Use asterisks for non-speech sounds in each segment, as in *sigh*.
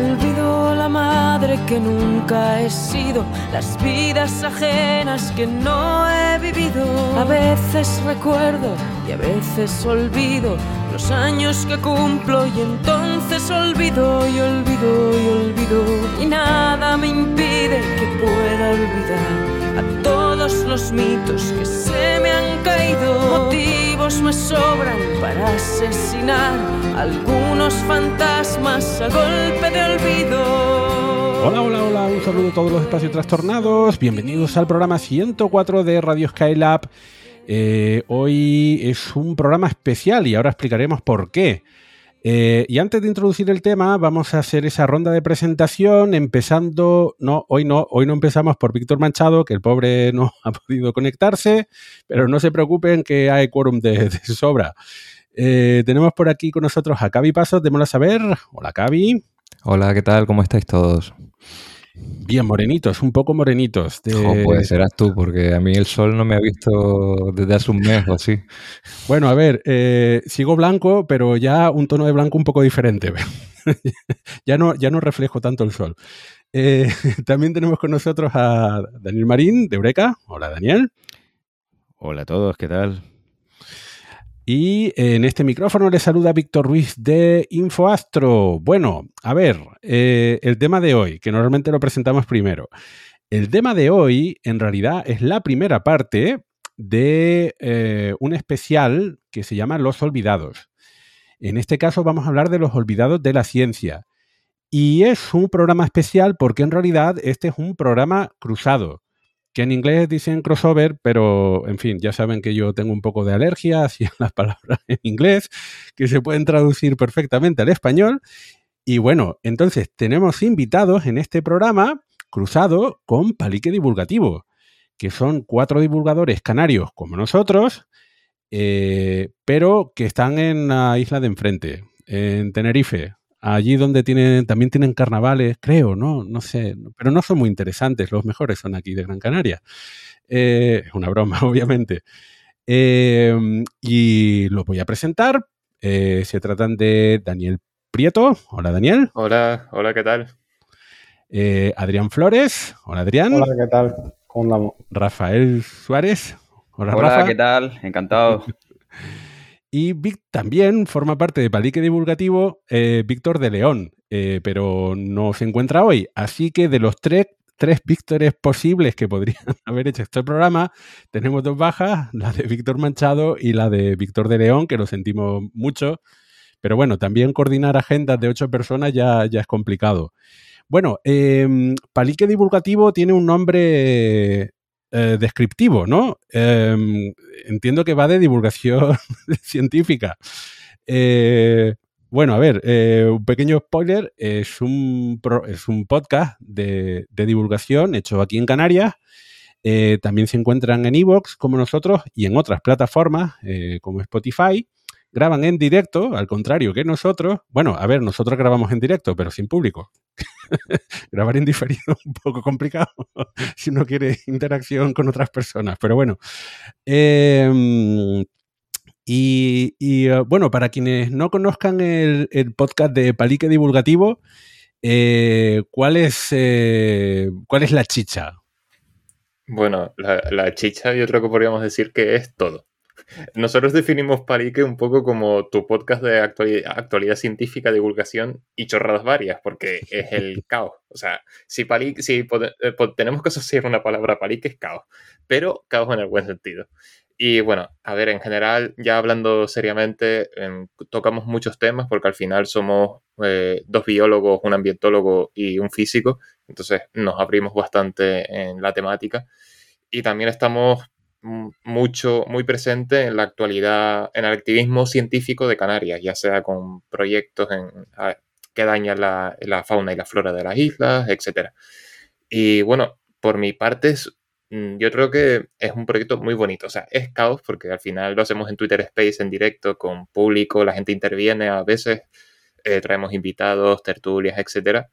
Olvido la madre que nunca he sido, las vidas ajenas que no he vivido. A veces recuerdo y a veces olvido los años que cumplo y entonces olvido y olvido y olvido. Y nada me impide que pueda olvidar a todos los mitos que se me han caído. Motivos me sobran para asesinar algunos fantasmas a golpe de olvido. Hola, hola, hola, un saludo a todos los espacios trastornados. Bienvenidos al programa 104 de Radio Skylab. Eh, hoy es un programa especial y ahora explicaremos por qué. Eh, y antes de introducir el tema, vamos a hacer esa ronda de presentación, empezando, no, hoy no, hoy no empezamos por Víctor Manchado, que el pobre no *laughs* ha podido conectarse, pero no se preocupen que hay quórum de, sobra. Eh, tenemos por aquí con nosotros a Cavi Pasos, démoslo a saber. Hola, Cavi. Hola, ¿qué tal? ¿Cómo estáis todos? Bien, morenitos, un poco morenitos. De... pues serás tú, porque a mí el sol no me ha visto desde hace un mes o así. Bueno, a ver, eh, sigo blanco, pero ya un tono de blanco un poco diferente. *laughs* ya, no, ya no reflejo tanto el sol. Eh, *laughs* también tenemos con nosotros a Daniel Marín de Eureka. Hola, Daniel. Hola a todos, ¿qué tal? Y en este micrófono le saluda Víctor Ruiz de InfoAstro. Bueno, a ver, eh, el tema de hoy, que normalmente lo presentamos primero. El tema de hoy, en realidad, es la primera parte de eh, un especial que se llama Los Olvidados. En este caso vamos a hablar de los olvidados de la ciencia. Y es un programa especial porque en realidad este es un programa cruzado que en inglés dicen crossover, pero en fin, ya saben que yo tengo un poco de alergia *laughs* hacia las palabras en inglés, que se pueden traducir perfectamente al español. Y bueno, entonces tenemos invitados en este programa cruzado con Palique Divulgativo, que son cuatro divulgadores canarios como nosotros, eh, pero que están en la isla de enfrente, en Tenerife, allí donde tienen, también tienen carnavales, creo, ¿no? No sé, pero no son muy interesantes, los mejores son aquí de Gran Canaria. Eh, es una broma, *laughs* obviamente. Em, y los voy a presentar. Eh, se tratan de Daniel Prieto. Hola, Daniel. Hola, hola, ¿qué tal? Eh, Adrián Flores. Hola, Adrián. Hola, ¿qué tal? ¿Cómo andamos? Rafael Suárez. Hola, hola ¿qué tal? Encantado. *laughs* Y Vic también forma parte de Palique Divulgativo eh, Víctor de León, eh, pero no se encuentra hoy. Así que de los tres, tres Víctores posibles que podrían *laughs* haber hecho este programa, tenemos dos bajas, la de Víctor Manchado y la de Víctor de León, que lo sentimos mucho. Pero bueno, también coordinar agendas de ocho personas ya, ya es complicado. Bueno, eh, Palique Divulgativo tiene un nombre eh, descriptivo, ¿no? Em, entiendo que va de divulgación *laughs* científica. Eh, bueno, a ver, eh, un pequeño spoiler, es un, es un podcast de, divulgación hecho aquí en Canarias. también se encuentran en Evox, como nosotros, y en otras plataformas, como Spotify graban en directo, al contrario que nosotros. Bueno, a ver, nosotros grabamos en directo, pero sin público. *laughs* Grabar en diferido es un poco complicado *laughs* si uno quiere interacción con otras personas, pero bueno. Em, y, eh, bueno, para quienes no conozcan el, podcast de Palique Divulgativo, eh, ¿cuál, es, eh, ¿cuál es la chicha? Bueno, la, la, chicha yo creo que podríamos decir que es todo. Nosotros definimos Palique un poco como tu podcast de actualidad, científica, divulgación y chorradas varias, porque es el *laughs* caos. O sea, si, Palique, si eh, tenemos que asociar una palabra a Palique es caos, pero caos en el buen sentido. Y bueno, a ver, en general, ya hablando seriamente, em, tocamos muchos temas porque al final somos eh, dos biólogos, un ambientólogo y un físico, entonces nos abrimos bastante en la temática. Y también estamos mucho, muy presente en la actualidad, en el activismo científico de Canarias, ya sea con proyectos en, que daña la, la, fauna y la flora de las islas, etc. Y bueno, por mi parte, mm, yo creo que es un proyecto muy bonito. O sea, es caos porque al final lo hacemos en Twitter Space en directo con público, la gente interviene a veces, eh, traemos invitados, tertulias, etc.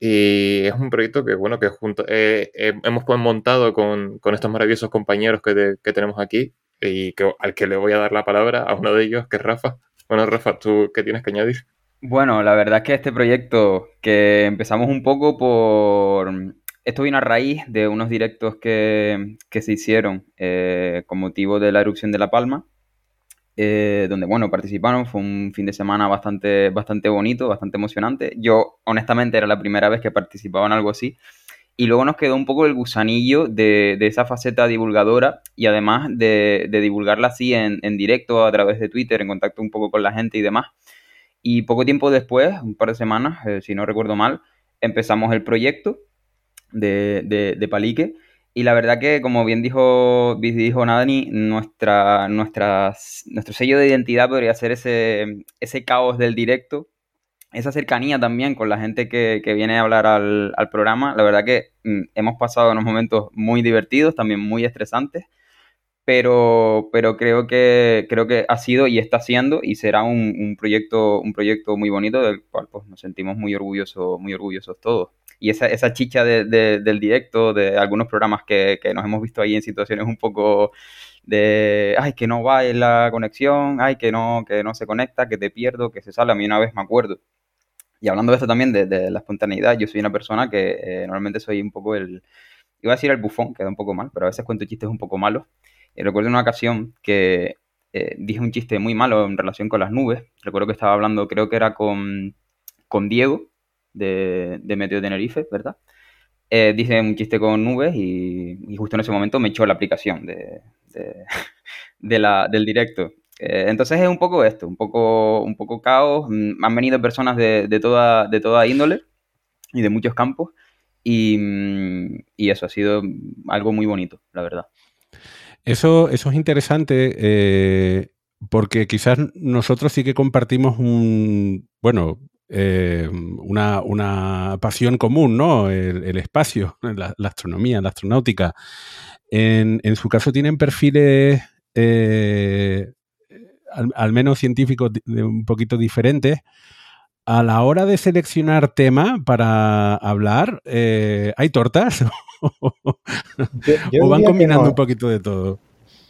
Y es un proyecto que, bueno, que junto, eh, eh, hemos pues montado con, con, estos maravillosos compañeros que, que tenemos aquí y al que le voy a dar la palabra a uno de ellos, que es Rafa. Bueno, Rafa, ¿tú qué tienes que añadir? Bueno, la verdad es que este proyecto que empezamos un poco por... Esto vino a raíz de unos directos que, que se hicieron eh, con motivo de la erupción de La Palma, eh, donde, bueno, participaron. Fue un fin de semana bastante, bastante bonito, bastante emocionante. Yo, honestamente, era la primera vez que participaba en algo así. Y luego nos quedó un poco el gusanillo de, de esa faceta divulgadora y además de, divulgarla así en, en, directo a través de Twitter, en contacto un poco con la gente y demás. Y poco tiempo después, un par de semanas, eh, si no recuerdo mal, empezamos el proyecto de, de, Palique. Y la verdad que, como bien dijo, dijo Nadani, nuestra, nuestra, nuestro sello de identidad podría ser ese, ese caos del directo, esa cercanía también con la gente que, que viene a hablar al, al, programa. La verdad que mm, hemos pasado unos momentos muy divertidos, también muy estresantes, pero, pero creo, que, creo que ha sido y está siendo y será un, un proyecto, un proyecto muy bonito del cual pues, nos sentimos muy orgullosos, muy orgullosos todos. Y esa, esa chicha de, de, del directo, de algunos programas que, que nos hemos visto ahí en situaciones un poco de, ay, que no va en la conexión, ay, que no, que no se conecta, que te pierdo, que se sale. A mí una vez me acuerdo y hablando de esto también, de, la espontaneidad, yo soy una persona que eh, normalmente soy un poco el, iba a decir el bufón, queda un poco mal, pero a veces cuento chistes un poco malos. Y recuerdo una ocasión que eh, dije un chiste muy malo en relación con las nubes. Recuerdo que estaba hablando, creo que era con, con Diego, de, de Meteo Tenerife, ¿verdad? Eh, dije un chiste con nubes y, y, justo en ese momento me echó la aplicación de, *laughs* de la, del directo. Eh, entonces es un poco esto, un poco, un poco caos. Mm, han venido personas de, de, toda, de toda índole y de muchos campos. Y, mm, y, eso ha sido algo muy bonito, la verdad. Eso, eso es interesante eh, porque quizás nosotros sí que compartimos un, bueno, eh, una, una, pasión común, ¿no? El, el espacio, la, la, astronomía, la astronáutica. En, en, su caso tienen perfiles eh, al, al, menos científicos un poquito diferentes, a la hora de seleccionar tema para hablar, eh, ¿hay tortas? *laughs* yo, yo ¿O van combinando no. un poquito de todo?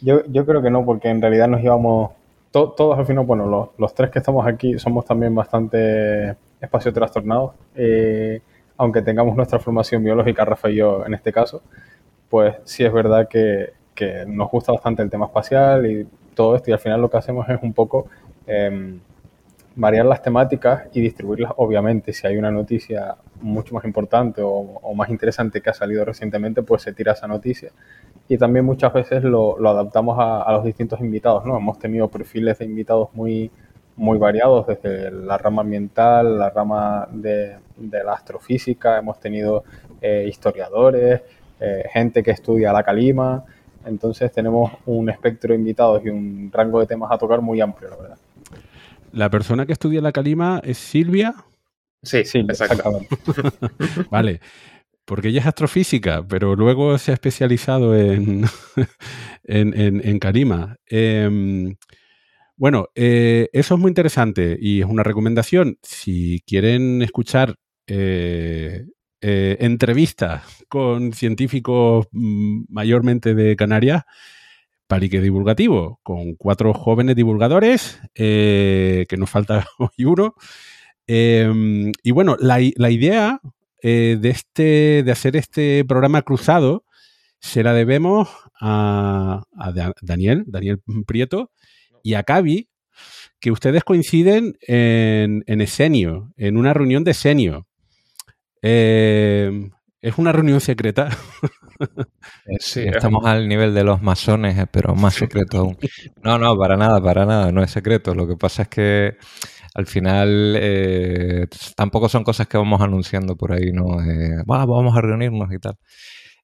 Yo, yo, creo que no, porque en realidad nos llevamos, to, todos al final, bueno, los, los, tres que estamos aquí somos también bastante espacio trastornados, eh, aunque tengamos nuestra formación biológica, Rafa y yo en este caso, pues sí es verdad que, que nos gusta bastante el tema espacial y todo esto y al final lo que hacemos es un poco eh, variar las temáticas y distribuirlas obviamente. Si hay una noticia mucho más importante o, o, más interesante que ha salido recientemente, pues se tira esa noticia. Y también muchas veces lo, lo adaptamos a, a, los distintos invitados, ¿no? Hemos tenido perfiles de invitados muy, muy variados, desde la rama ambiental, la rama de, de la astrofísica, hemos tenido eh, historiadores, eh, gente que estudia la calima, entonces tenemos un espectro de invitados y un rango de temas a tocar muy amplio, la verdad. ¿La persona que estudia la calima es Silvia? Sí, sí, exactamente. *laughs* *laughs* vale, porque ella es astrofísica, pero luego se ha especializado en, *laughs* en, en, en calima. Eh, bueno, eh, eso es muy interesante y es una recomendación. Si quieren escuchar eh, eh, entrevistas con científicos mm, mayormente de Canarias, Palique Divulgativo, con cuatro jóvenes divulgadores, que nos falta *laughs* hoy uno. Eh, y bueno, la, la idea eh, de, este, de hacer este programa cruzado se la debemos a, a Daniel, Daniel Prieto, y a Cavi, que ustedes coinciden en, en Esenio, en una reunión de Esenio. Eh, es una reunión secreta. *laughs* Sí, estamos al nivel de los masones, eh, pero más secreto aún. No, no, para nada, para nada, no es secreto. Lo que pasa es que al final eh, tampoco son cosas que vamos anunciando por ahí, ¿no? Eh, vamos a reunirnos y tal.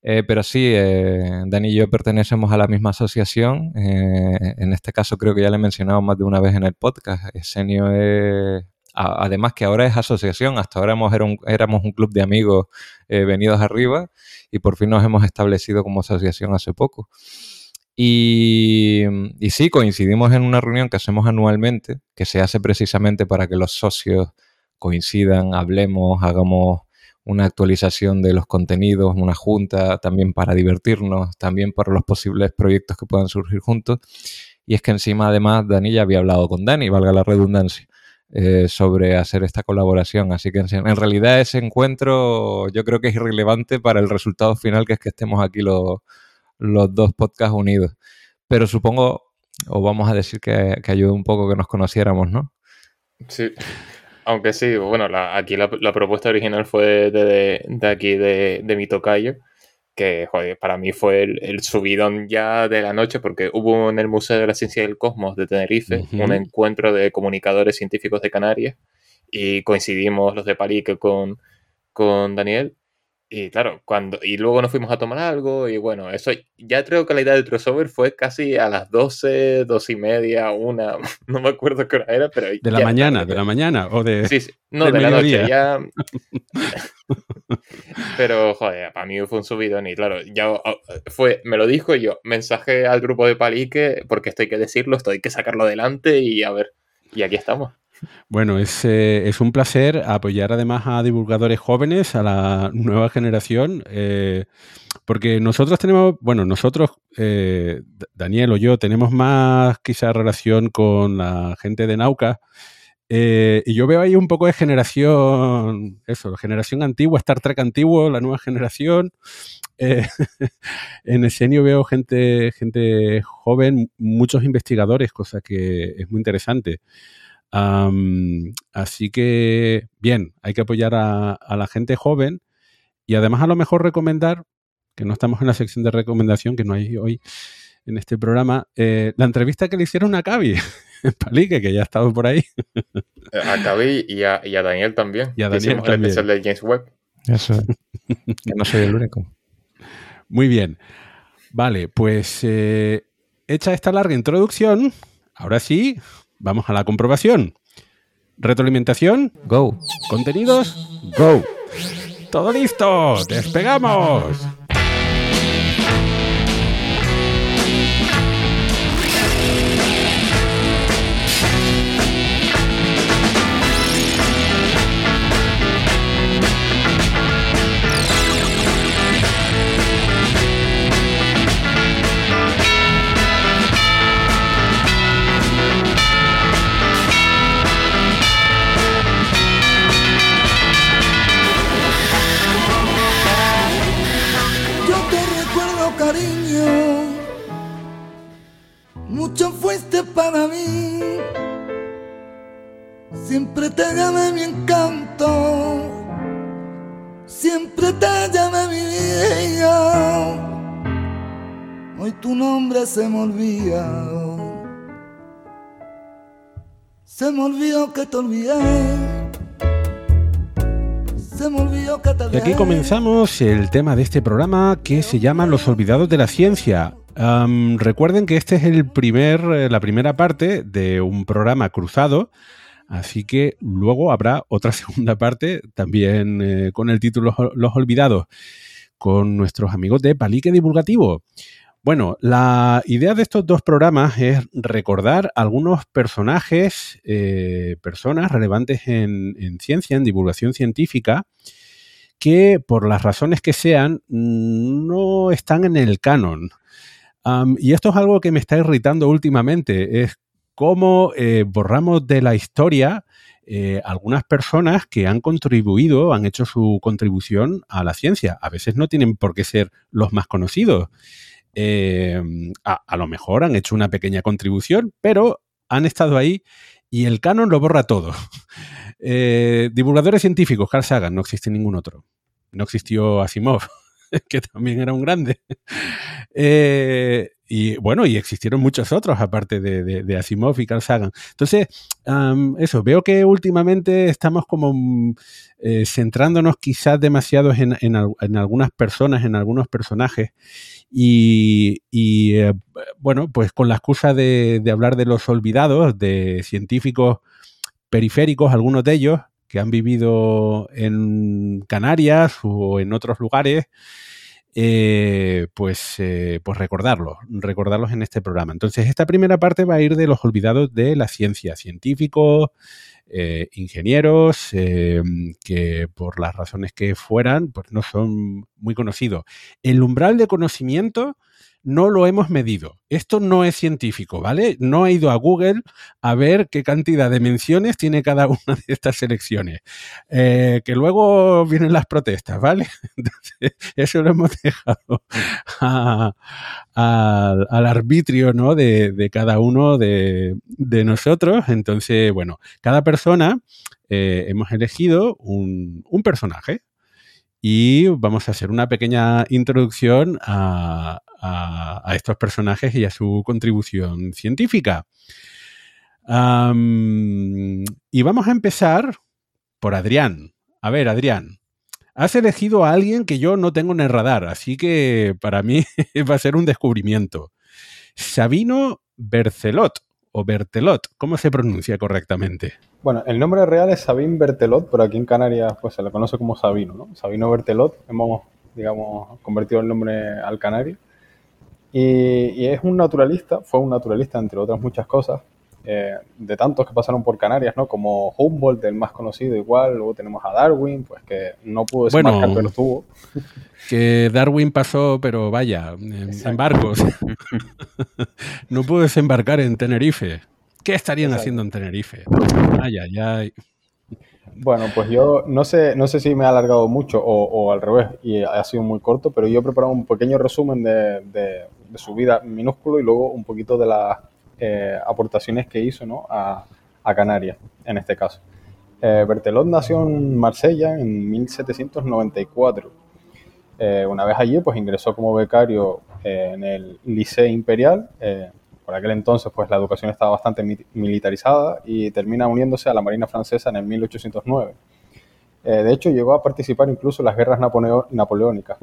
Eh, pero sí, Dani y yo pertenecemos a la misma asociación. En este caso creo que ya le he mencionado más de una vez en el podcast. Esenio es además que ahora es asociación, hasta ahora éramos un club de amigos eh, venidos arriba y por fin nos hemos establecido como asociación hace poco. Y, y, sí, coincidimos en una reunión que hacemos anualmente, que se hace precisamente para que los socios coincidan, hablemos, hagamos una actualización de los contenidos, una junta también para divertirnos, también para los posibles proyectos que puedan surgir juntos. Y es que encima, además, Dani ya había hablado con Dani, valga la redundancia, eh, sobre hacer esta colaboración. Así que en, realidad ese encuentro yo creo que es irrelevante para el resultado final, que es que estemos aquí los, los dos podcasts unidos. Pero supongo, o vamos a decir que, que ayuda un poco que nos conociéramos, ¿no? Sí. Aunque sí, bueno, aquí la, propuesta original fue de, de, aquí, de, de, mi tocayo, que joder, para mí fue el, subidón ya de la noche, porque hubo en el Museo de la Ciencia del Cosmos de Tenerife un encuentro de comunicadores científicos de Canarias y coincidimos los de Palique con, con Daniel y claro, cuando, y luego nos fuimos a tomar algo, y bueno, eso ya creo que la idea del crossover fue casi a las 12, 12 y media, una, *laughs* no me acuerdo qué hora era, pero. De la mañana, de la mañana, o de. Sí, sí. no, de la noche, ya. *laughs* pero, joder, para mí fue un subidón, y claro, ya fue, me lo dijo yo, mensaje al grupo de Palique, porque esto hay que decirlo, esto hay que sacarlo adelante, y a ver, y aquí estamos. Bueno, es, eh, es, un placer apoyar además a divulgadores jóvenes, a la nueva generación, eh, porque nosotros tenemos, bueno, nosotros, eh, Daniel o yo, tenemos más quizá relación con la gente de Nauca. y yo veo ahí un poco de generación, eso, generación antigua, Star Trek antiguo, la nueva generación. *laughs* en Esenio veo gente, gente joven, muchos investigadores, cosa que es muy interesante así que, bien, hay que apoyar a, la gente joven y además a lo mejor recomendar, que no estamos en la sección de recomendación, que no hay hoy en este programa, eh, la entrevista que le hicieron a Cavi, *laughs* Palique, que ya ha estado por ahí. Eh, a Cavi y a, Daniel también. Y a Daniel también. El de James Webb. Eso. que no soy el único. Muy bien. Vale, pues eh, hecha esta larga introducción, ahora sí, Vamos a la comprobación. Retroalimentación, go. Contenidos, go. Todo listo, despegamos. Para mí. Siempre te llamé mi encanto, siempre te llamé mi vida. Hoy tu nombre se me olvida. Se me olvidó que te olvidé. Se me olvidó que te Y aquí comenzamos el tema de este programa que se llama Los Olvidados de la Ciencia recuerden que este es el primer, eh, la primera parte de un programa cruzado, así que luego habrá otra *laughs* segunda parte también eh, con el título Los Olvidados, con nuestros amigos de Palique Divulgativo. Bueno, la idea de estos dos programas es recordar algunos personajes, eh, personas relevantes en, en, ciencia, en divulgación científica, que por las razones que sean no están en el canon y esto es algo que me está irritando últimamente, es cómo eh, borramos de la historia eh, algunas personas que han contribuido, han hecho su contribución a la ciencia. A veces no tienen por qué ser los más conocidos. Em, a, lo mejor han hecho una pequeña contribución, pero han estado ahí y el canon lo borra todo. *laughs* Eh, divulgadores científicos, Carl Sagan, no existe ningún otro. No existió Asimov. *laughs* que también era un grande. *laughs* Eh, y bueno, y existieron muchos otros aparte de, Asimov y Carl Sagan. Entonces, eso, veo que últimamente estamos como mm, eh, centrándonos quizás demasiado en, algunas personas, en algunos personajes. Y, eh, bueno, pues con la excusa de, hablar de los olvidados, de científicos periféricos, algunos de ellos, que han vivido en Canarias o en otros lugares, eh, pues, eh, pues recordarlos, recordarlos en este programa. Entonces, esta primera parte va a ir de los olvidados de la ciencia, científicos, eh, ingenieros, que por las razones que fueran, pues no son muy conocidos. El umbral de conocimiento no lo hemos medido. Esto no es científico, ¿vale? No he ido a Google a ver qué cantidad de menciones tiene cada *laughs* una de estas selecciones. Eh, que luego vienen las protestas, ¿vale? *laughs* Entonces, eso lo hemos dejado al arbitrio, ¿no? De, cada uno de, nosotros. Entonces, bueno, cada persona eh, hemos elegido un, un personaje, y vamos a hacer una pequeña introducción a, estos personajes y a su contribución científica. y vamos a empezar por Adrián. A ver, Adrián, has elegido a alguien que yo no tengo en el radar, así que para mí *laughs* va a ser un descubrimiento. Sabino Bercelot o Bertelot, ¿cómo se pronuncia correctamente? Bueno, el nombre real es Sabin Bertelot, pero aquí en Canarias pues se le conoce como Sabino, ¿no? Sabino Bertelot, hemos, digamos, convertido el nombre al canario. Y, es un naturalista, fue un naturalista entre otras muchas cosas, eh, de tantos que pasaron por Canarias, ¿no? Como Humboldt, el más conocido igual, luego tenemos a Darwin, pues que no pudo desembarcar, bueno, pero estuvo. *laughs* Que Darwin pasó, pero vaya, en, barcos. *laughs* no pudo desembarcar en Tenerife. ¿Qué estarían haciendo en Tenerife? Vaya, ya... Bueno, pues yo no sé, no sé si me ha alargado mucho o, al revés y ha sido muy corto, pero yo he preparado un pequeño resumen de, de su vida minúsculo y luego un poquito de las eh, aportaciones que hizo ¿no? a, a, Canarias, en este caso. Eh, Bertelot nació en Marsella en 1794. Eh, una vez allí, pues ingresó como becario en el Liceo Imperial. por aquel entonces, pues la educación estaba bastante militarizada y termina uniéndose a la Marina Francesa en el 1809. de hecho, llegó a participar incluso en las guerras napoleónicas.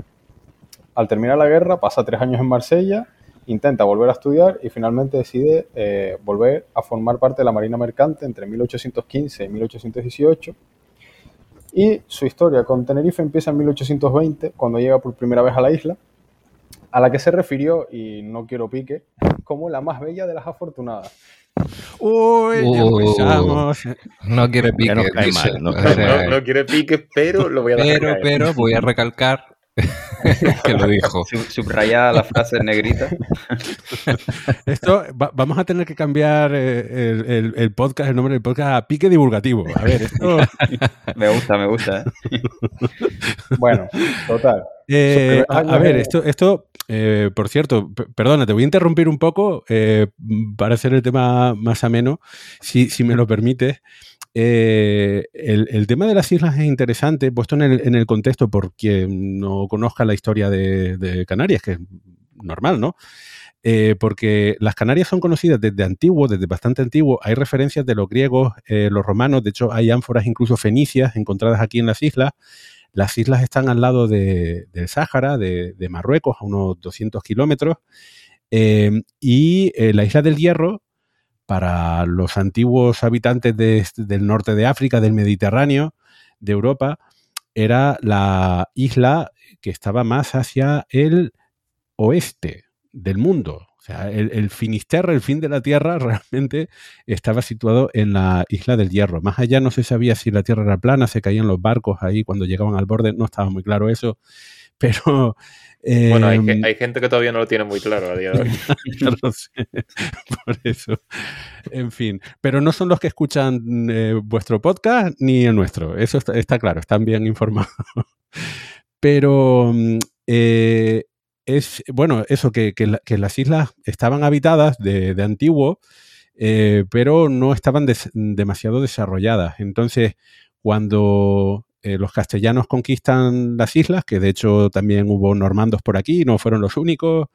Al terminar la guerra, pasa tres años en Marsella, intenta volver a estudiar y finalmente decide eh, volver a formar parte de la Marina Mercante entre 1815 y 1818. Y su historia con Tenerife empieza en 1820, cuando llega por primera vez a la isla, a la que se refirió, y no quiero pique, como la más bella de las afortunadas. Uy, ya empezamos. No quiere pique. No, *laughs* no, quiere pique, pero lo voy a dejar Pero, pero voy a recalcar *laughs* que lo dijo. Subraya la frase en negrita. *laughs* Esto, vamos a tener que cambiar eh, el, podcast, el nombre del podcast a pique divulgativo. A ver, esto... *laughs* me gusta, me gusta. ¿eh? bueno, total. Eh, a, ver, esto, esto por cierto, perdona, te voy a interrumpir un poco para hacer el tema más ameno, si, si me lo permites. Eh, el, tema de las islas es interesante, puesto en el, contexto por quien no conozca la historia de, Canarias, que es normal, ¿no? Eh, porque las Canarias son conocidas desde antiguo, desde bastante antiguo. Hay referencias de los griegos, eh, los romanos, de hecho hay ánforas incluso fenicias encontradas aquí en las islas. Las islas están al lado del Sáhara, de, Marruecos, a unos 200 kilómetros. y la isla del Hierro para los antiguos habitantes del norte de África, del Mediterráneo, de Europa, era la isla que estaba más hacia el oeste del mundo. O sea, el, el, Finisterre, el fin de la Tierra, *laughs* realmente estaba situado en la isla del Hierro. Más allá no se sabía si la Tierra era plana, se caían los barcos ahí cuando llegaban al borde, no estaba muy claro eso. Pero bueno, em, hay, gente que todavía no lo tiene muy claro a día de hoy. *laughs* no sé, *laughs* por eso. En fin, pero no son los que escuchan eh, vuestro podcast ni el nuestro, eso está, claro, están bien informados. *laughs* Pero mm, eh, es, bueno, eso, que, las islas estaban habitadas de, antiguo, eh, pero no estaban demasiado desarrolladas. Entonces, cuando eh, los castellanos conquistan las islas, que de hecho también hubo normandos por aquí, no fueron los únicos,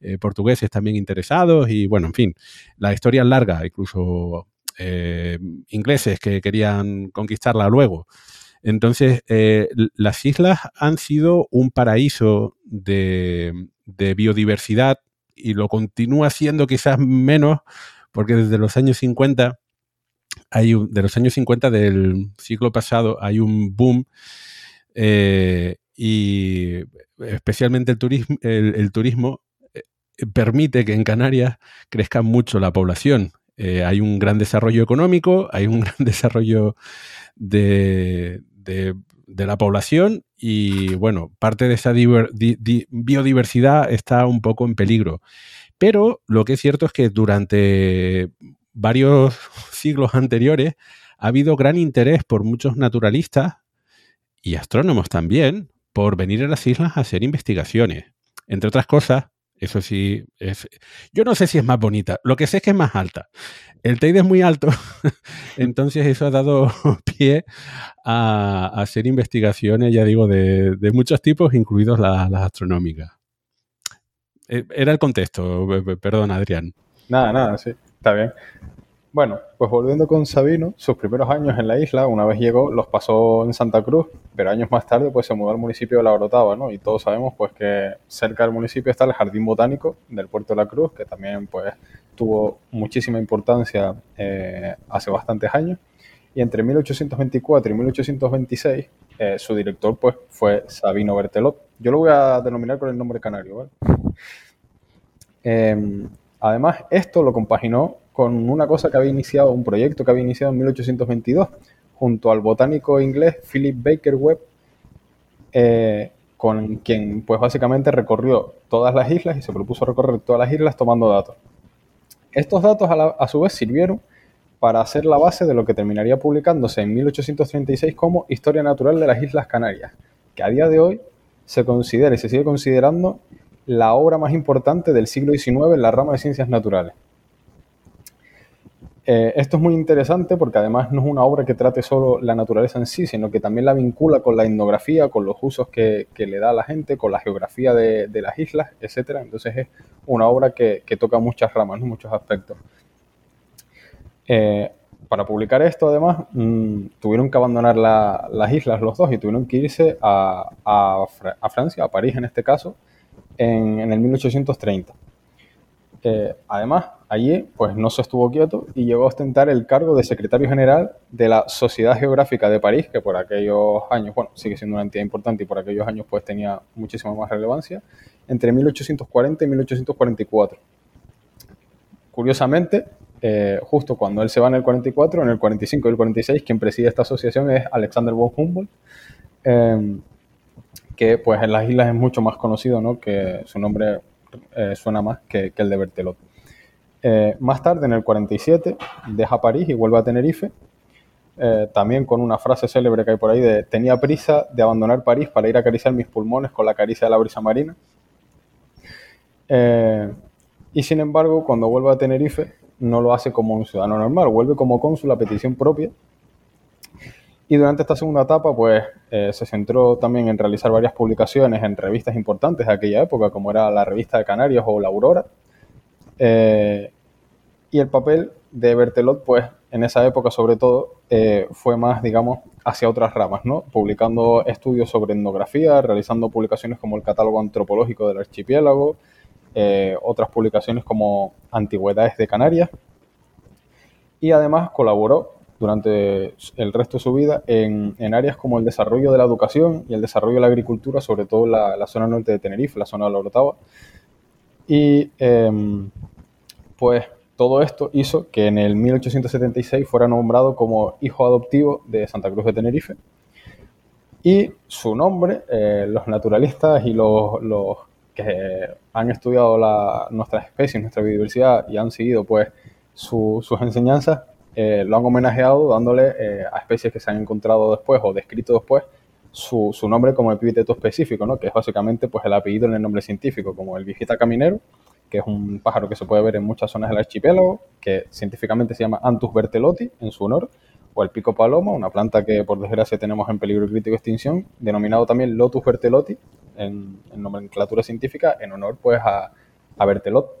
eh, portugueses también interesados, y bueno, en fin, la historia es larga, incluso eh, ingleses que querían conquistarla luego. Entonces, las islas han sido un paraíso de, de biodiversidad y lo continúa siendo quizás menos, porque desde los años 50 hay de los años 50 del siglo pasado hay un boom eh, y especialmente el turismo, el, turismo eh, permite que en Canarias crezca mucho la población. Eh, hay un gran desarrollo económico, hay un *laughs* gran desarrollo de, la población y bueno, parte de esa biodiversidad está un poco en peligro. Pero lo que es cierto es que durante varios *laughs* siglos anteriores ha habido gran interés por muchos naturalistas y astrónomos también por venir a las islas a hacer investigaciones. Entre otras cosas, eso sí, es, yo no sé si es más bonita, lo que sé es que es más alta. El Teide es muy alto, *laughs* entonces eso ha dado *laughs* pie a, hacer investigaciones, ya digo, de, muchos tipos, incluidos las astronómicas. Eh, era el contexto, perdón, Adrián. Nada, nada, sí, está bien. Bueno, pues volviendo con Sabino, sus primeros años en la isla, una vez llegó, los pasó en Santa Cruz, pero años más tarde pues se mudó al municipio de La Orotava, ¿no? Y todos sabemos pues que cerca del municipio está el Jardín Botánico del Puerto de la Cruz, que también pues tuvo muchísima importancia eh, hace bastantes años. Y entre 1824 y 1826 eh, su director pues fue Sabino Bertelot. Yo lo voy a denominar con el nombre canario, ¿vale? Em, además, esto lo compaginó con una cosa que había iniciado, un proyecto que había iniciado en 1822, junto al botánico inglés Philip Baker Webb, eh, con quien pues básicamente recorrió todas las islas y se propuso recorrer todas las islas tomando datos. Estos datos a, su vez sirvieron para hacer la base de lo que terminaría publicándose en 1836 como Historia Natural de las Islas Canarias, que a día de hoy se considera y se sigue considerando la obra más importante del siglo XIX en la rama de ciencias naturales. Eh, esto es muy interesante porque además no es una obra que trate solo la naturaleza en sí, sino que también la vincula con la etnografía, con los usos que, le da a la gente, con la geografía de, las islas, etc. Entonces es una obra que, toca muchas ramas, muchos aspectos. Eh, para publicar esto, además, mm, tuvieron que abandonar las islas los dos y tuvieron que irse a, Francia, a París en este caso, en, en el 1830. Eh, además, allí pues no se estuvo quieto y llegó a ostentar el cargo de secretario general de la Sociedad Geográfica de París, que por aquellos años, bueno, sigue siendo una entidad importante y por aquellos años pues tenía muchísima más relevancia, entre 1840 y 1844. Curiosamente, eh, justo cuando él se va en el 44, en el 45 y el 46, quien preside esta asociación es Alexander von Humboldt, em, que pues en las islas es mucho más conocido, ¿no? Que su nombre eh, suena más que, el de Bertelot. Eh, más tarde, en el 47, deja París y vuelve a Tenerife, eh, también con una frase célebre que hay por ahí de tenía prisa de abandonar París para ir a acariciar mis pulmones con la caricia de la brisa marina. y sin embargo, cuando vuelve a Tenerife, no lo hace como un ciudadano normal, vuelve como cónsul a petición propia y durante esta segunda etapa, pues eh, se centró también en realizar varias publicaciones en revistas importantes de aquella época, como era la Revista de Canarias o La Aurora. Eh, y el papel de Bertelot, pues en esa época sobre todo, eh, fue más, digamos, hacia otras ramas, ¿no? Publicando estudios sobre etnografía, realizando publicaciones como el Catálogo Antropológico del Archipiélago, otras publicaciones como Antigüedades de Canarias. Y además colaboró durante el resto de su vida en, áreas como el desarrollo de la educación y el desarrollo de la agricultura, sobre todo en la, zona norte de Tenerife, la zona de la Orotava. Y em, pues todo esto hizo que en el 1876 fuera nombrado como hijo adoptivo de Santa Cruz de Tenerife. Y su nombre, eh, los naturalistas y los, que han estudiado nuestras especies, nuestra biodiversidad y han seguido pues sus enseñanzas, eh, lo han homenajeado dándole eh, a especies que se han encontrado después o descrito después su, nombre como epíteto específico, ¿no? que es básicamente pues, el apellido en el nombre científico, como el viejita caminero, que es un pájaro que se puede ver en muchas zonas del archipiélago, que científicamente se llama Antus bertelotti en su honor, o el pico paloma, una planta que por desgracia tenemos en peligro crítico de extinción, denominado también Lotus bertelotti en, nomenclatura científica, en honor pues a, a Bertelot.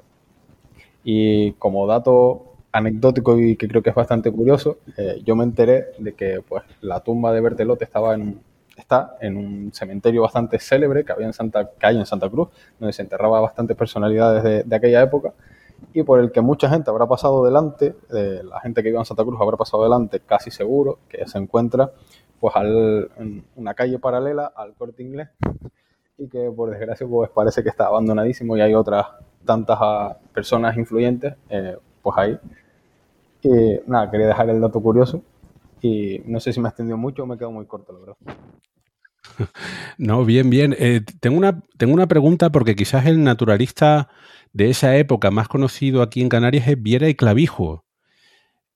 Y como dato anecdótico y que creo que es bastante curioso, eh, yo me enteré de que pues, la tumba de Bertelote estaba en, está en un cementerio bastante célebre que, había en Santa, que hay en Santa Cruz, donde se enterraba bastantes personalidades de, aquella época. y por el que mucha gente habrá pasado delante, eh, la gente que vive en Santa Cruz habrá pasado delante casi seguro, que se encuentra pues al, en una calle paralela al corte inglés y que por desgracia pues parece que está abandonadísimo y hay otras tantas ah, personas influyentes eh, pues ahí. Y nada, quería dejar el dato curioso y no sé si me ha extendido mucho o me quedo muy corto, la verdad. *laughs* No, bien, bien. Eh, tengo, una, tengo una pregunta porque quizás el naturalista de esa época más conocido aquí en Canarias es Viera y Clavijo.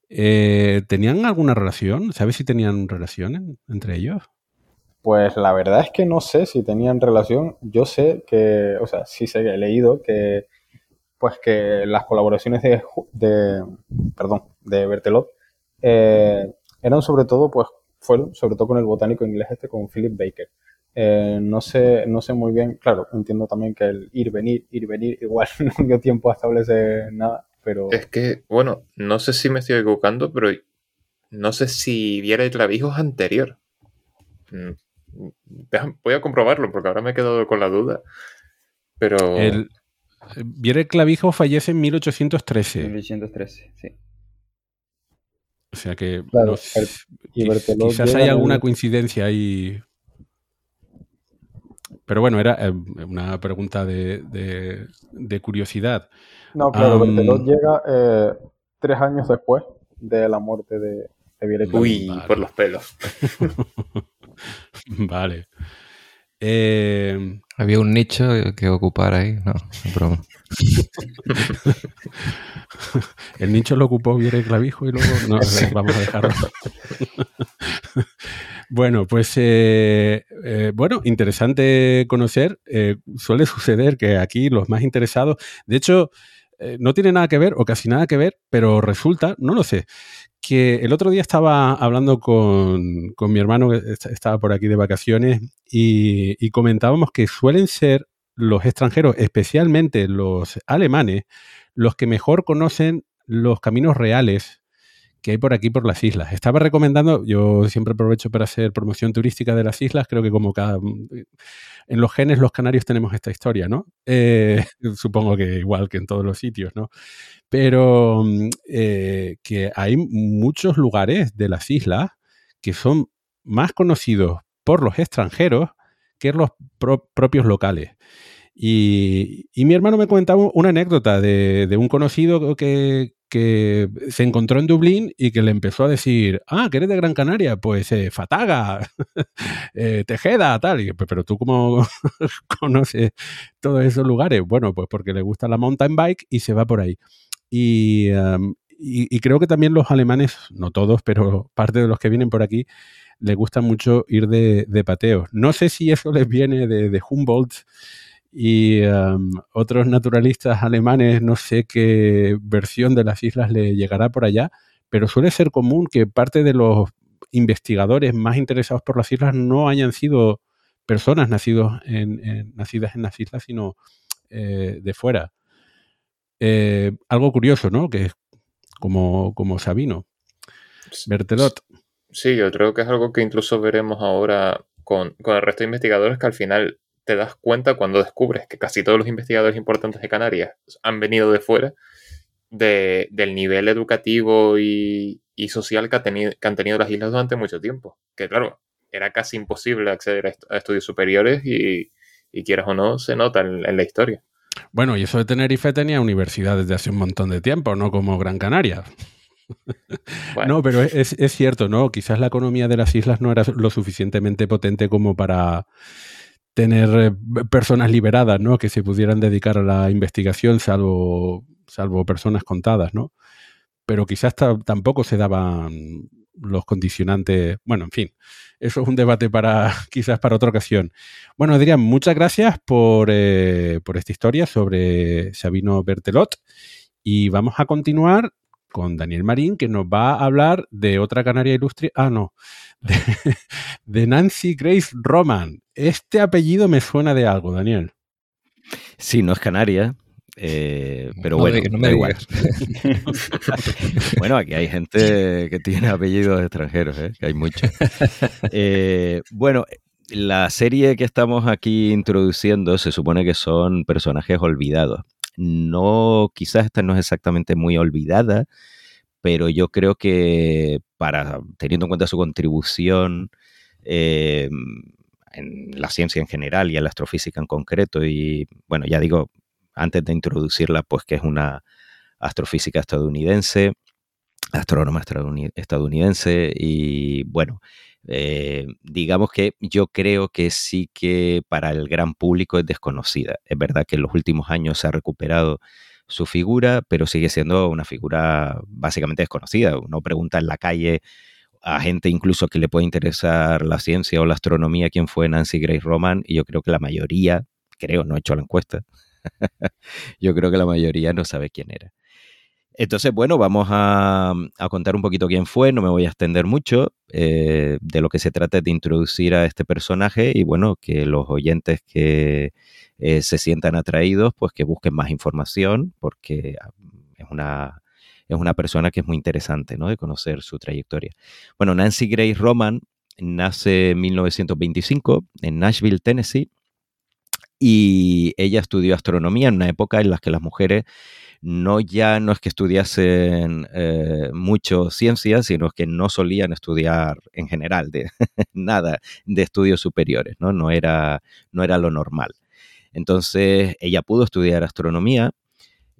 Eh, ¿Tenían alguna relación? ¿Sabes si tenían relación entre ellos? Pues la verdad es que no sé si tenían relación. Yo sé que, o sea, sí sé que he leído que, pues que las colaboraciones de, de perdón, de Bertelot eh, eran sobre todo, pues, fueron sobre todo con el botánico inglés este, con Philip Baker. Eh, no sé, no sé muy bien, claro, entiendo también que el ir, venir, ir, venir, igual *laughs* no dio tiempo a establecer nada, pero... Es que, bueno, no sé si me estoy equivocando, pero no sé si Viera el Clavijo anterior. Mm, voy a comprobarlo porque ahora me he quedado con la duda, pero... El, Viera Clavijo fallece en 1813. 1813, sí. O sea que quizás hay alguna coincidencia ahí pero bueno, era eh, una pregunta de, curiosidad. No, claro, um, llega eh, tres años después de la muerte de, de Uy, por los pelos. *laughs* *laughs* vale. Eh, Había un nicho que ocupar ahí, no, broma. El nicho lo ocupó Viera Clavijo y luego no, *laughs* vamos a dejarlo. Bueno, pues eh, eh, bueno, interesante conocer. Suele suceder que aquí los más interesados, de hecho, no tiene nada que ver o casi nada que ver, pero resulta, no lo sé, que el otro día estaba hablando con, mi hermano que estaba por aquí de vacaciones y comentábamos que suelen ser los extranjeros, especialmente los alemanes, los que mejor conocen los caminos reales que hay por aquí, por las islas. Estaba recomendando, yo siempre aprovecho para hacer promoción turística de las islas, creo que como cada... En los genes los canarios tenemos esta historia, ¿no? Eh, *laughs* supongo que igual que en todos los sitios, ¿no? Pero eh, que hay muchos lugares de las islas que son más conocidos por los extranjeros que los propios locales. Y, mi hermano me comentaba una anécdota de, de un conocido que, que se encontró en Dublín y que le empezó a decir, ah, que eres de Gran Canaria, pues eh, Fataga, *laughs* eh, Tejeda, tal. Pero tú cómo *laughs* conoces todos esos lugares? Bueno, pues porque le gusta la mountain bike y se va por ahí. Y, y, creo que también los alemanes, no todos, pero parte de los que vienen por aquí, les gusta mucho ir de, de pateos. No sé si eso les viene de Humboldt y otros naturalistas alemanes, no sé qué versión de las islas le llegará por allá, pero suele ser común que parte de los investigadores más interesados por las islas no hayan sido personas nacidos en, nacidas en las islas, sino eh, de fuera. Eh, algo curioso, ¿no? Que es como, como Sabino. Bertelot. Sí, yo creo que es algo que incluso veremos ahora con, con el resto de investigadores que al final te das cuenta cuando descubres que casi todos los investigadores importantes de Canarias han venido de fuera, del nivel educativo y, social que, han tenido las islas durante mucho tiempo. Que claro, era casi imposible acceder a, estudios superiores y, quieras o no, se nota en, la historia. Bueno, y eso de Tenerife tenía universidad desde hace un montón de tiempo, no como Gran Canaria. *laughs* No, pero es, es, cierto, ¿no? Quizás la economía de las islas no era lo suficientemente potente como para tener eh, personas liberadas, ¿no? Que se pudieran dedicar a la investigación, salvo, salvo personas contadas, ¿no? Pero quizás tampoco se daban los condicionantes. Bueno, en fin, eso es un debate para *laughs* quizás para otra ocasión. Bueno, Adrián, muchas gracias por, eh, por esta historia sobre Sabino Bertelot. Y vamos a continuar con Daniel Marín, que nos va a hablar de otra canaria ilustre. Ah, no. *laughs* De, Nancy Grace Roman. Este apellido me suena de algo, Daniel. Sí, no es canaria, eh, pero bueno, no me da igual. *laughs* *laughs* bueno, aquí hay gente que tiene apellidos extranjeros, ¿eh? que hay muchos. *laughs* Eh, bueno, la serie que estamos aquí introduciendo se supone que son personajes olvidados. no, quizás esta no es exactamente muy olvidada, pero yo creo que para, teniendo en cuenta su contribución eh, en la ciencia en general y en la astrofísica en concreto, y bueno, ya digo, antes de introducirla, pues que es una astrofísica estadounidense, astrónoma estadounidense, y bueno, eh, digamos que yo creo que sí que para el gran público es desconocida. Es verdad que en los últimos años se ha recuperado su figura, pero sigue siendo una figura básicamente desconocida. Uno pregunta en la calle a gente incluso que le puede interesar la ciencia o la astronomía quién fue Nancy Grace Roman y yo creo que la mayoría, creo, no he hecho la encuesta, *laughs* yo creo que la mayoría no sabe quién era. Entonces, bueno, vamos a, contar un poquito quién fue, no me voy a extender mucho. Eh, de lo que se trata de introducir a este personaje y, bueno, que los oyentes que eh, se sientan atraídos, pues que busquen más información, porque ah, es una, es una persona que es muy interesante, ¿no? De conocer su trayectoria. Bueno, Nancy Grace Roman nace en 1925 en Nashville, Tennessee, y ella estudió astronomía en una época en la que las mujeres no ya no es que estudiasen eh, mucho ciencia, sino que no solían estudiar en general de *laughs* nada de estudios superiores, ¿no? No era, no era lo normal. Entonces ella pudo estudiar astronomía,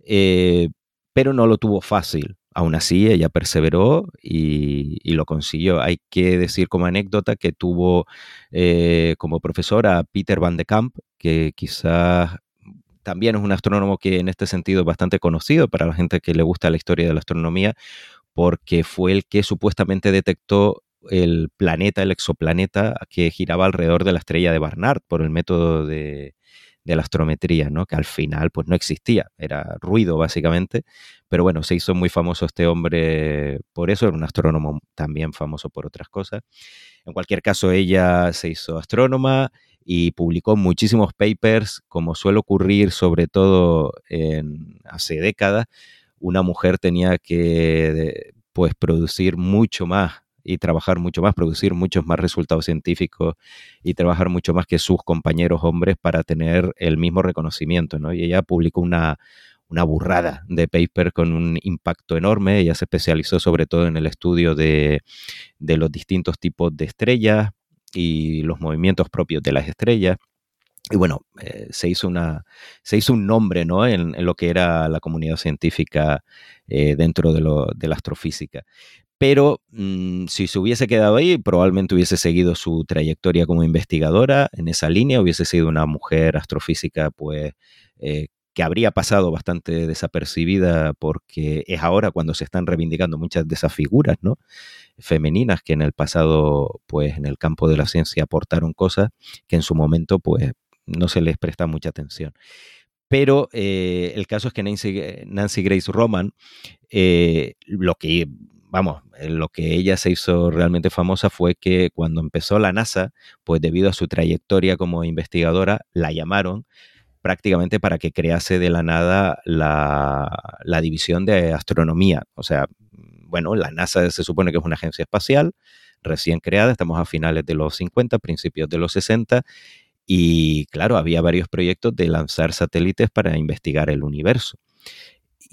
eh, pero no lo tuvo fácil. Aún así, ella perseveró y, lo consiguió. Hay que decir como anécdota que tuvo eh, como profesor a Peter Van de Kamp, que quizás también es un astrónomo que en este sentido es bastante conocido para la gente que le gusta la historia de la astronomía, porque fue el que supuestamente detectó el planeta, el exoplaneta que giraba alrededor de la estrella de Barnard por el método de, la astrometría, ¿no? que al final pues no existía, era ruido básicamente, pero bueno, se hizo muy famoso este hombre por eso, era un astrónomo también famoso por otras cosas. En cualquier caso, ella se hizo astrónoma, y publicó muchísimos papers, como suele ocurrir sobre todo en, hace décadas, una mujer tenía que pues producir mucho más y trabajar mucho más, producir muchos más resultados científicos y trabajar mucho más que sus compañeros hombres para tener el mismo reconocimiento, ¿no? Y ella publicó una, una burrada de papers con un impacto enorme. Ella se especializó sobre todo en el estudio de, de los distintos tipos de estrellas, y los movimientos propios de las estrellas. Y bueno, eh, se, hizo una, se hizo un nombre ¿no? en, lo que era la comunidad científica eh, dentro de, lo, de, la astrofísica. Pero mm, si se hubiese quedado ahí, probablemente hubiese seguido su trayectoria como investigadora en esa línea, hubiese sido una mujer astrofísica pues, eh, que habría pasado bastante desapercibida porque es ahora cuando se están reivindicando muchas de esas figuras, ¿no? femeninas que en el pasado, pues en el campo de la ciencia aportaron cosas que en su momento, pues no se les presta mucha atención. Pero eh, el caso es que Nancy, Grace Roman, eh, lo que, vamos, lo que ella se hizo realmente famosa fue que cuando empezó la NASA, pues debido a su trayectoria como investigadora, la llamaron prácticamente para que crease de la nada la, la división de astronomía. O sea, bueno, la NASA se supone que es una agencia espacial recién creada, estamos a finales de los 50, principios de los 60, y claro, había varios proyectos de lanzar satélites para investigar el universo.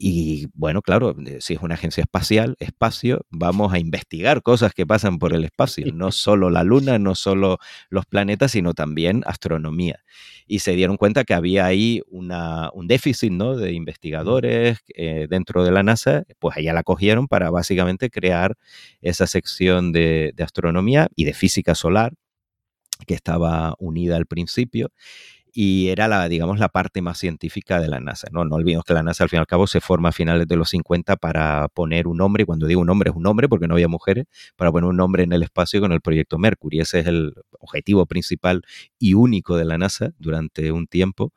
Y bueno, claro, eh, si es una agencia espacial, espacio, vamos a investigar cosas que pasan por el espacio, *laughs* no solo la Luna, no solo los planetas, sino también astronomía. Y se dieron cuenta que había ahí una, un déficit ¿no? de investigadores eh, dentro de la NASA, pues allá la cogieron para básicamente crear esa sección de, de astronomía y de física solar que estaba unida al principio y era la, digamos, la parte más científica de la NASA. No, no olvidemos que la NASA al fin y al cabo se forma a finales de los 50 para poner un hombre, cuando digo un hombre es un hombre porque no había mujeres, para poner un nombre en el espacio con el proyecto Mercury. Ese es el objetivo principal y único de la NASA durante un tiempo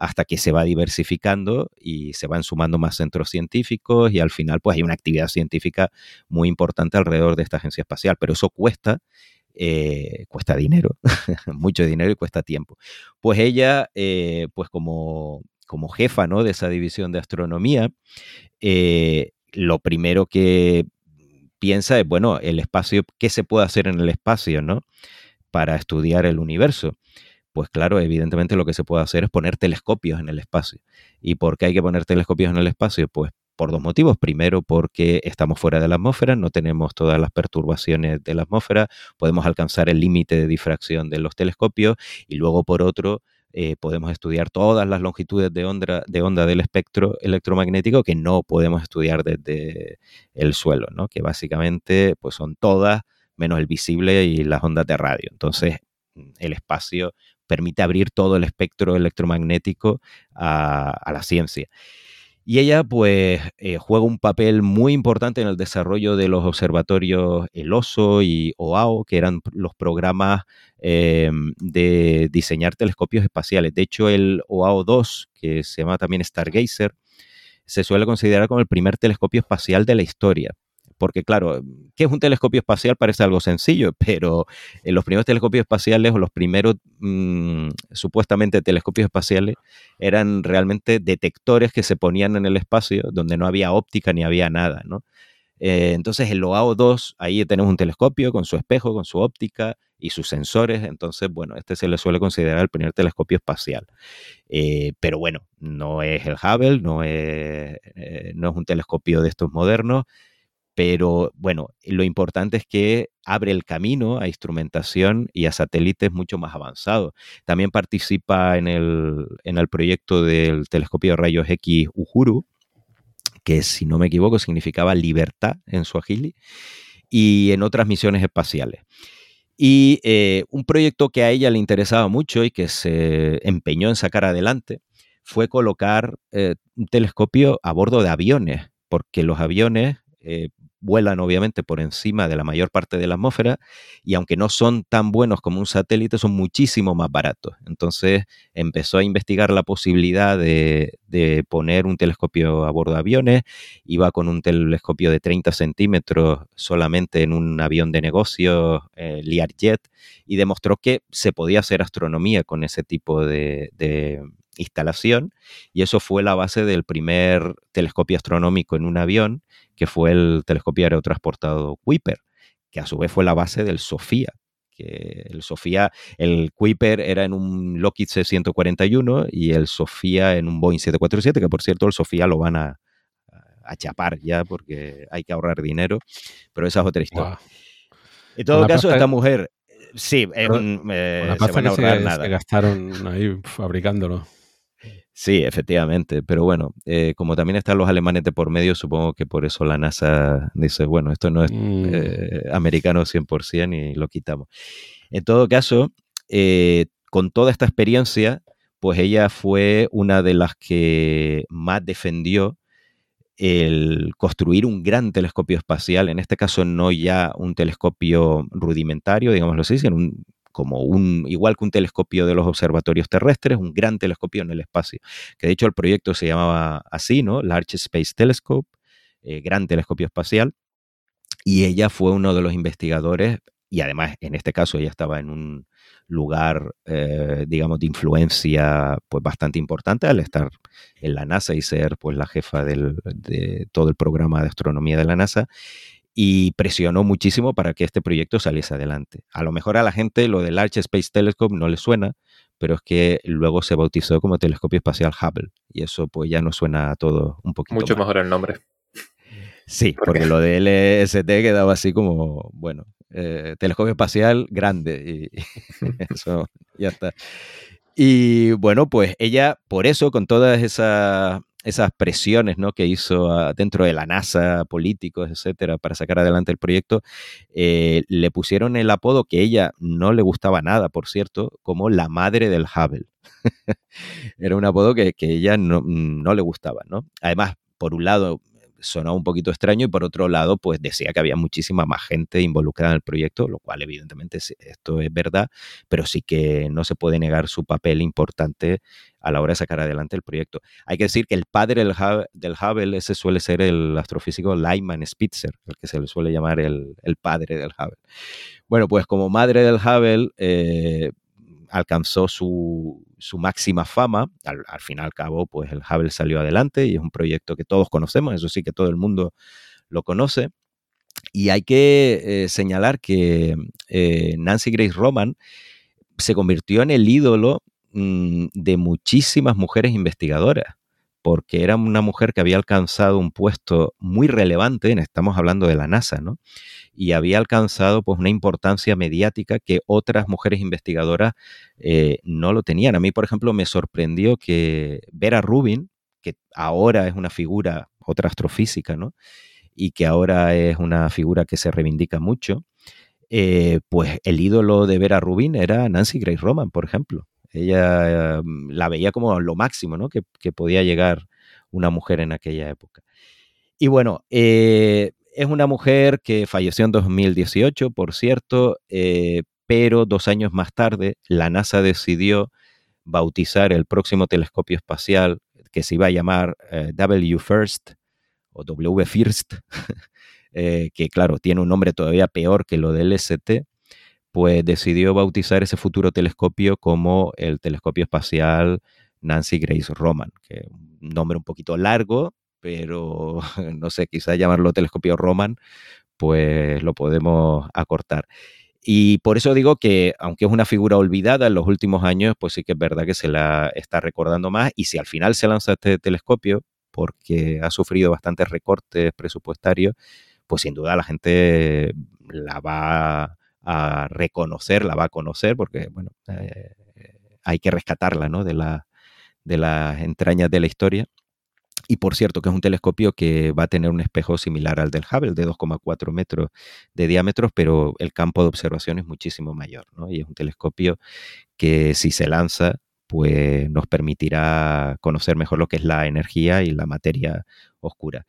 hasta que se va diversificando y se van sumando más centros científicos y al final pues hay una actividad científica muy importante alrededor de esta agencia espacial, pero eso cuesta eh, cuesta dinero, *laughs* mucho dinero y cuesta tiempo. Pues ella, eh, pues como, como jefa ¿no? de esa división de astronomía, eh, lo primero que piensa es, bueno, el espacio, ¿qué se puede hacer en el espacio, ¿no? Para estudiar el universo. pues claro, evidentemente lo que se puede hacer es poner telescopios en el espacio. ¿Y por qué hay que poner telescopios en el espacio? Pues por dos motivos. Primero, porque estamos fuera de la atmósfera, no tenemos todas las perturbaciones de la atmósfera, podemos alcanzar el límite de difracción de los telescopios y luego, por otro, eh, podemos estudiar todas las longitudes de onda, de onda del espectro electromagnético que no podemos estudiar desde el suelo, ¿no? que básicamente pues son todas menos el visible y las ondas de radio. Entonces, el espacio permite abrir todo el espectro electromagnético a, la ciencia. Y ella, pues, eh, juega un papel muy importante en el desarrollo de los observatorios El Oso y OAO, que eran los programas em, de diseñar telescopios espaciales. De hecho, el OAO-2, que se llama también Stargazer, se suele considerar como el primer telescopio espacial de la historia porque claro, ¿qué es un telescopio espacial? Parece algo sencillo, pero en los primeros telescopios espaciales o los primeros mm, supuestamente telescopios espaciales eran realmente detectores que se ponían en el espacio donde no había óptica ni había nada, ¿no? Eh, entonces, el OAO 2, ahí tenemos un telescopio con su espejo, con su óptica y sus sensores. Entonces, bueno, este se le suele considerar el primer telescopio espacial. Eh, pero bueno, no es el Hubble, no es, eh, no es un telescopio de estos modernos. Pero bueno, lo importante es que abre el camino a instrumentación y a satélites mucho más avanzados. También participa en el, en el proyecto del telescopio de rayos X Uhuru, que si no me equivoco significaba libertad en Swahili, y en otras misiones espaciales. Y eh, un proyecto que a ella le interesaba mucho y que se empeñó en sacar adelante fue colocar eh, un telescopio a bordo de aviones, porque los aviones eh, vuelan obviamente por encima de la mayor parte de la atmósfera y aunque no son tan buenos como un satélite, son muchísimo más baratos. Entonces empezó a investigar la posibilidad de, poner un telescopio a bordo de aviones, iba con un telescopio de 30 centímetros solamente en un avión de negocio, eh, Learjet, y demostró que se podía hacer astronomía con ese tipo de instalación y eso fue la base del primer telescopio astronómico en un avión, que fue el telescopio aerotransportado Kuiper, que a su vez fue la base del SOFIA. Que el SOFIA, el Kuiper era en un Lockheed C-141 y el SOFIA en un Boeing 747, que por cierto el SOFIA lo van a, a chapar ya porque hay que ahorrar dinero, pero esa es otra historia. En todo caso, esta mujer, sí, eh, se van a ahorrar nada. Se gastaron ahí fabricándolo. Sí, efectivamente, pero bueno, eh, como también están los alemanes de por medio, supongo que por eso la NASA dice, bueno, esto no es mm. eh, americano 100% y lo quitamos. En todo caso, eh, con toda esta experiencia, pues ella fue una de las que más defendió el construir un gran telescopio espacial, en este caso no ya un telescopio rudimentario, digámoslo así, sino un como un, igual que un telescopio de los observatorios terrestres, un gran telescopio en el espacio. Que de hecho el proyecto se llamaba así, ¿no? Large Space Telescope, eh, gran telescopio espacial. Y ella fue uno de los investigadores, y además en este caso ella estaba en un lugar, eh, digamos, de influencia pues bastante importante al estar en la NASA y ser pues la jefa de todo el programa de astronomía de la NASA y presionó muchísimo para que este proyecto saliese adelante. A lo mejor a la gente lo del Large Space Telescope no le suena, pero es que luego se bautizó como Telescopio Espacial Hubble y eso pues ya nos suena a todo un poquito Mucho mejor el nombre. Sí, porque lo de LST quedaba así como, bueno, eh, telescopio espacial grande y *laughs* *laughs* eso ya está. Y bueno, pues ella, por eso, con todas esas esas presiones ¿no? que hizo dentro de la NASA, políticos, etcétera, para sacar adelante el proyecto, eh, le pusieron el apodo que ella no le gustaba nada, por cierto, como la madre del Hubble. *laughs* Era un apodo que, que ella no, no, le gustaba, ¿no? Además, por un lado, sonaba un poquito extraño y por otro lado, pues decía que había muchísima más gente involucrada en el proyecto, lo cual evidentemente esto es verdad, pero sí que no se puede negar su papel importante a la hora de sacar adelante el proyecto. Hay que decir que el padre del, Hubble, ese suele ser el astrofísico Lyman Spitzer, el que se le suele llamar el, padre del Hubble. Bueno, pues como madre del Hubble, eh, alcanzó su, máxima fama. Al, fin y al cabo, pues el Hubble salió adelante y es un proyecto que todos conocemos, eso sí que todo el mundo lo conoce. Y hay que eh, señalar que eh, Nancy Grace Roman se convirtió en el ídolo mm, de muchísimas mujeres investigadoras, porque era una mujer que había alcanzado un puesto muy relevante, estamos hablando de la NASA, ¿no? Y había alcanzado pues una importancia mediática que otras mujeres investigadoras eh, no lo tenían. A mí, por ejemplo, me sorprendió que Vera Rubin, que ahora es una figura, otra astrofísica, ¿no? Y que ahora es una figura que se reivindica mucho, eh, pues el ídolo de Vera Rubin era Nancy Grace Roman, por ejemplo. Ella mm, la veía como lo máximo, ¿no? Que, podía llegar una mujer en aquella época. Y bueno, eh, es una mujer que falleció en 2018, por cierto, eh, pero dos años más tarde la NASA decidió bautizar el próximo telescopio espacial que se iba a llamar W First o W First, *laughs* Eh, que claro, tiene un nombre todavía peor que lo del ST, pues decidió bautizar ese futuro telescopio como el telescopio espacial Nancy Grace Roman, que es un nombre un poquito largo, pero *laughs* no sé, quizás llamarlo telescopio Roman, pues lo podemos acortar. Y por eso digo que, aunque es una figura olvidada en los últimos años, pues sí que es verdad que se la está recordando más. Y si al final se lanza este telescopio, porque ha sufrido bastantes recortes presupuestarios, pues sin duda la gente la va a reconocer, la va a conocer, porque bueno, eh, hay que rescatarla ¿no? de, la, de las entrañas de la historia. Y por cierto, que es un telescopio que va a tener un espejo similar al del Hubble, de 2,4 metros de diámetro, pero el campo de observación es muchísimo mayor. Y es un telescopio que si se lanza, pues nos permitirá conocer mejor lo que es la energía y la materia oscura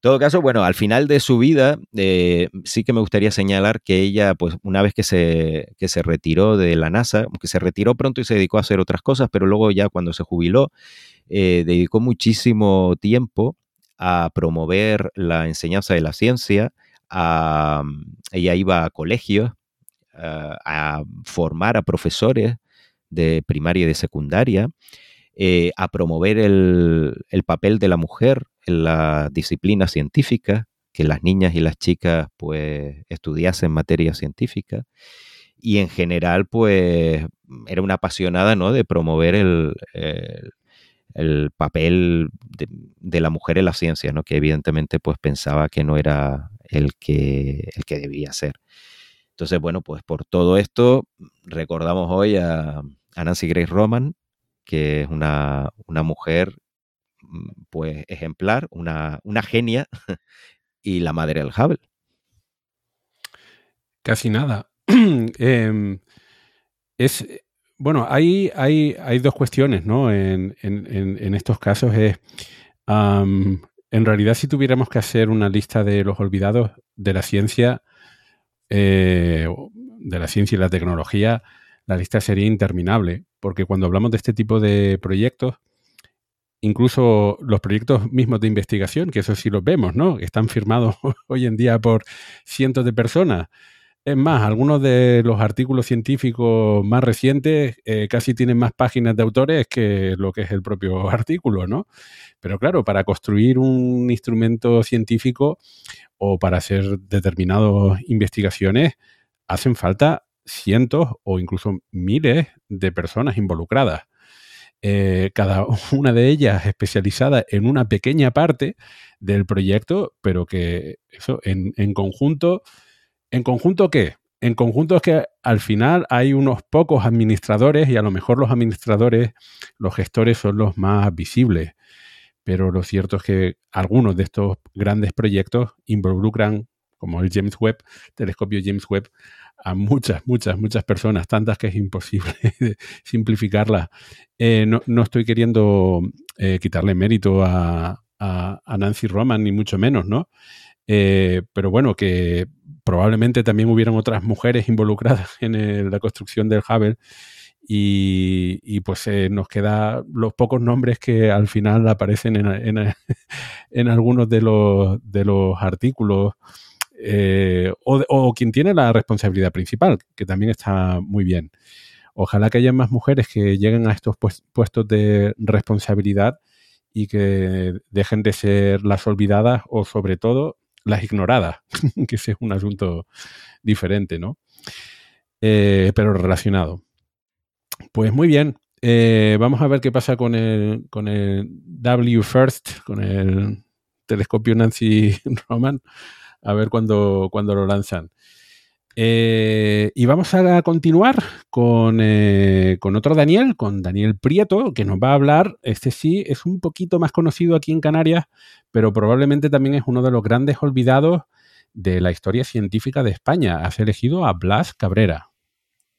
todo caso, bueno, al final de su vida, eh, sí que me gustaría señalar que ella, pues una vez que se, se retiró de la NASA, que se retiró pronto y se dedicó a hacer otras cosas, pero luego ya cuando se jubiló, eh, dedicó muchísimo tiempo a promover la enseñanza de la ciencia, ella iba a colegios, a, formar a profesores de primaria y de secundaria, eh, a promover el, papel de la mujer en la disciplina científica, que las niñas y las chicas pues estudiasen materia científica y en general pues era una apasionada ¿no? de promover el, el, papel de, la mujer en la ciencia, ¿no? que evidentemente pues pensaba que no era el que, el que debía ser. Entonces, bueno, pues por todo esto recordamos hoy a, a Nancy Grace Roman, que es una, una mujer pues ejemplar, una, una genia *laughs* y la madre del Hubble. Casi nada. *clears throat* Em, es, bueno, hay, hay, hay, dos cuestiones, ¿no? En, estos casos es, en realidad si tuviéramos que hacer una lista de los olvidados de la ciencia, eh, de la ciencia y la tecnología, la lista sería interminable, porque cuando hablamos de este tipo de proyectos, incluso los proyectos mismos de investigación, que eso sí los vemos, ¿no? Están firmados *laughs* hoy en día por cientos de personas. Es más, algunos de los artículos científicos más recientes eh, casi tienen más páginas de autores que lo que es el propio *laughs* artículo, ¿no? Pero claro, para construir un instrumento científico o para hacer determinadas investigaciones, hacen falta cientos o incluso miles de personas involucradas. Eh, cada *laughs* una de ellas especializada en una pequeña parte del proyecto, pero que eso en, conjunto, ¿en conjunto qué? En conjunto es que al final hay unos pocos administradores y a lo mejor los administradores, los gestores son los más visibles. Pero lo cierto es que algunos de estos grandes proyectos involucran, como el James Webb, telescopio James Webb, a muchas, muchas, muchas personas, tantas que es imposible *laughs* simplificarla. Eh, no, estoy queriendo eh, quitarle mérito a, Nancy Roman, ni mucho menos, ¿no? Eh, pero bueno, que probablemente también hubieran otras mujeres involucradas en la construcción del Hubble y, pues nos queda los pocos nombres que al final aparecen en, en *laughs* algunos de los, de los artículos eh, o, quien tiene la responsabilidad principal, que también está muy bien. Ojalá que haya más mujeres que lleguen a estos puestos de responsabilidad y que dejen de ser las olvidadas o sobre todo las ignoradas, *laughs* que ese es un asunto diferente, ¿no? Eh, pero relacionado. Pues muy bien. Eh, vamos a ver qué pasa con el, con el W First, con el telescopio Nancy *laughs* Roman, a ver cuándo, cuando lo lanzan. Eh, y vamos a continuar eh, con, otro Daniel, con Daniel Prieto, que nos va a hablar. Este sí es un poquito más conocido aquí en Canarias, pero probablemente también es uno de los grandes olvidados de la historia científica de España. Has elegido a Blas Cabrera.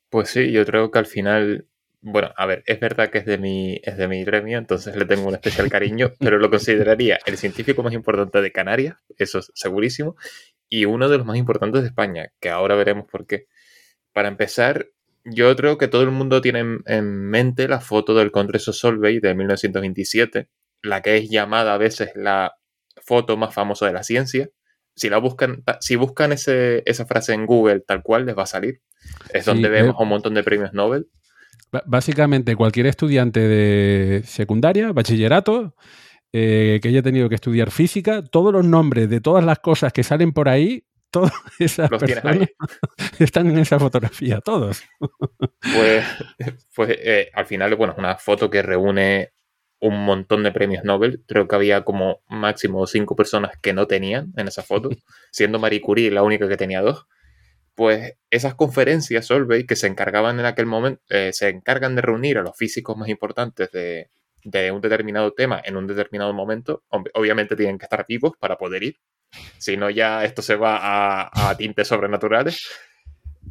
Pues sí, yo creo que al final, bueno, a ver, es verdad que es de mi, es de mi gremio, entonces le tengo un especial cariño, pero lo consideraría el científico más importante de Canarias, eso es segurísimo, y uno de los más importantes de España, que ahora veremos por qué. Para empezar, yo creo que todo el mundo tiene en mente la foto del Congreso Solvay de 1927, la que es llamada a veces la foto más famosa de la ciencia. Si la buscan, si buscan ese, esa frase en Google tal cual, les va a salir. Es donde vemos un montón de premios Nobel. Básicamente, cualquier estudiante de secundaria, bachillerato, eh, que haya tenido que estudiar física, todos los nombres de todas las cosas que salen por ahí, *laughs* todas esas personas *laughs* están en esa fotografía, todos. Pues, *laughs* pues eh, al final, bueno, es una foto que reúne un montón de premios Nobel. Creo que había como máximo cinco personas que no tenían en esa foto, siendo Marie Curie la única que tenía dos. Pues esas conferencias Solvay que se encargaban en aquel momento, eh, se encargan de reunir a los físicos más importantes de, un determinado tema en un determinado momento, obviamente tienen que estar vivos para poder ir. Si no, ya esto se va a, tintes sobrenaturales.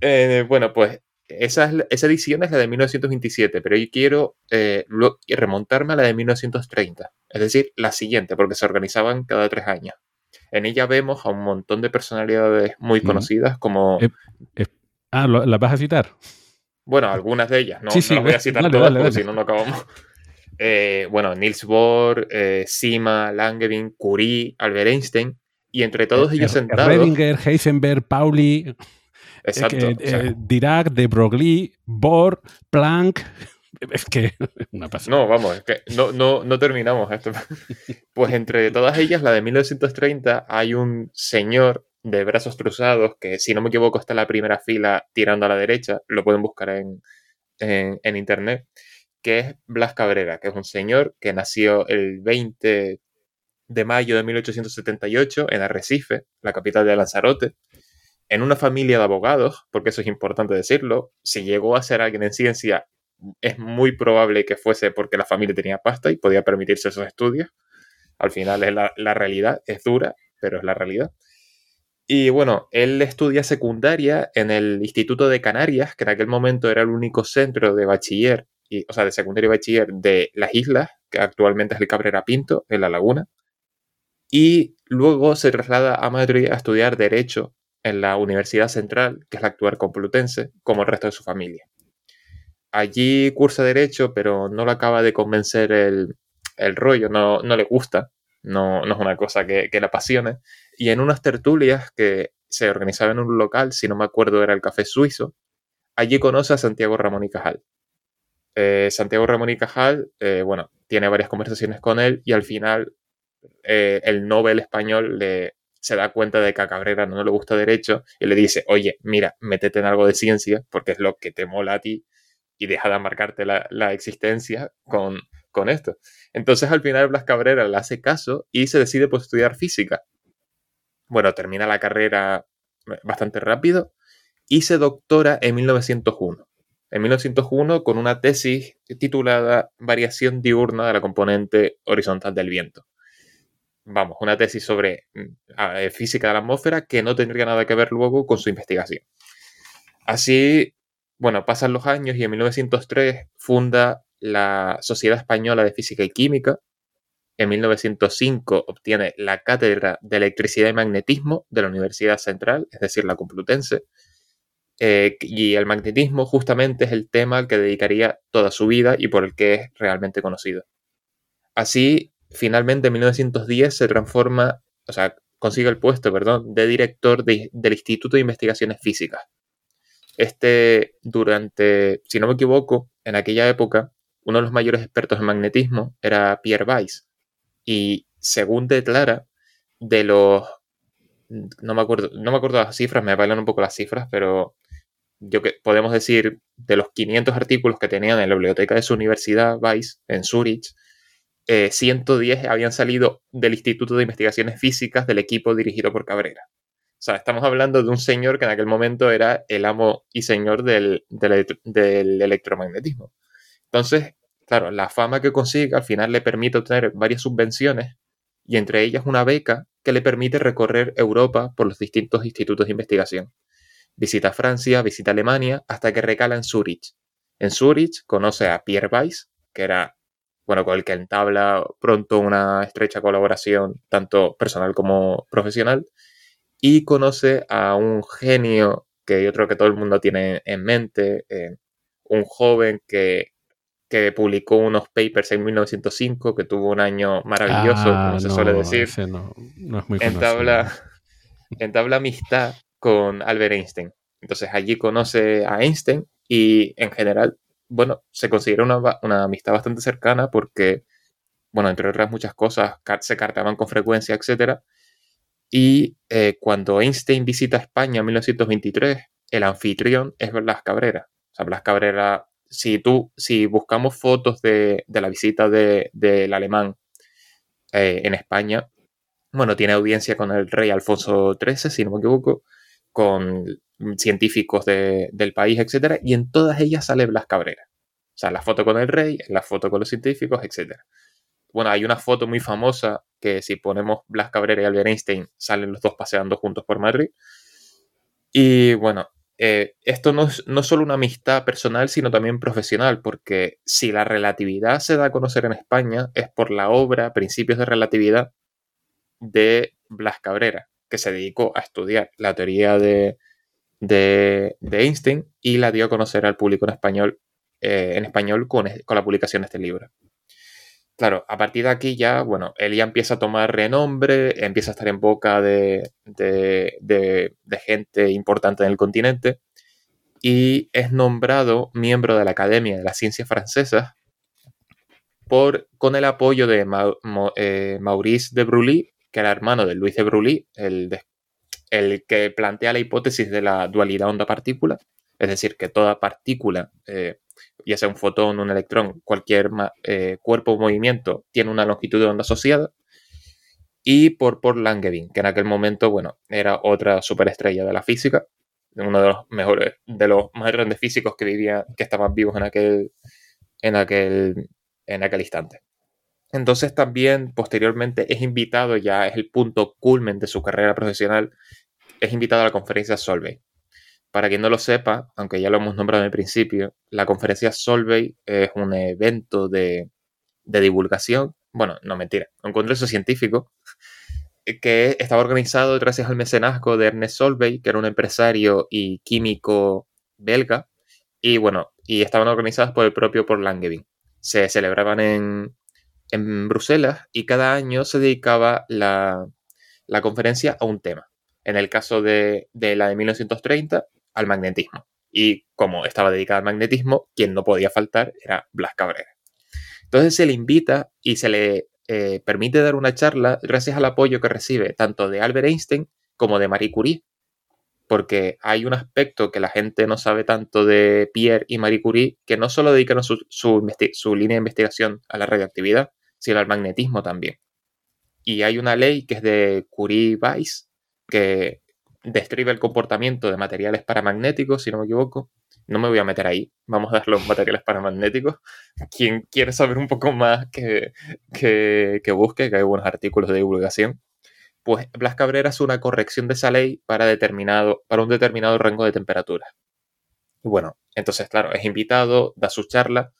Eh, bueno, pues esa, esa, edición es la de 1927, pero yo quiero eh, remontarme a la de 1930, es decir, la siguiente, porque se organizaban cada tres años. En ella vemos a un montón de personalidades muy conocidas como... Eh, ah, ¿las vas a citar? Bueno, algunas de ellas, no, las voy a citar todas porque si no, no acabamos. Eh, bueno, Niels Bohr, eh, Sima, Langevin, Curie, Albert Einstein, y entre todos ellos sentados. Redinger, Heisenberg, Pauli, Exacto, Dirac, de Broglie, Bohr, Planck. *laughs* Es que *laughs* una pasada. No, vamos, es que no, no, no terminamos esto. *laughs* Pues entre todas ellas, la de 1930, hay un señor de brazos cruzados que, si no me equivoco, está en la primera fila tirando a la derecha. Lo pueden buscar en, en, en internet que es Blas Cabrera, que es un señor que nació el 20 de mayo de 1878 en Arrecife, la capital de Lanzarote, en una familia de abogados, porque eso es importante decirlo. Si llegó a ser alguien en ciencia, es muy probable que fuese porque la familia tenía pasta y podía permitirse esos estudios. Al final es la, realidad, es dura, pero es la realidad. Y bueno, él estudia secundaria en el Instituto de Canarias, que en aquel momento era el único centro de bachiller o sea, de secundario y bachiller de las islas, que actualmente es el Cabrera Pinto, en La Laguna. Y luego se traslada a Madrid a estudiar Derecho en la Universidad Central, que es la actual Complutense, como el resto de su familia. Allí cursa Derecho, pero no lo acaba de convencer el, rollo, no, no, le gusta, no, no es una cosa que, que le apasione. Y en unas tertulias que se organizaban en un local, si no me acuerdo era el Café Suizo, allí conoce a Santiago Ramón y Cajal. Eh, Santiago Ramón y Cajal, eh, bueno, tiene varias conversaciones con él y al final eh, el Nobel español le, se da cuenta de que a Cabrera no le gusta derecho y le dice, oye, mira, métete en algo de ciencia porque es lo que te mola a ti y deja de marcarte la, existencia con, con, esto. Entonces al final Blas Cabrera le hace caso y se decide por estudiar física. Bueno, termina la carrera bastante rápido y se doctora en 1901 en 1901 con una tesis titulada Variación diurna de la componente horizontal del viento. Vamos, una tesis sobre mm, eh, física de la atmósfera que no tendría nada que ver luego con su investigación. Así, bueno, pasan los años y en 1903 funda la Sociedad Española de Física y Química. En 1905 obtiene la cátedra de electricidad y magnetismo de la Universidad Central, es decir, la Complutense. Eh, y el magnetismo justamente es el tema al que dedicaría toda su vida y por el que es realmente conocido. Así, finalmente en 1910 se transforma, o sea, consigue el puesto, perdón, de director del Instituto de Investigaciones Físicas. Este, durante, si no me equivoco, en aquella época, uno de los mayores expertos en magnetismo era Pierre Weiss. Y según declara, de los no me acuerdo, no me acuerdo las cifras, me bailan un poco las cifras, pero yo que podemos decir, de los 500 artículos que tenían en la biblioteca de su universidad, Weiss, en Zurich, 110 eh, habían salido del Instituto de Investigaciones Físicas del equipo dirigido por Cabrera. O sea, estamos hablando de un señor que en aquel momento era el amo y señor del, del, electromagnetismo. Entonces, claro, la fama que consigue al final le permite obtener varias subvenciones y entre ellas una beca que le permite recorrer Europa por los distintos institutos de investigación. Visita Francia, visita Alemania, hasta que recala en Zurich. En Zurich conoce a Pierre Weiss, que era, bueno, con el que entabla pronto una estrecha colaboración, tanto personal como profesional, y conoce a un genio que yo creo que todo el mundo tiene en mente, eh, un joven que, que, publicó unos papers en 1905, que tuvo un año maravilloso, como ah, se suele decir. No, no, es muy entabla, entabla amistad con Albert Einstein. Entonces allí conoce a Einstein y en general, bueno, se considera una, una amistad bastante cercana porque, bueno, entre otras muchas cosas, se cartaban con frecuencia, etcétera y eh, cuando Einstein visita España en 1923, el anfitrión es Blas Cabrera. O sea, Blas Cabrera, si tú, si buscamos fotos de, la visita del alemán eh, en España, bueno, tiene audiencia con el rey Alfonso XIII, si no me equivoco, con científicos del país, etc. Y en todas ellas sale Blas Cabrera. O sea, la foto con el rey, la foto con los científicos, etc. Bueno, hay una foto muy famosa que si ponemos Blas Cabrera y Albert Einstein salen los dos paseando juntos por Madrid. Y bueno, eh, esto no es no solo una amistad personal, sino también profesional, porque si la relatividad se da a conocer en España es por la obra Principios de Relatividad de Blas Cabrera, que se dedicó a estudiar la teoría de, de, Einstein y la dio a conocer al público en español, eh, en español con, con la publicación de este libro. Claro, a partir de aquí ya, bueno, él ya empieza a tomar renombre, empieza a estar en boca de, gente importante en el continente y es nombrado miembro de la Academia de las Ciencias Francesas por, con el apoyo de eh, Maurice de Brully, que era hermano de Luis de Brully, el, el que plantea la hipótesis de la dualidad onda-partícula, es decir, que toda partícula eh, ya sea un fotón, un electrón, cualquier eh, cuerpo o movimiento, tiene una longitud de onda asociada. Y por Paul Langevin, que en aquel momento, bueno, era otra superestrella de la física, uno de los mejores, de los más grandes físicos que vivían, que estaban vivos en aquel, en aquel, en aquel instante. Entonces también posteriormente es invitado, ya es el punto culmen de su carrera profesional, es invitado a la conferencia Solvay. Para quien no lo sepa, aunque ya lo hemos nombrado en el principio, la conferencia Solvay es un evento de, divulgación, bueno, no mentira, un congreso científico que estaba organizado gracias al mecenazgo de Ernest Solvay, que era un empresario y químico belga, y bueno, y estaban organizados por el propio Paul Langevin. Se celebraban en, Bruselas y cada año se dedicaba la, conferencia a un tema. En el caso de, de la de 1930 al magnetismo. Y como estaba dedicada al magnetismo, quien no podía faltar era Blas Cabrera. Entonces se le invita y se le eh, permite dar una charla gracias al apoyo que recibe tanto de Albert Einstein como de Marie Curie. Porque hay un aspecto que la gente no sabe tanto de Pierre y Marie Curie, que no solo dedican su, su línea de investigación a la radioactividad, sino al magnetismo también. Y hay una ley que es de Curie-Weiss, que describe el comportamiento de materiales paramagnéticos, si no me equivoco. No me voy a meter ahí, vamos a dar los materiales paramagnéticos. Quien quiere saber un poco más, que, que, busque, que hay buenos artículos de divulgación. Pues Blas Cabrera es una corrección de esa ley para, determinado, para un determinado rango de temperatura. Y bueno, entonces, claro, es invitado, da su charla,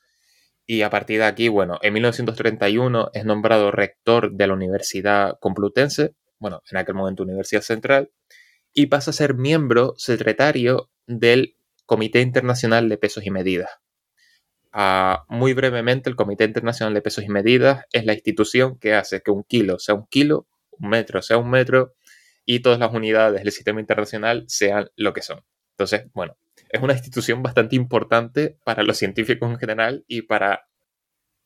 y a partir de aquí, bueno, en 1931 es nombrado rector de la Universidad Complutense, bueno, en aquel momento Universidad Central, y pasa a ser miembro secretario del Comité Internacional de Pesos y Medidas. Ah, muy brevemente, el Comité Internacional de Pesos y Medidas es la institución que hace que un kilo sea un kilo, un metro sea un metro y todas las unidades del sistema internacional sean lo que son. Entonces, bueno, es una institución bastante importante para los científicos en general y para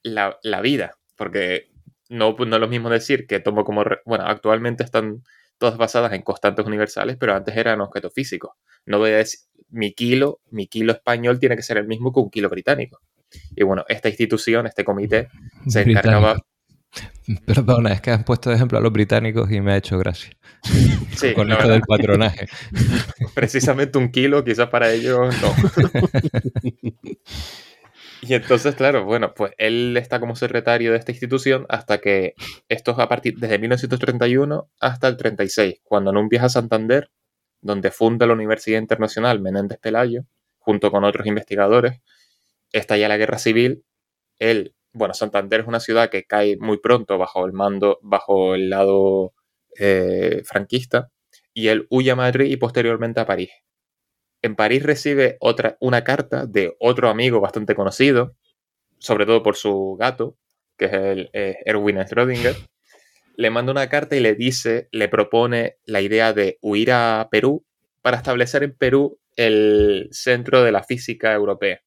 la, vida, porque no, no es lo mismo decir que tomo como, bueno, actualmente están todas basadas en constantes universales, pero antes eran objetos físicos. No voy a decir, mi kilo, mi kilo español tiene que ser el mismo que un kilo británico. Y bueno, esta institución, este comité, se encargaba... *laughs* Perdona, es que has puesto de ejemplo a los británicos y me ha hecho gracia. *laughs* Sí, Con esto del patronaje. *laughs* Precisamente un kilo, quizás para ellos no. Y entonces, claro, bueno, pues él está como secretario de esta institución hasta que esto es a partir desde 1931 hasta el 36, cuando en un viaje a Santander, donde funda la Universidad Internacional Menéndez Pelayo, junto con otros investigadores, estalla la guerra civil. Él, bueno, Santander es una ciudad que cae muy pronto bajo el mando, bajo el lado eh, franquista, y él huye a Madrid y posteriormente a París. En París recibe otra, una carta de otro amigo bastante conocido, sobre todo por su gato, que es el eh, Erwin Schrödinger. Le manda una carta y le dice, le propone la idea de huir a Perú para establecer en Perú el centro de la física europea.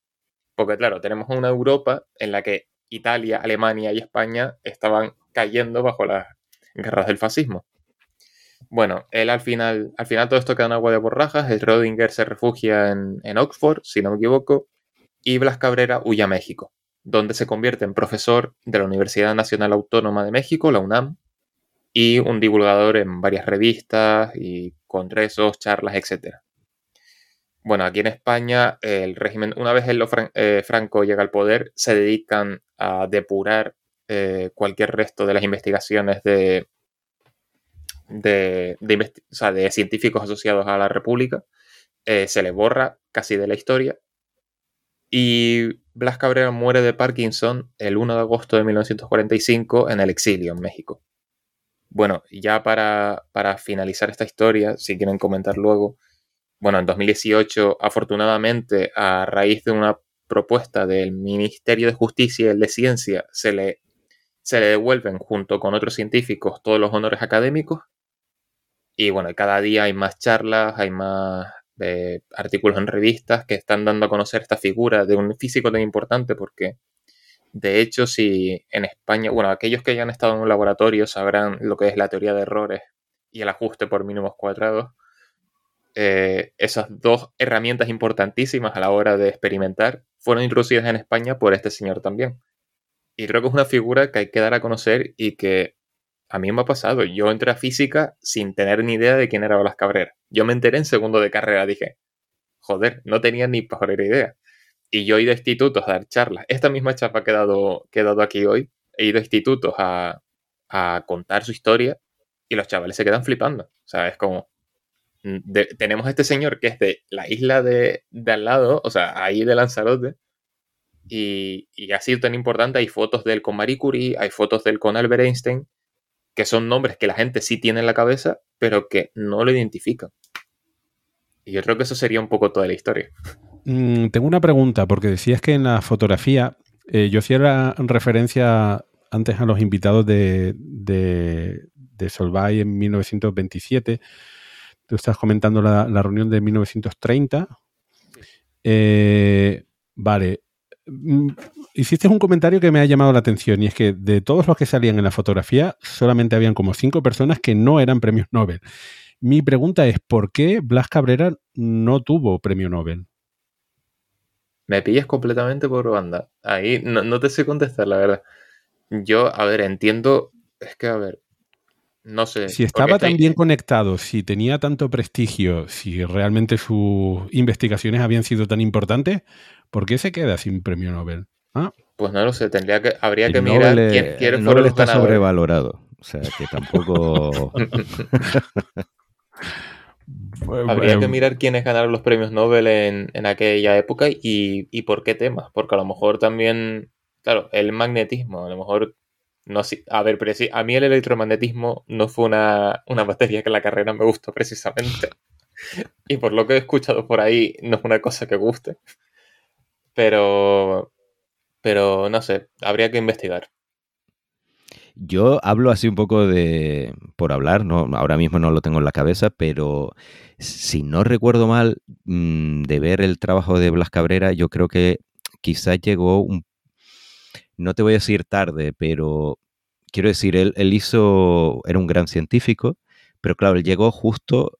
Porque claro, tenemos una Europa en la que Italia, Alemania y España estaban cayendo bajo las guerras del fascismo. Bueno, él al final, al final todo esto queda en agua de borrajas, el Rodinger se refugia en, Oxford, si no me equivoco, y Blas Cabrera huye a México, donde se convierte en profesor de la Universidad Nacional Autónoma de México, la UNAM, y un divulgador en varias revistas y congresos, charlas, etc. Bueno, aquí en España, el régimen, una vez el eh, Franco llega al poder, se dedican a depurar eh, cualquier resto de las investigaciones de, de, de, científicos asociados a la República, eh, se le borra casi de la historia. Y Blas Cabrera muere de Parkinson el 1 de agosto de 1945 en el exilio en México. Bueno, ya para, para finalizar esta historia, si quieren comentar luego, bueno, en 2018, afortunadamente, a raíz de una propuesta del Ministerio de Justicia y el de Ciencia, se le, se le devuelven junto con otros científicos todos los honores académicos y bueno, cada día hay más charlas, hay más eh, artículos en revistas que están dando a conocer esta figura de un físico tan importante porque, de hecho, si en España, bueno, aquellos que hayan estado en un laboratorio sabrán lo que es la teoría de errores y el ajuste por mínimos cuadrados. Eh, esas dos herramientas importantísimas a la hora de experimentar fueron introducidas en España por este señor también. Y creo que es una figura que hay que dar a conocer y que a mí me ha pasado. Yo entré a física sin tener ni idea de quién era Blas Cabrera. Yo me enteré en segundo de carrera. Dije, joder, no tenía ni por idea. Y yo he ido a institutos a dar charlas. Esta misma chapa que he dado, aquí hoy, he ido a institutos a, contar su historia y los chavales se quedan flipando. O sea, es como, mm, tenemos a este señor que es de la isla de, al lado, o sea, ahí de Lanzarote, y, y, ha sido tan importante. Hay fotos de él con Marie Curie, hay fotos de él con Albert Einstein, que son nombres que la gente sí tiene en la cabeza, pero que no lo identifican. Y yo creo que eso sería un poco toda la historia. Mm, tengo una pregunta, porque decías que en la fotografía, eh, yo hacía referencia antes a los invitados de, de, Solvay en 1927. Tú estás comentando la, reunión de 1930. Eh, vale, hiciste un comentario que me ha llamado la atención y es que de todos los que salían en la fotografía, solamente habían como cinco personas que no eran premios Nobel. Mi pregunta es, ¿por qué Blas Cabrera no tuvo premio Nobel? Me pillas completamente por banda. Ahí no, no te sé contestar, la verdad. Yo, a ver, entiendo, es que, a ver, no sé. Si estaba tan bien conectado, si tenía tanto prestigio, si realmente sus investigaciones habían sido tan importantes, ¿por qué se queda sin premio Nobel? ¿Ah? Pues no lo sé, tendría que, habría que mirar quién, quién Nobel está sobrevalorado. O sea, que tampoco. *laughs* Habría que mirar quiénes ganaron los premios Nobel en, en aquella época y, y, por qué temas. Porque a lo mejor también, claro, el magnetismo, a lo mejor no, a ver, pero a mí el electromagnetismo no fue una, una materia que en la carrera me gustó precisamente. *laughs* y por lo que he escuchado por ahí, no es una cosa que guste. Pero, pero no sé, habría que investigar. Yo hablo así un poco de, por hablar, no, ahora mismo no lo tengo en la cabeza, pero si no recuerdo mal mm, de ver el trabajo de Blas Cabrera, yo creo que quizás llegó un no te voy a decir tarde, pero quiero decir, él, hizo, era un gran científico, pero claro, él llegó justo,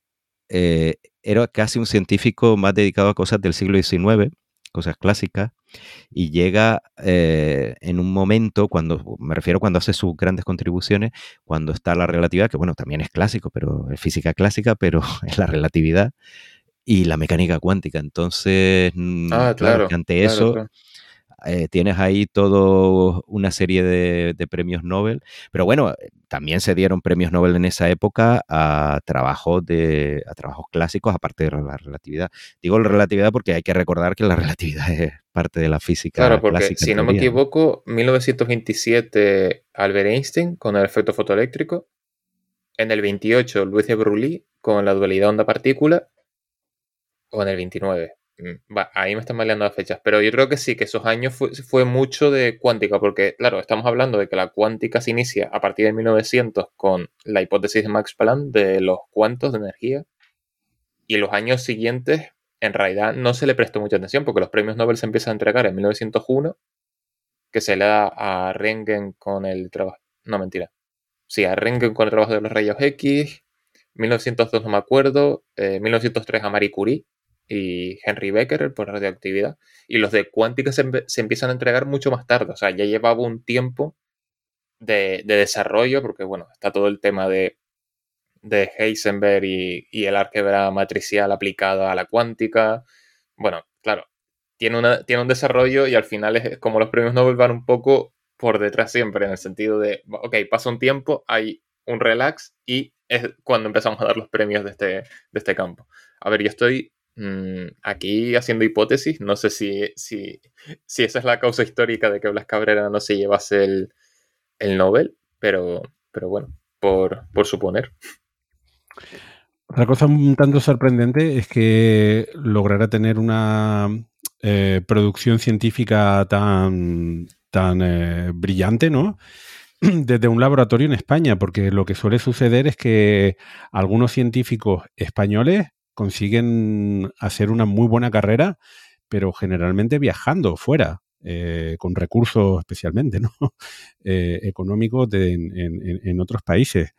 eh, era casi un científico más dedicado a cosas del siglo XIX, cosas clásicas, y llega eh, en un momento, cuando me refiero cuando hace sus grandes contribuciones, cuando está la relatividad, que bueno, también es clásico, pero es física clásica, pero *laughs* es la relatividad, y la mecánica cuántica. Entonces, mm, ah, claro, ante eso eh, tienes ahí toda una serie de, premios Nobel, pero bueno, también se dieron premios Nobel en esa época a trabajos, de, a trabajos clásicos, aparte de la relatividad. Digo la relatividad porque hay que recordar que la *laughs* relatividad es parte de la física. Claro, porque si no me equivoco, 1927 Albert Einstein con el efecto fotoeléctrico, en el 28 Louis de Broglie con la dualidad onda-partícula, o en el 29. Mm, ahí me están maleando las fechas, pero yo creo que sí, que esos años fue, mucho de cuántica, porque claro, estamos hablando de que la cuántica se inicia a partir de 1900 con la hipótesis de Max Planck de los cuantos de energía, y los años siguientes en realidad no se le prestó mucha atención, porque los premios Nobel se empiezan a entregar en 1901, que se le da a Rengen con el trabajo, no mentira, sí, a Rengen con el trabajo de los rayos X, 1902 no me acuerdo, 1903 eh, a Marie Curie, y Henry Becker por radioactividad. Y los de cuántica se, empiezan a entregar mucho más tarde. O sea, ya llevaba un tiempo de, desarrollo, porque bueno, está todo el tema de, de Heisenberg y, y el álgebra matricial aplicado a la cuántica. Bueno, claro, tiene, una, tiene un desarrollo y al final es como los premios Nobel van un poco por detrás siempre, en el sentido de, ok, pasa un tiempo, hay un relax y es cuando empezamos a dar los premios de este, de este campo. A ver, yo estoy Mm, aquí haciendo hipótesis, no sé si, si, si, esa es la causa histórica de que Blas Cabrera no se llevase el, el Nobel, pero, pero bueno, por, suponer. Otra cosa un tanto sorprendente es que lograra tener una eh, producción científica tan, tan eh, brillante, ¿no? *clears throat* Desde un laboratorio en España, porque lo que suele suceder es que algunos científicos españoles consiguen hacer una muy buena carrera, pero generalmente viajando fuera, eh, con recursos especialmente ¿no? *laughs* Eh, económicos en, otros países.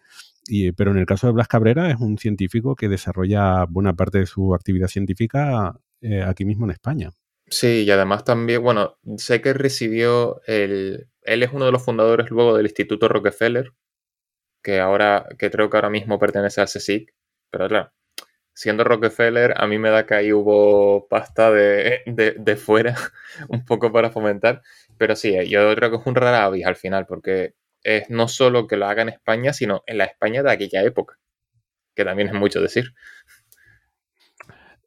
Y, pero en el caso de Blas Cabrera es un científico que desarrolla buena parte de su actividad científica eh, aquí mismo en España. Sí, y además también, bueno, sé que recibió el... Él es uno de los fundadores luego del Instituto Rockefeller, que ahora, que creo que ahora mismo pertenece al CSIC, pero claro, siendo Rockefeller, a mí me da que ahí hubo pasta de, *laughs* fuera, *laughs* un poco para fomentar. Pero sí, yo creo que es un rara avis al final, porque es no solo que lo haga en España, sino en la España de aquella época, que también es mucho decir.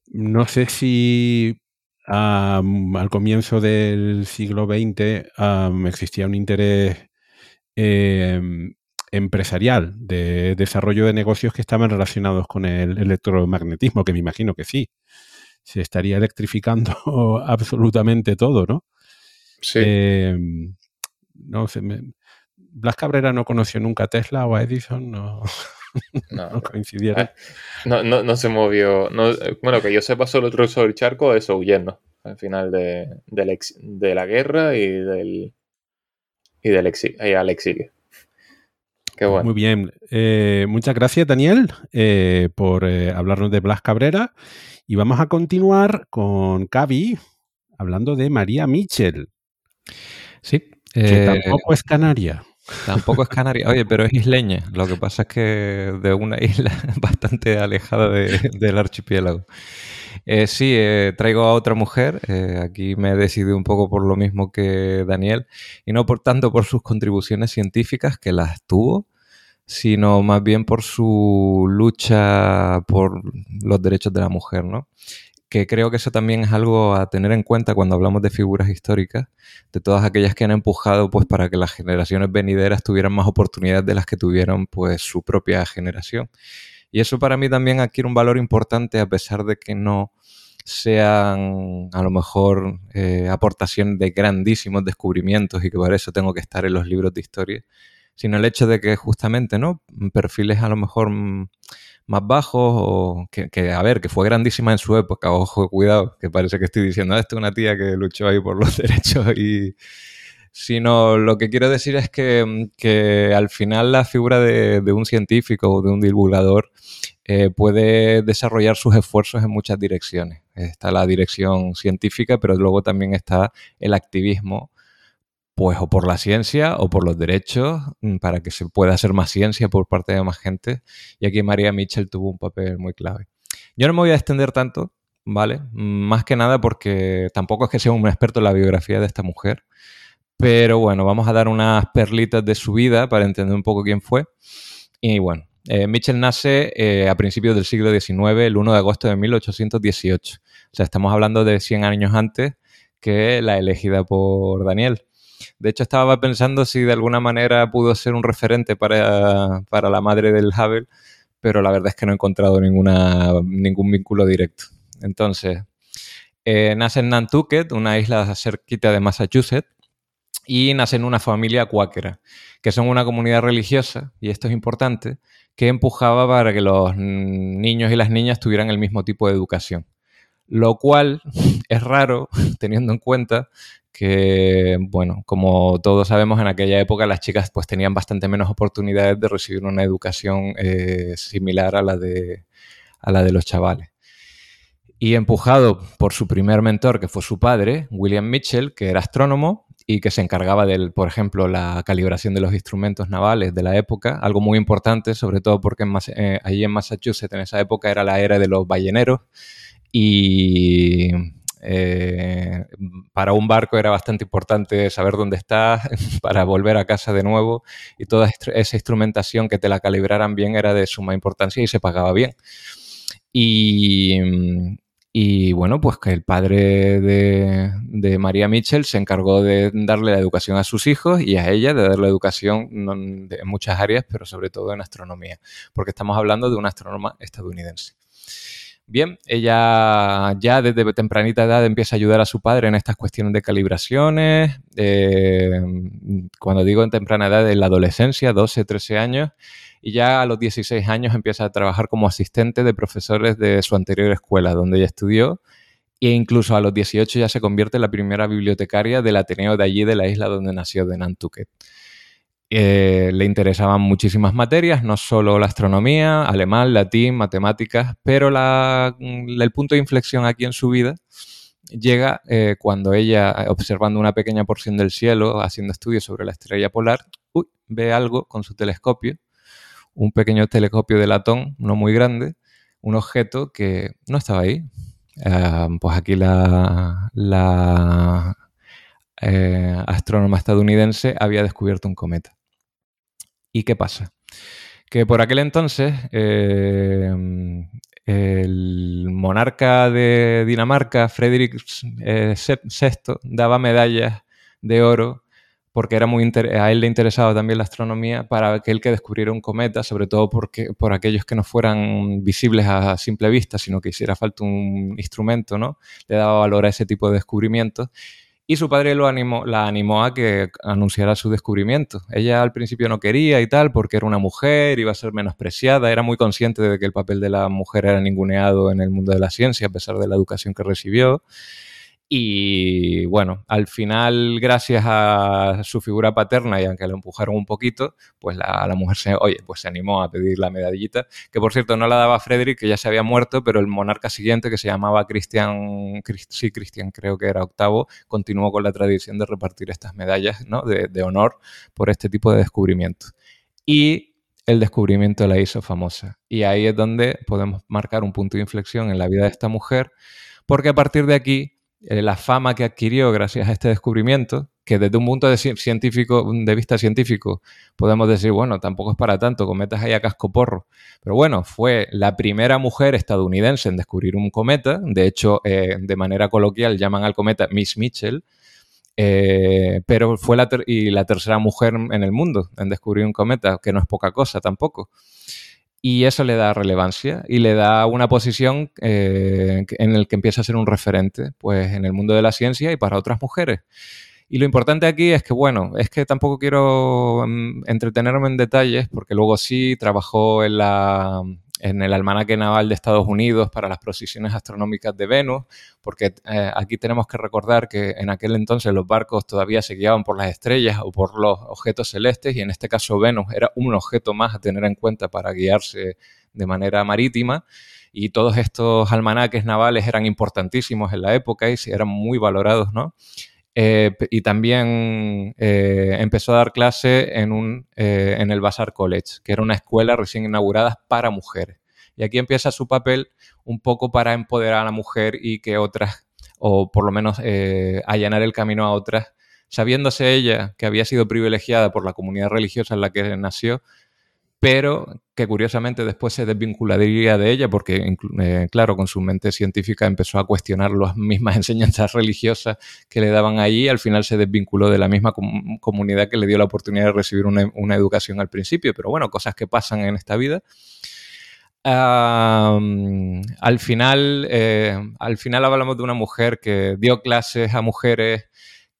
No sé si al comienzo del siglo XX existía un interés em, empresarial de desarrollo de negocios que estaban relacionados con el electromagnetismo, que me imagino que sí. Se estaría electrificando *laughs* absolutamente todo, ¿no? Sí. Em, no sé, Blas Cabrera no conoció nunca a Tesla o a Edison, no, *laughs* no, coincidieron. *laughs* Ah, no, no, se movió. bueno, que yo sepa, solo el charco eso huyendo al final de, de, la guerra y del, y del y al exilio. Muy bien. Eh, muchas gracias, Daniel, eh, por eh, hablarnos de Blas Cabrera. Y vamos a continuar con Cavi, hablando de María Mitchell. Sí. Que tampoco es canaria. Tampoco es canaria. Oye, pero es isleña. Lo que pasa es que de una *laughs* isla bastante alejada del archipiélago. sí, traigo a otra mujer. aquí me he decidido un poco por lo mismo que Daniel. Y no por tanto por sus contribuciones científicas, que las tuvo, sino más bien por su lucha por los derechos de la mujer, ¿no? Que creo que eso también es algo a tener en cuenta cuando hablamos de figuras históricas, de todas aquellas que han empujado pues para que las generaciones venideras tuvieran más oportunidades de las que tuvieron pues su propia generación. Y eso para mí también adquiere un valor importante a pesar de que no sean a lo mejor eh, aportaciones de grandísimos descubrimientos y que por eso tengo que estar en los libros de historia sino el hecho de que justamente, ¿no? Perfiles a lo mejor más bajos o que, a ver, que fue grandísima en su época, ojo, cuidado, que parece que estoy diciendo, esto es una tía que luchó ahí por los *laughs* derechos y sino lo que quiero decir es que, al final la figura de, un científico o de un divulgador eh, puede desarrollar sus esfuerzos en muchas direcciones. Está la dirección científica, pero luego también está el activismo, pues o por la ciencia o por los derechos, mm, para que se pueda hacer más ciencia por parte de más gente. Y aquí María Mitchell tuvo un papel muy clave. Yo no me voy a extender tanto, ¿vale? Más que nada porque tampoco es que sea un experto en la biografía de esta mujer. Pero bueno, vamos a dar unas perlitas de su vida para entender un poco quién fue. Y bueno, eh, Mitchell nace eh, a principios del siglo XIX, el 1 de agosto de 1818. O sea, estamos hablando de 100 años antes que la elegida por Daniel. De hecho, estaba pensando si de alguna manera pudo ser un referente para, para la madre del Hubble, pero la verdad es que no he encontrado ningún vínculo directo. Entonces, eh, nace en Nantucket, una isla cerquita de Massachusetts, y nace en una familia cuáquera, que son una comunidad religiosa, y esto es importante, que empujaba para que los niños y las niñas tuvieran el mismo tipo de educación. Lo cual *laughs* es raro teniendo en cuenta que, bueno, como todos sabemos, en aquella época las chicas pues tenían bastante menos oportunidades de recibir una educación eh, similar a la, de, a la de los chavales. Y empujado por su primer mentor, que fue su padre, William Mitchell, que era astrónomo, y que se encargaba de, por ejemplo, la calibración de los instrumentos navales de la época, algo muy importante, sobre todo porque en, eh, allí en Massachusetts en esa época era la era de los balleneros y eh, para un barco era bastante importante saber dónde está *laughs* para volver a casa de nuevo y toda esa instrumentación que te la calibraran bien era de suma importancia y se pagaba bien. Y, y bueno, pues que el padre de, María Mitchell se encargó de darle la educación a sus hijos y a ella de darle educación en muchas áreas, pero sobre todo en astronomía, porque estamos hablando de una astrónoma estadounidense. Bien, ella ya desde tempranita edad empieza a ayudar a su padre en estas cuestiones de calibraciones. cuando digo en temprana edad, en la adolescencia, 12, 13 años, y ya a los 16 años empieza a trabajar como asistente de profesores de su anterior escuela, donde ella estudió, e incluso a los 18 ya se convierte en la primera bibliotecaria del Ateneo de allí, de la isla donde nació, de Nantucket. Eh, le interesaban muchísimas materias, no solo la astronomía, alemán, latín, matemáticas, pero el punto de inflexión aquí en su vida llega eh, cuando ella, observando una pequeña porción del cielo, haciendo estudios sobre la estrella polar, ve algo con su telescopio un pequeño telescopio de latón, no muy grande, un objeto que no estaba ahí. Ah, pues aquí la, la eh, astrónoma estadounidense había descubierto un cometa. ¿Y qué pasa? Que por aquel entonces eh, el monarca de Dinamarca, Frederick VI, eh, daba medallas de oro porque era muy a él le interesaba también la astronomía para aquel que descubriera un cometa, sobre todo porque, por aquellos que no fueran visibles a simple vista, sino que hiciera falta un instrumento, ¿no? Le daba valor a ese tipo de descubrimientos. Y su padre la animó a que anunciara su descubrimiento. Ella al principio no quería y tal, porque era una mujer, iba a ser menospreciada, era muy consciente de que el papel de la mujer era ninguneado en el mundo de la ciencia, a pesar de la educación que recibió. Y bueno, al final, gracias a su figura paterna y aunque lo empujaron un poquito, pues la, mujer se, oye, pues se animó a pedir la medallita, que por cierto no la daba Frederick, que ya se había muerto, pero el monarca siguiente, que se llamaba Cristian, sí, Cristian creo que era octavo, continuó con la tradición de repartir estas medallas ¿no? de, de honor por este tipo de descubrimientos. Y el descubrimiento la hizo famosa. Y ahí es donde podemos marcar un punto de inflexión en la vida de esta mujer, porque a partir de aquí la fama que adquirió gracias a este descubrimiento, que desde un punto de, científico, de vista científico podemos decir, bueno, tampoco es para tanto, cometas ahí a casco porro. Pero bueno, fue la primera mujer estadounidense en descubrir un cometa. De hecho, eh, de manera coloquial llaman al cometa Miss Mitchell. Eh, pero fue la, y la tercera mujer en el mundo en descubrir un cometa, que no es poca cosa tampoco y eso le da relevancia y le da una posición eh, en el que empieza a ser un referente pues, en el mundo de la ciencia y para otras mujeres. Y lo importante aquí es que, bueno, es que tampoco quiero mm, entretenerme en detalles porque luego sí trabajó en la, en el almanaque naval de Estados Unidos para las posiciones astronómicas de Venus, porque eh, aquí tenemos que recordar que en aquel entonces los barcos todavía se guiaban por las estrellas o por los objetos celestes y en este caso Venus era un objeto más a tener en cuenta para guiarse de manera marítima y todos estos almanaques navales eran importantísimos en la época y eran muy valorados, ¿no? Eh, y también eh, empezó a dar clase en, un, eh, en el Bazaar College, que era una escuela recién inaugurada para mujeres. Y aquí empieza su papel un poco para empoderar a la mujer y que otras, o por lo menos allanar el camino a otras, sabiéndose ella que había sido privilegiada por la comunidad religiosa en la que nació, pero que curiosamente después se desvincularía de ella porque, eh, claro, con su mente científica empezó a cuestionar las mismas *laughs* enseñanzas religiosas que le daban allí y al final se desvinculó de la misma comunidad que le dio la oportunidad de recibir una, educación al principio. Pero bueno, cosas que pasan en esta vida. al final, eh, al final hablamos de una mujer que dio clases a mujeres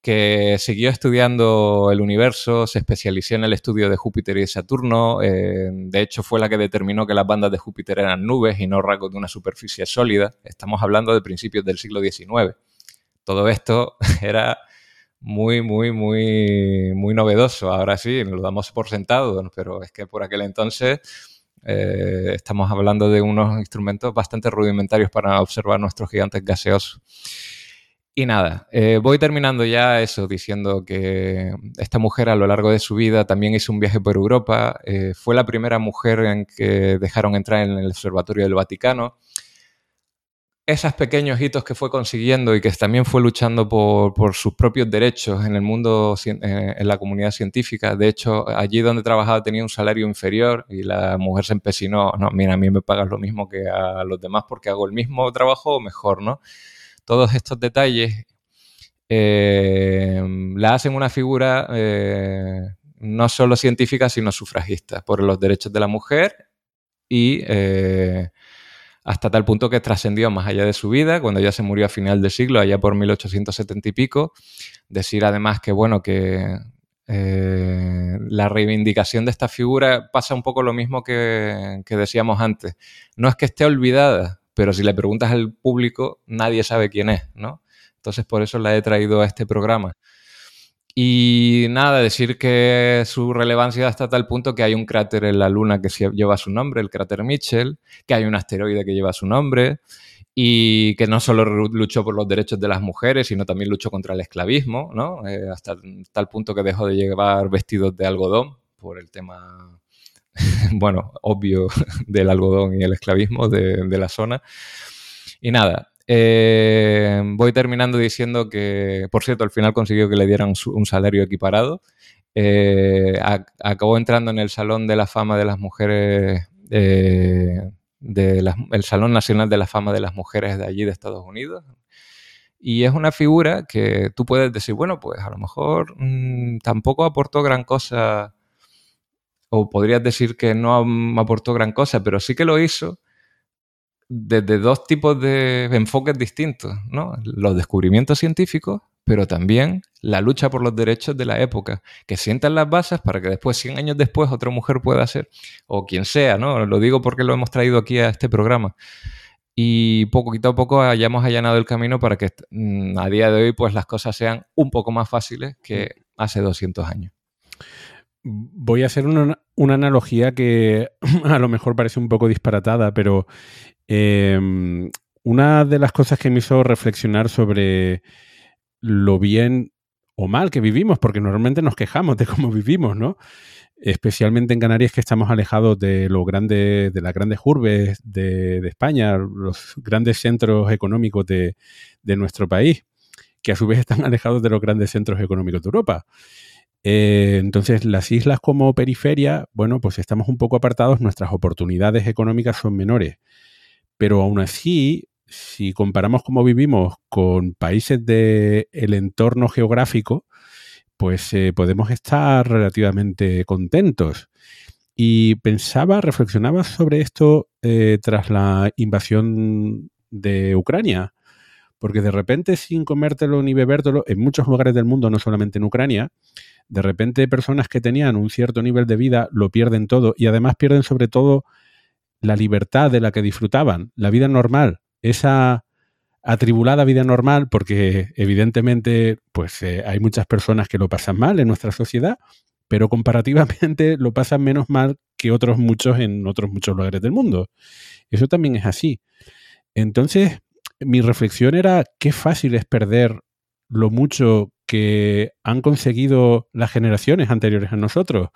que siguió estudiando el universo, se especializó en el estudio de Júpiter y Saturno, eh, de hecho fue la que determinó que las bandas de Júpiter eran nubes y no rasgos de una superficie sólida, estamos hablando de principios del siglo XIX. Todo esto *laughs* era muy, muy, muy, muy novedoso, ahora sí, lo damos por sentado, pero es que por aquel entonces... Eh, estamos hablando de unos instrumentos bastante rudimentarios para observar nuestros gigantes gaseosos. Y nada, eh, voy terminando ya eso diciendo que esta mujer a lo largo de su vida también hizo un viaje por Europa, eh, fue la primera mujer en que dejaron entrar en el Observatorio del Vaticano. Esos pequeños hitos que fue consiguiendo y que también fue luchando por, sus propios derechos en el mundo, eh, en la comunidad científica. De hecho, allí donde trabajaba tenía un salario inferior y la mujer se empecinó, no, mira, a mí me pagas lo mismo que a los demás porque hago el mismo trabajo o mejor, ¿no? Todos estos detalles eh, la hacen una figura eh, no solo científica, sino sufragista por los derechos de la mujer y eh, hasta tal punto que trascendió más allá de su vida, cuando ya se murió a final de siglo, allá por 1870 y pico. Decir además que, bueno, que la reivindicación de esta figura pasa un poco lo mismo que decíamos antes. No es que esté olvidada, pero si le preguntas al público, nadie sabe quién es, ¿no? Entonces por eso la he traído a este programa. Y nada, decir que su relevancia hasta tal punto que hay un cráter en la Luna que lleva su nombre, el cráter Mitchell, que hay un asteroide que lleva su nombre y que no solo luchó por los derechos de las mujeres, sino también luchó contra el esclavismo, ¿no? Eh, hasta tal punto que dejó de llevar vestidos de algodón por el tema *laughs* bueno, obvio *laughs* del algodón y el esclavismo de, la zona. Y nada, eh, voy terminando diciendo que, por cierto, al final consiguió que le dieran un salario equiparado. Eh, acabó entrando en el Salón de la Fama de las Mujeres, eh, de el Salón Nacional de la Fama de las Mujeres de allí de Estados Unidos. Y es una figura que tú puedes decir, bueno, pues a lo mejor mm, tampoco aportó gran cosa o podrías decir que no aportó gran cosa, pero sí que lo hizo desde dos tipos de enfoques distintos, ¿no? Los descubrimientos científicos, pero también la lucha por los derechos de la época, que sientan las bases para que después, 100 años después, otra mujer pueda hacer, o quien sea, ¿no? Lo digo porque lo hemos traído aquí a este programa. Y poquito a poco hayamos allanado el camino para que mm, a día de hoy pues las cosas sean un poco más fáciles que hace 200 años voy a hacer una, analogía que *clears throat* a lo mejor parece un poco disparatada, pero em, una de las cosas que me hizo reflexionar sobre lo bien o mal que vivimos, porque normalmente nos quejamos de cómo vivimos, ¿no? Especialmente en Canarias que estamos alejados de los grandes, de las grandes urbes de, España, los grandes centros económicos de, de nuestro país, que a su vez están alejados de los grandes centros económicos de Europa. Eh, entonces, las islas como periferia, bueno, pues estamos un poco apartados, nuestras oportunidades económicas son menores. Pero aún así, si comparamos cómo vivimos con países del entorno geográfico, pues eh, podemos estar relativamente contentos. Y pensaba, reflexionaba sobre esto eh, tras la invasión de Ucrania, porque de repente sin comértelo ni bebértelo, en muchos lugares del mundo, no solamente en Ucrania, de repente personas que tenían un cierto nivel de vida lo pierden todo y además pierden sobre todo la libertad de la que disfrutaban, la vida normal, esa atribulada vida normal, porque evidentemente pues eh, hay muchas personas que lo pasan mal en nuestra sociedad, pero comparativamente *laughs* lo pasan menos mal que otros muchos en otros muchos lugares del mundo. Eso también es así. Entonces, mi reflexión era qué fácil es perder lo mucho que han conseguido las generaciones anteriores a nosotros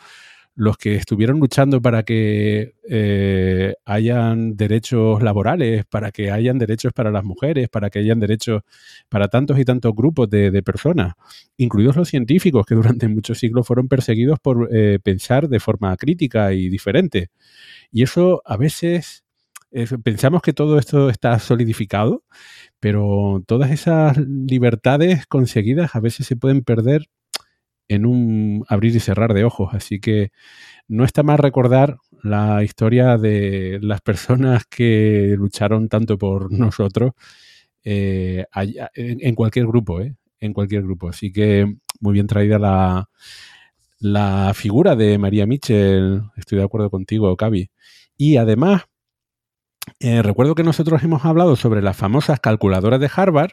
los que estuvieron luchando para que eh, hayan derechos laborales, para que hayan derechos para las mujeres, para que hayan derechos para tantos y tantos grupos de, personas, incluidos los científicos que durante muchos siglos fueron perseguidos por eh, pensar de forma crítica y diferente. Y eso a veces pensamos que todo esto está solidificado, pero todas esas libertades conseguidas a veces se pueden perder en un abrir y cerrar de ojos. Así que no está mal recordar la historia de las personas que lucharon tanto por *laughs* nosotros eh, en, cualquier grupo, ¿eh? En cualquier grupo. Así que muy bien traída la, figura de María Mitchell. Estoy de acuerdo contigo, Cavi. Y además, eh, recuerdo que nosotros hemos hablado sobre las famosas calculadoras de Harvard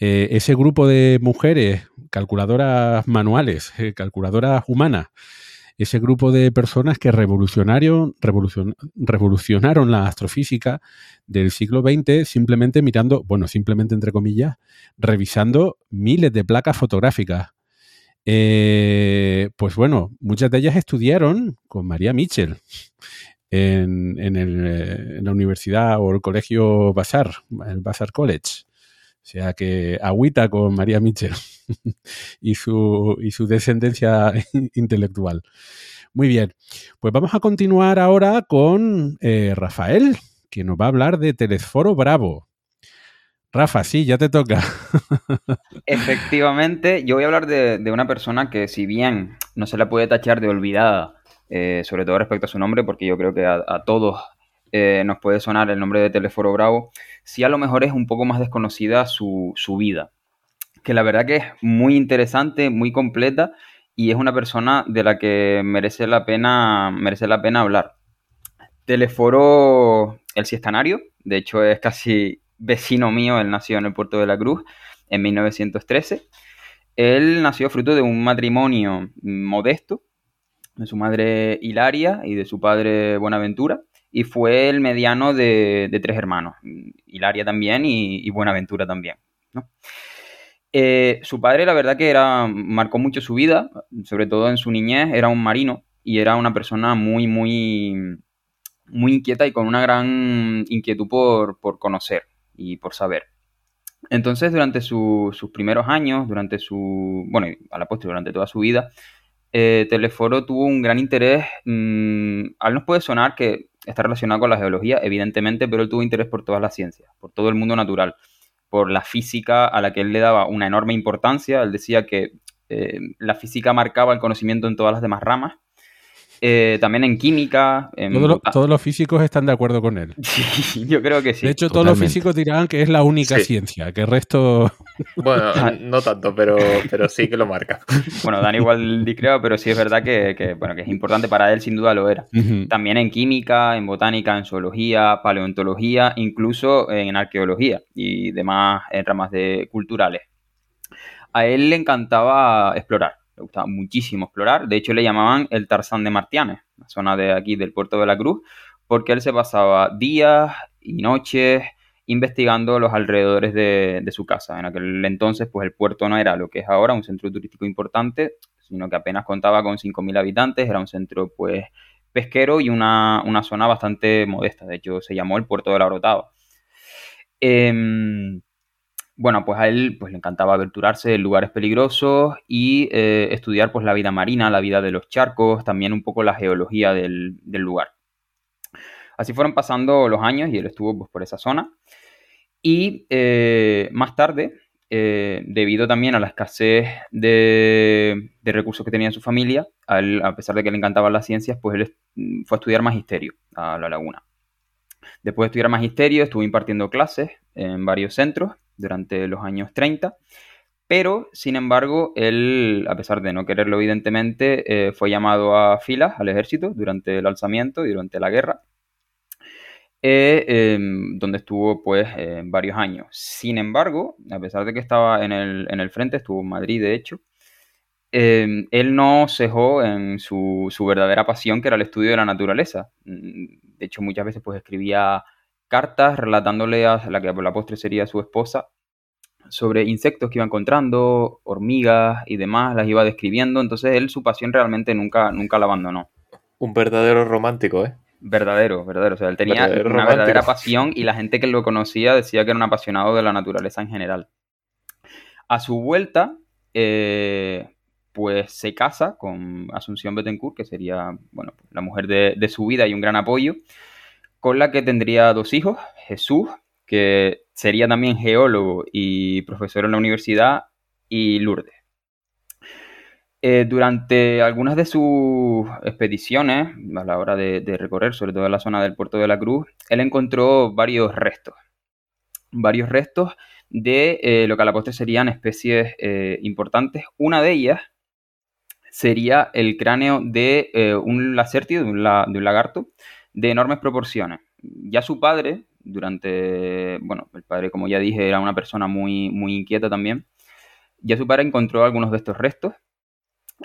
eh, ese grupo de mujeres, calculadoras manuales, eh, calculadoras humanas, ese grupo de personas que revolucionaron, revolucionaron la astrofísica del siglo XX simplemente mirando, bueno, simplemente entre comillas, revisando miles de placas fotográficas. Pues bueno, muchas de ellas estudiaron con María Mitchell en, en la universidad o el colegio Vassar, el Vassar College. O sea que agüita con María Mitchell *laughs* y, su, y su descendencia *laughs* intelectual. Muy bien, pues vamos a continuar ahora con eh, Rafael, que nos va a hablar de Telesforo Bravo. Rafa, sí, ya te toca. *laughs* Efectivamente, yo voy a hablar de, una persona que si bien no se la puede tachar de olvidada, eh, sobre todo respecto a su nombre, porque yo creo que a todos eh, nos puede sonar el nombre de Teleforo Bravo, si a lo mejor es un poco más desconocida su, vida. Que la verdad que es muy interesante, muy completa y es una persona de la que merece la pena, merece la pena hablar. Teleforo el Siestanario, de hecho es casi *laughs* vecino mío, él nació en el puerto de la Cruz en 1913. Él nació fruto de un matrimonio modesto, de su madre Hilaria y de su padre Buenaventura y fue el mediano de, tres hermanos, Hilaria también y, Buenaventura también. Eh, su padre, la verdad que era, marcó mucho su vida, sobre todo en su niñez, era un marino y era una persona muy, muy, muy inquieta y con una gran inquietud por, conocer y por saber. Entonces, durante sus primeros años, durante su, bueno, a la postre, durante toda su vida, eh, Teleforo tuvo un gran interés, mm, al nos puede sonar que está relacionado con la geología, evidentemente, pero él tuvo interés por todas las ciencias, por todo el mundo natural, por la física a la que él le daba una enorme importancia. Él decía que eh, la física marcaba el conocimiento en todas las demás ramas eh, también en química. todos los físicos están de acuerdo con él. *laughs* Sí, yo creo que sí. De hecho, todos los físicos dirán que es la única ciencia, que el resto. *laughs* Bueno, no tanto, pero, pero sí que lo marca. *laughs* Bueno, Dan igual creo, pero sí es verdad que, bueno, que es importante para él, sin duda lo era. También en química, en botánica, en zoología, paleontología, incluso en arqueología y demás en ramas de culturales. A él le encantaba explorar le gustaba muchísimo explorar. De hecho, le llamaban el Tarzán de Martianes, la zona de aquí del puerto de la Cruz, porque él se pasaba días y noches investigando los alrededores de, su casa. En aquel entonces, pues el puerto no era lo que es ahora, un centro turístico importante, sino que apenas contaba con 5.000 habitantes, era un centro, pues, pesquero y una, zona bastante modesta. De hecho, se llamó el puerto de la Orotava. Em, bueno, pues a él pues, le encantaba aventurarse en lugares peligrosos y eh, estudiar pues, la vida marina, la vida de los charcos, también un poco la geología del, lugar. Así fueron pasando los años y él estuvo pues, por esa zona. Y eh, más tarde, eh, debido también a la escasez de, recursos que tenía su familia, a, pesar de que le encantaban las ciencias, pues él fue a estudiar magisterio a la laguna. Después de estudiar magisterio, estuvo impartiendo clases en varios centros durante los años 30. Pero, sin embargo, él, a pesar de no quererlo evidentemente, eh, fue llamado a filas al ejército durante el alzamiento y durante la guerra. em, donde estuvo pues varios años. Sin embargo, a pesar de que estaba en el, en el frente, estuvo en Madrid de hecho, Em, él no cejó en su, verdadera pasión, que era el estudio de la naturaleza. De hecho, muchas veces pues escribía cartas relatándole a la que por la postre sería su esposa sobre insectos que iba encontrando, hormigas y demás, las iba describiendo. Entonces él su pasión realmente nunca, nunca la abandonó. Un verdadero romántico, ¿eh? Verdadero, verdadero. O sea, él tenía una verdadera pasión y la gente que lo conocía decía que era un apasionado de la naturaleza en general. A su vuelta, eh, pues se casa con Asunción Bettencourt, que sería, bueno, la mujer de, su vida y un gran apoyo, con la que tendría dos hijos, Jesús, que sería también geólogo y profesor en la universidad, y Lourdes. Eh, durante algunas de sus expediciones, a la hora de, recorrer, sobre todo la zona del puerto de la Cruz, él encontró varios restos. Varios restos de eh, lo que a la postre serían especies eh, importantes. Una de ellas sería el cráneo de eh, un lacértido, de un, lagarto, de enormes proporciones. Ya su padre, durante, bueno, el padre, como ya dije, era una persona muy, muy inquieta también, ya su padre encontró algunos de estos restos.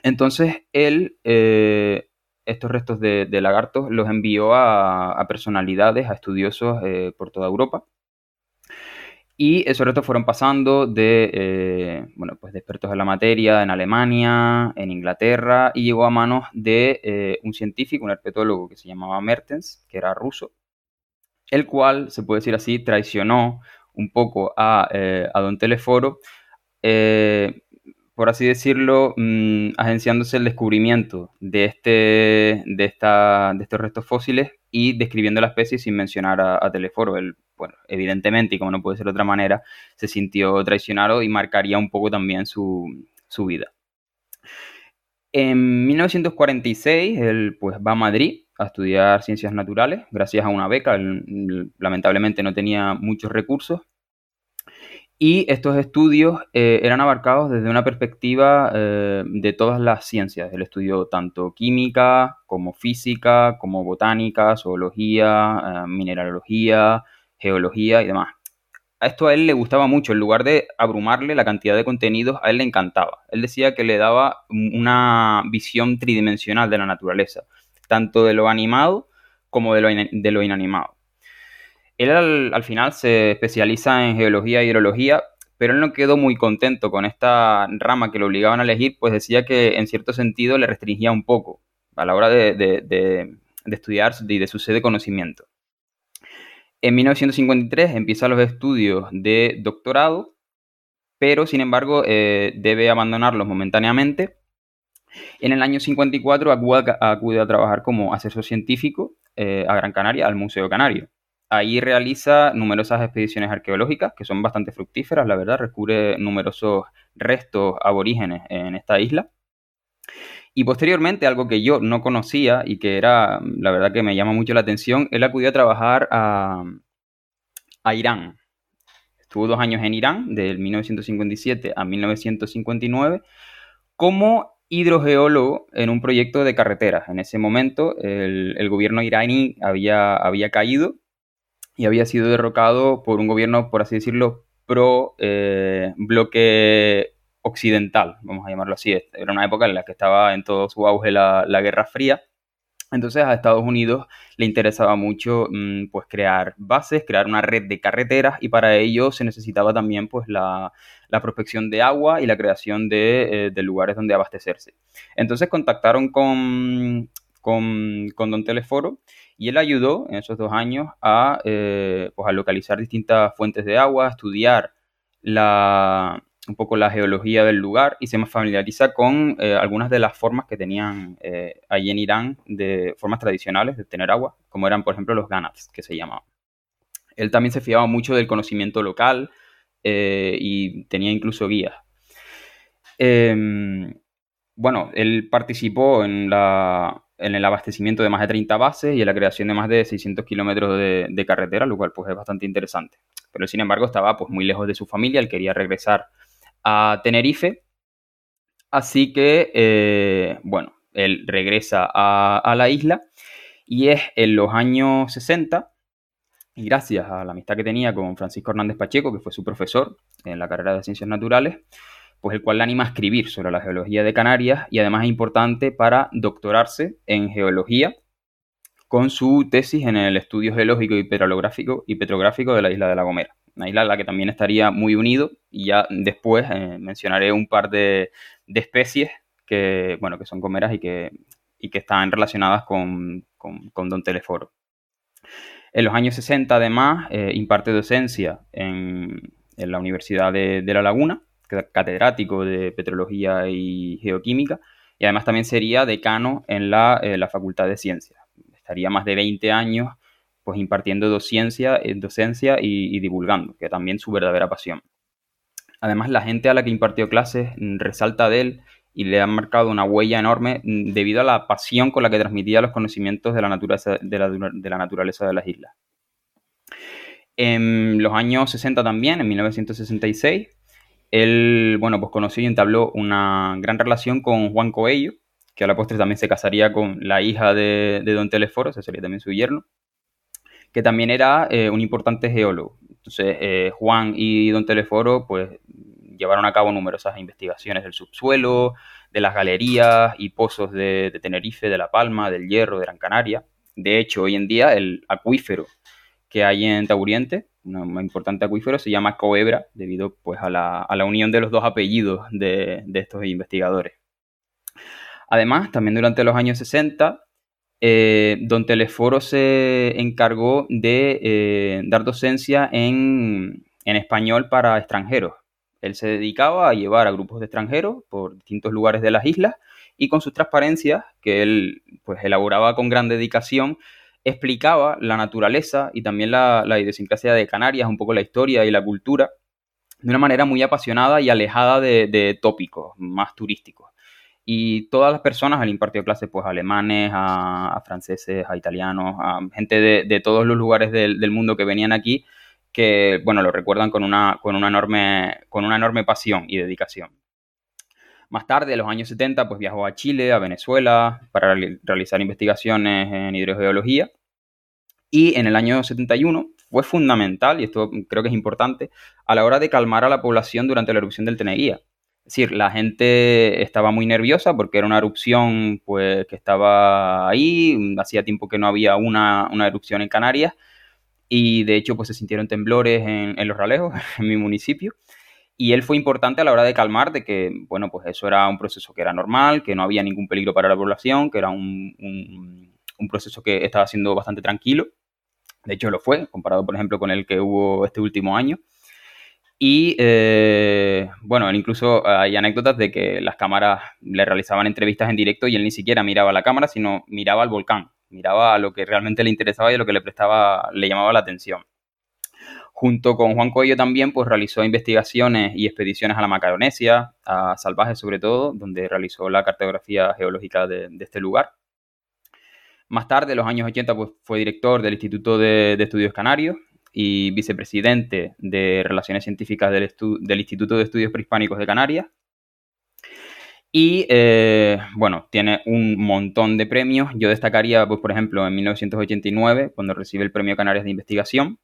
Entonces, él, eh, estos restos de, lagartos, los envió a, personalidades, a estudiosos eh, por toda Europa. Y esos retos fueron pasando de, eh, bueno, pues de expertos en la materia en Alemania, en Inglaterra, y llegó a manos de eh, un científico, un herpetólogo que se llamaba Mertens, que era ruso, el cual, se puede decir así, traicionó un poco a, eh, a Don Teleforo, por así decirlo, mm, agenciándose el descubrimiento de, este, de, esta, de estos restos fósiles y describiendo la especie sin mencionar a, a Teleforo. El bueno, evidentemente, y como no puede ser de otra manera, se sintió traicionado y marcaría un poco también su, vida. En 1946, él pues va a Madrid a estudiar ciencias naturales, gracias a una beca. lamentablemente no tenía muchos recursos. Y estos estudios eh, eran abarcados desde una perspectiva eh, de todas las ciencias. Él estudió tanto química como física, como botánica, zoología, eh, mineralogía, geología y demás. A esto a él le gustaba mucho, en lugar de abrumarle la cantidad de contenidos, a él le encantaba. Él decía que le daba una visión tridimensional de la naturaleza, tanto de lo animado como de lo, inanimado. Él al, final se especializa en geología e hidrología, pero él no quedó muy contento con esta rama que lo obligaban a elegir, pues decía que en cierto sentido le restringía un poco a la hora de, de estudiar y de su sede de conocimiento. En 1953 empieza los estudios de doctorado, pero sin embargo eh, debe abandonarlos momentáneamente. En el año 54 acude, a trabajar como asesor científico eh, a Gran Canaria, al Museo Canario. Ahí realiza numerosas expediciones arqueológicas que son bastante fructíferas, la verdad, descubre numerosos restos aborígenes en esta isla. Y posteriormente, algo que yo no conocía y que era, la verdad que me llama mucho la atención, él acudió a trabajar a, Irán. Estuvo dos años en Irán, del 1957 a 1959, como hidrogeólogo en un proyecto de carreteras. En ese momento, el, gobierno iraní había caído y había sido derrocado por un gobierno, por así decirlo, pro eh, bloque occidental, vamos a llamarlo así. Era una época en la que estaba en todo su auge la, Guerra Fría. Entonces a Estados Unidos le interesaba mucho mm, pues crear bases, crear una red de carreteras y para ello se necesitaba también pues la, prospección de agua y la creación de, eh, lugares donde abastecerse. Entonces contactaron con, con, Don Teleforo y él ayudó en esos dos años a, eh, pues a localizar distintas fuentes de agua, a estudiar la, un poco la geología del lugar y se familiariza con eh, algunas de las formas que tenían eh, allí en Irán, de formas tradicionales de tener agua, como eran, por ejemplo, los ganats, que se llamaban. Él también se fiaba mucho del conocimiento local eh, y tenía incluso guías. Em, bueno, él participó en, el abastecimiento de más de 30 bases y en la creación de más de 600 kilómetros de, carretera, lo cual pues es bastante interesante. Pero sin embargo estaba pues muy lejos de su familia, él quería regresar a Tenerife. Así que, eh, bueno, él regresa a, la isla y es en los años 60 y gracias a la amistad que tenía con Francisco Hernández Pacheco, que fue su profesor en la carrera de Ciencias Naturales, pues el cual le anima a escribir sobre la geología de Canarias y además es importante para doctorarse en geología con su tesis en el estudio geológico y petrolográfico y petrográfico de la isla de La Gomera. Una isla a la que también estaría muy unido y ya después eh, mencionaré un par de, especies que, bueno, que son gomeras y que, que están relacionadas con, Don Teleforo. En los años 60, además, eh, imparte docencia en, la Universidad de, La Laguna, catedrático de Petrología y Geoquímica, y además también sería decano en la, eh, la Facultad de Ciencias estaría más de 20 años pues impartiendo docencia, eh, docencia y, divulgando, que también su verdadera pasión. Además, la gente a la que impartió clases resalta de él y le han marcado una huella enorme mm, debido a la pasión con la que transmitía los conocimientos de la naturaleza de, la, naturaleza de las islas. En los años 60 también, en 1966, él, bueno, pues conoció y entabló una gran relación con Juan Coello, que a la postre también se casaría con la hija de, Don Teleforo, ese sería también su yerno, que también era eh, un importante geólogo. Entonces, eh, Juan y Don Teleforo, pues, llevaron a cabo numerosas investigaciones del subsuelo, de las galerías y pozos de, Tenerife, de La Palma, del Hierro, de Gran Canaria. De hecho, hoy en día el acuífero que hay en Tauriente, un importante acuífero, se llama Coebra, debido pues, a, la, unión de los dos apellidos de estos investigadores. Además, también durante los años 60, eh, don Teleforo se encargó de eh, dar docencia en, español para extranjeros. Él se dedicaba a llevar a grupos de extranjeros por distintos lugares de las islas y con sus transparencias, que él pues, elaboraba con gran dedicación, explicaba la naturaleza y también la, idiosincrasia de Canarias, un poco la historia y la cultura, de una manera muy apasionada y alejada de tópicos más turísticos. Y todas las personas al impartió clases, pues alemanes, a, franceses, a italianos, a gente de, todos los lugares del, mundo que venían aquí, que, bueno, lo recuerdan con una, con una, enorme, con una enorme pasión y dedicación. Más tarde, en los años 70, pues viajó a Chile, a Venezuela, para realizar investigaciones en hidrogeología. Y en el año 71 fue fundamental, y esto creo que es importante, a la hora de calmar a la población durante la erupción del Teneguía. Es decir, la gente estaba muy nerviosa porque era una erupción pues, que estaba ahí, hacía tiempo que no había una, erupción en Canarias y de hecho pues se sintieron temblores en, Los Ralejos, *laughs* en mi municipio. Y él fue importante a la hora de calmar de que, bueno, pues eso era un proceso que era normal, que no había ningún peligro para la población, que era un, un proceso que estaba siendo bastante tranquilo. De hecho lo fue, comparado por ejemplo con el que hubo este último año. Y eh, bueno, incluso hay anécdotas de que las cámaras le realizaban entrevistas en directo y él ni siquiera miraba la cámara, sino miraba al volcán, miraba a lo que realmente le interesaba y a lo que le prestaba, le llamaba la atención. Junto con Juan Coello también pues, realizó investigaciones y expediciones a la Macaronesia, a Salvajes sobre todo, donde realizó la cartografía geológica de, este lugar. Más tarde, en los años 80, pues, fue director del Instituto de Estudios Canarios y vicepresidente de Relaciones Científicas del, Instituto de Estudios Prehispánicos de Canarias. Y eh, bueno, tiene un montón de premios. Yo destacaría, pues, por ejemplo, en 1989, cuando recibe el Premio Canarias de Investigación,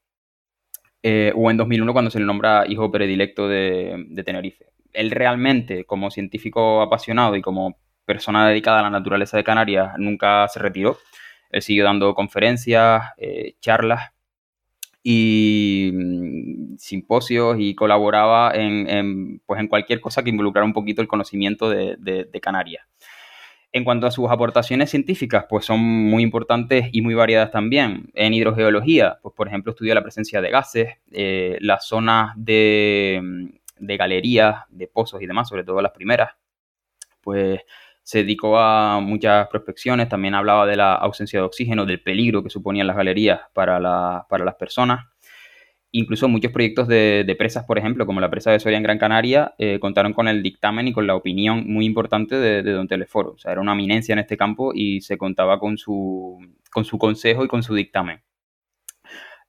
eh, o en 2001, cuando se le nombra hijo predilecto de, de, Tenerife. Él realmente, como científico apasionado y como persona dedicada a la naturaleza de Canarias, nunca se retiró. Él siguió dando conferencias, eh, charlas y mm, simposios y colaboraba en, pues en cualquier cosa que involucrara un poquito el conocimiento de, de, Canarias. En cuanto a sus aportaciones científicas, pues son muy importantes y muy variadas también. En hidrogeología, pues por ejemplo, estudia la presencia de gases, eh, las zonas de, mm, de galerías, de pozos y demás, sobre todo las primeras. Pues se dedicó a muchas prospecciones, también hablaba de la ausencia de oxígeno, del peligro que suponían las galerías para, las personas. Incluso muchos proyectos de, presas, por ejemplo, como la presa de Soria en Gran Canaria, eh, contaron con el dictamen y con la opinión muy importante de, Don Teleforo. O sea, era una eminencia en este campo y se contaba con su, con su consejo y con su dictamen.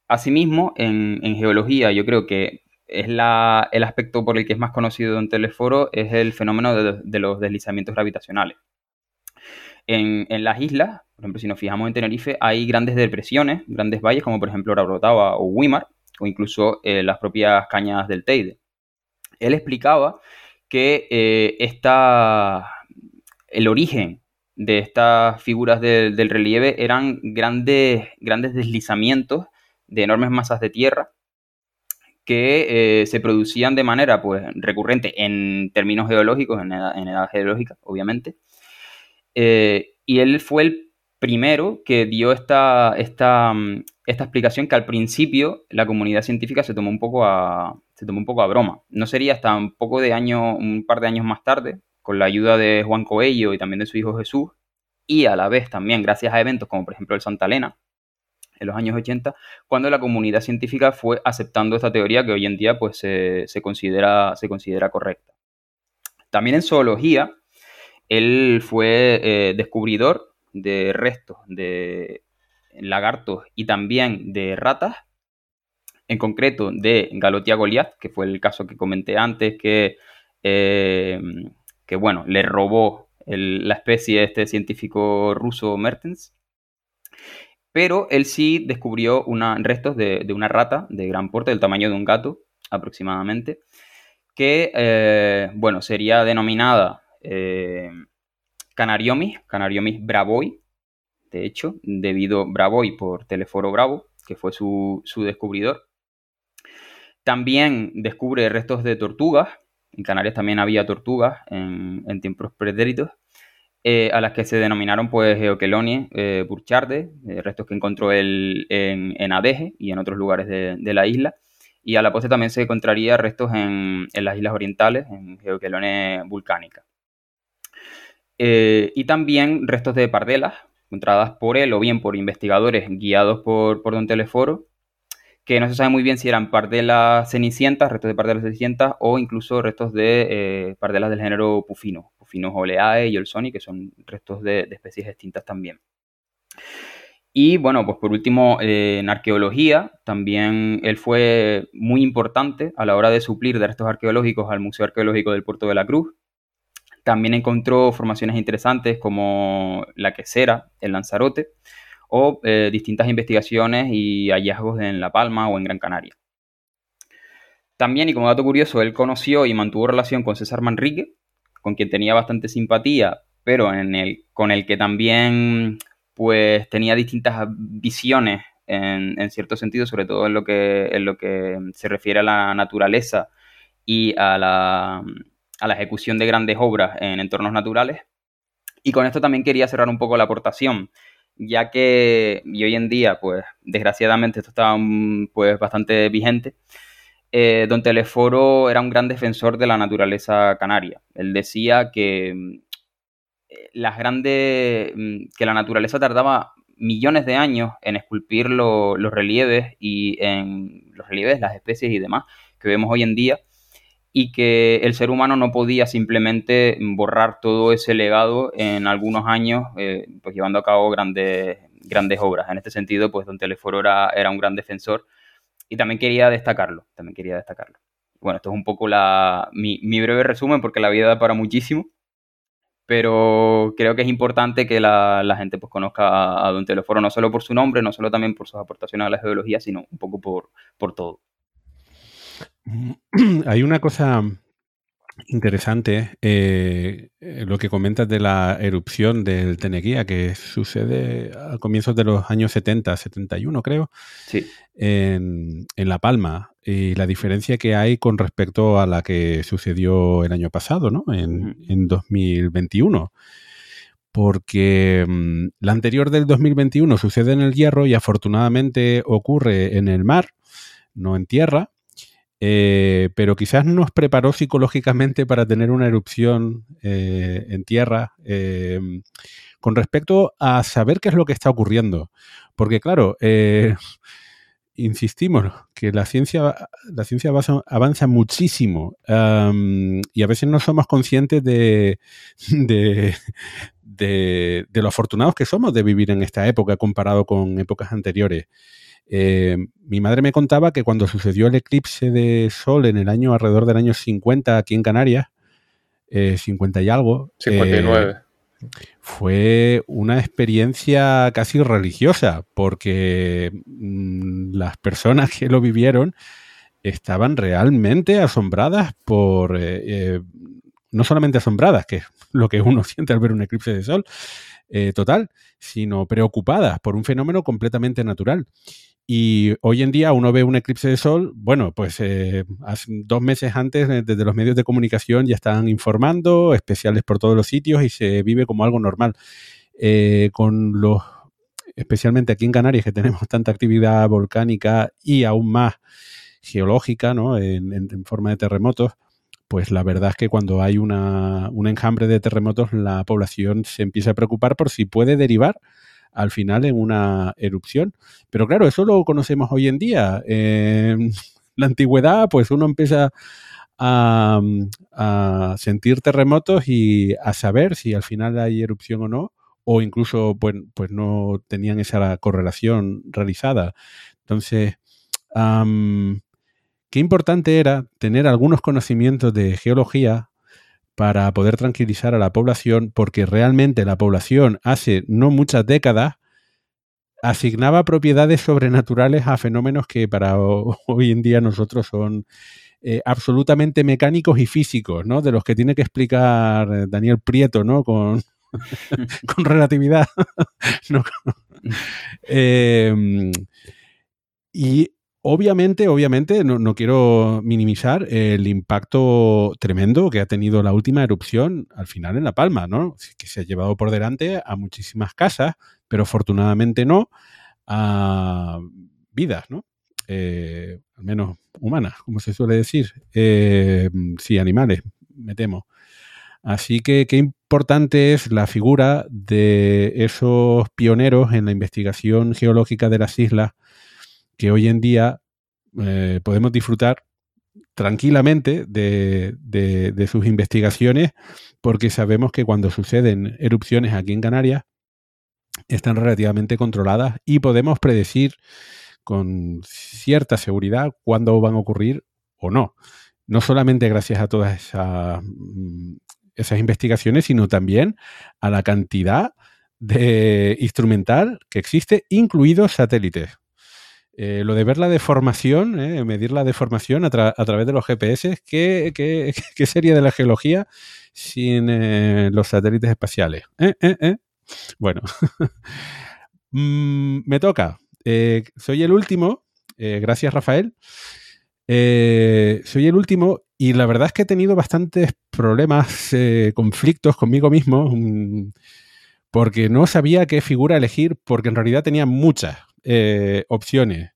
Asimismo, en, en geología, yo creo que es el aspecto por el que es más conocido en Teleforo, es el fenómeno de, los deslizamientos gravitacionales. En, las islas, por ejemplo, si nos fijamos en Tenerife, hay grandes depresiones, grandes valles, como por ejemplo Rabrotava o Wimar, o incluso eh, las propias cañadas del Teide. Él explicaba que eh, el origen de estas figuras del relieve eran grandes, grandes deslizamientos de enormes masas de tierra que eh, se producían de manera pues, recurrente en términos geológicos, en edad, geológica, obviamente. Y él fue el primero que dio esta, esta, mm, esta, explicación que al principio la comunidad científica se tomó un poco a, se tomó un poco a broma. No sería hasta un poco de año, un par de años más tarde, con la ayuda de Juan Coello y también de su hijo Jesús, y a la vez también gracias a eventos como por ejemplo el Santa Elena, en los años 80, cuando la comunidad científica fue aceptando esta teoría que hoy en día pues, se, considera, se considera correcta. También en zoología, él fue eh, descubridor de restos de lagartos y también de ratas, en concreto de Galotia goliath, que fue el caso que comenté antes, que, eh, que bueno, le robó la especie este científico ruso Mertens. Pero él sí descubrió restos de, una rata de gran porte, del tamaño de un gato aproximadamente, que, eh, bueno, sería denominada eh, Canariomis, Canariomis bravoi, de hecho, debido Bravoi por Teleforo Bravo, que fue su, descubridor. También descubre restos de tortugas, en Canarias también había tortugas en, en tiempos pretéritos, eh, a las que se denominaron pues Geoquelonie, eh, Burcharde, eh, restos que encontró él en, Adeje y en otros lugares de, la isla. Y a la postre también se encontraría restos en, las islas orientales, en Geoquelonie volcánica. y también restos de pardelas, encontradas por él o bien por investigadores guiados por, por Don Teleforo, que no se sabe muy bien si eran pardelas cenicientas, restos de pardelas cenicientas o incluso restos de pardelas del género pufino, finos oleae y el Sony, que son restos de, especies extintas también. Y bueno, pues por último, eh, en arqueología, también él fue muy importante a la hora de suplir de restos arqueológicos al Museo Arqueológico del Puerto de la Cruz. También encontró formaciones interesantes como la quesera, el Lanzarote, o eh, distintas investigaciones y hallazgos en La Palma o en Gran Canaria. También, y como dato curioso, él conoció y mantuvo relación con César Manrique, con quien tenía bastante simpatía, pero en el, con el que también pues tenía distintas visiones en, cierto sentido, sobre todo en lo, que, en lo que se refiere a la naturaleza y a la, a la ejecución de grandes obras en entornos naturales. Y con esto también quería cerrar un poco la aportación, ya que y hoy en día, pues desgraciadamente esto está pues, bastante vigente, eh, don Teleforo era un gran defensor de la naturaleza canaria. Él decía que mm, eh, las grandes, mm, que la naturaleza tardaba millones de años en esculpir los relieves y en los relieves, las especies y demás que vemos hoy en día y que el ser humano no podía simplemente borrar todo ese legado en algunos años, eh, pues llevando a cabo grandes, grandes obras. En este sentido, pues Don Teleforo era, era un gran defensor y también quería destacarlo, también quería destacarlo. Bueno, esto es un poco la, mi, breve resumen porque la vida da para muchísimo, pero creo que es importante que la, gente pues, conozca a, Don Teleforo no solo por su nombre, no solo también por sus aportaciones a la geología, sino un poco por, por todo. *clears throat* Hay una cosa interesante eh, lo que comentas de la erupción del Teneguía, que sucede a comienzos de los años 70, 71 creo, sí. en, La Palma, y la diferencia que hay con respecto a la que sucedió el año pasado, ¿no? En, 2021. Porque mm, la anterior del 2021 sucede en el hierro y afortunadamente ocurre en el mar, no en tierra, eh, pero quizás nos preparó psicológicamente para tener una erupción eh, en tierra eh, con respecto a saber qué es lo que está ocurriendo. Porque claro, *laughs* insistimos que la ciencia, la ciencia avanza, muchísimo y a veces no somos conscientes *laughs* de, de, lo afortunados que somos de vivir en esta época comparado con épocas anteriores. Eh, mi madre me contaba que cuando sucedió el eclipse de sol en el año alrededor del año 50 aquí en Canarias, 50 eh, y algo. 59. fue una experiencia casi religiosa, porque mm, las personas que lo vivieron estaban realmente asombradas por, eh, eh, no solamente asombradas, que es lo que uno *laughs* siente al ver un eclipse de sol eh, total, sino preocupadas por un fenómeno completamente natural. Y hoy en día uno ve un eclipse de sol, bueno, pues dos meses antes desde los medios de comunicación ya están informando, especiales por todos los sitios y se vive como algo normal. con los, especialmente aquí en Canarias que tenemos *laughs* tanta actividad volcánica y aún más geológica, ¿no? En, forma de terremotos, pues la verdad es que cuando hay una, un enjambre de terremotos, la población se empieza a preocupar por si puede derivar al final en una erupción. Pero claro, eso lo conocemos hoy en día. En *laughs* la antigüedad, pues uno empieza a, sentir terremotos y a saber si al final hay erupción o no, o incluso pues no tenían esa correlación realizada. Entonces, qué importante era tener algunos conocimientos de geología para poder tranquilizar a la población, porque realmente la población hace no muchas décadas asignaba propiedades sobrenaturales a fenómenos que para *laughs* hoy en día nosotros son eh, absolutamente mecánicos y físicos, ¿no? De los que tiene que explicar eh, Daniel Prieto, ¿no? Con, *laughs* con relatividad. *laughs* Em, y Obviamente, obviamente, no, quiero minimizar el impacto tremendo que ha tenido la última erupción al final en La Palma, ¿no? Que se ha llevado por delante a muchísimas casas, pero afortunadamente no a vidas, ¿no? Eh, al menos humanas, como se suele decir. Eh, sí, animales, me temo. Así que qué importante es la figura de esos pioneros en la investigación geológica de las islas que hoy en día eh, podemos disfrutar tranquilamente de, sus investigaciones porque sabemos que cuando suceden erupciones aquí en Canarias están relativamente controladas y podemos predecir con cierta seguridad cuándo van a ocurrir o no. No solamente gracias a todas esas, mm, esas investigaciones, sino también a la cantidad de instrumental que existe, incluidos satélites. Eh, lo de ver la deformación, eh, medir la deformación a, través de los GPS, ¿qué, *laughs* qué, sería de la geología sin eh, los satélites espaciales? Bueno, *laughs* mm, me toca. soy el último, gracias Rafael. soy el último y la verdad es que he tenido bastantes problemas, conflictos conmigo mismo, mm, porque no sabía qué figura elegir, porque en realidad tenía muchas. Eh, opciones.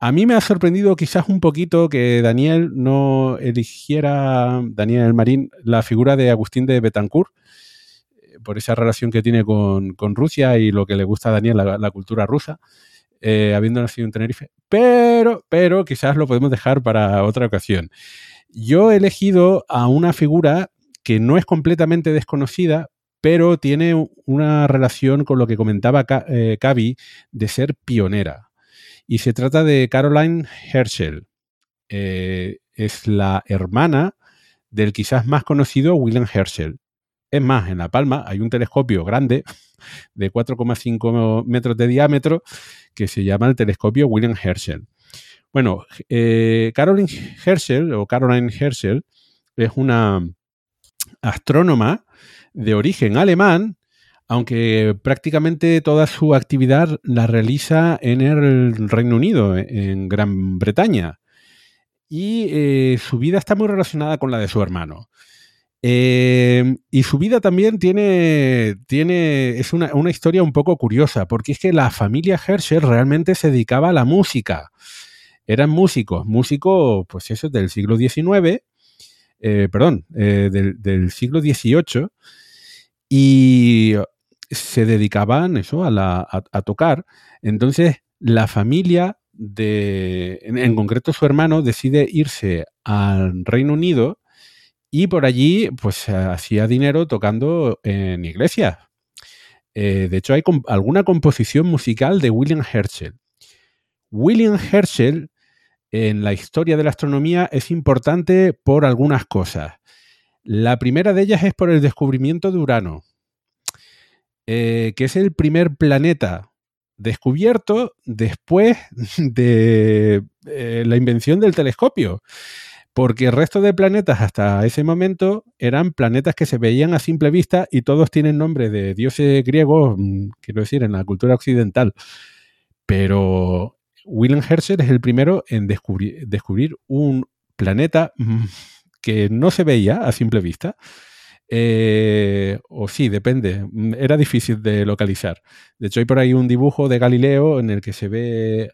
A mí me ha sorprendido quizás un poquito que Daniel no eligiera, Daniel Marín, la figura de Agustín de Betancourt, eh, por esa relación que tiene con, Rusia y lo que le gusta a Daniel, la, cultura rusa, eh, habiendo nacido en Tenerife. Pero, pero quizás lo podemos dejar para otra ocasión. Yo he elegido a una figura que no es completamente desconocida, pero tiene una relación con lo que comentaba Cavi eh, de ser pionera. Y se trata de Caroline Herschel. Eh, es la hermana del quizás más conocido William Herschel. Es más, en La Palma hay un telescopio grande de 4,5 metros de diámetro que se llama el telescopio William Herschel. Bueno, eh, Caroline Herschel o Caroline Herschel es una astrónoma de origen alemán, aunque prácticamente toda su actividad la realiza en el Reino Unido, en Gran Bretaña. Y eh, su vida está muy relacionada con la de su hermano. Eh, y su vida también tiene, tiene es una, historia un poco curiosa, porque es que la familia Herschel realmente se dedicaba a la música. Eran músicos, músicos, pues eso, del siglo XIX, eh, perdón, del, del, siglo XVIII, y se dedicaban eso a, tocar. Entonces, la familia de, en, concreto su hermano, decide irse al Reino Unido y por allí pues hacía dinero tocando en iglesias. Eh, de hecho, hay alguna composición musical de William Herschel. William Herschel en la historia de la astronomía es importante por algunas cosas. La primera de ellas es por el descubrimiento de Urano. que es el primer planeta descubierto después *laughs* de la invención del telescopio porque el resto de planetas hasta ese momento eran planetas que se veían a simple vista y todos tienen nombre de dioses griegos, mm, quiero decir, en la cultura occidental. Pero Wilhelm Herschel es el primero en descubrir, un planeta mm, que no se veía a simple vista. Eh, o sí, depende. Mm, era difícil de localizar. De hecho, hay por ahí un dibujo de Galileo en el que se ve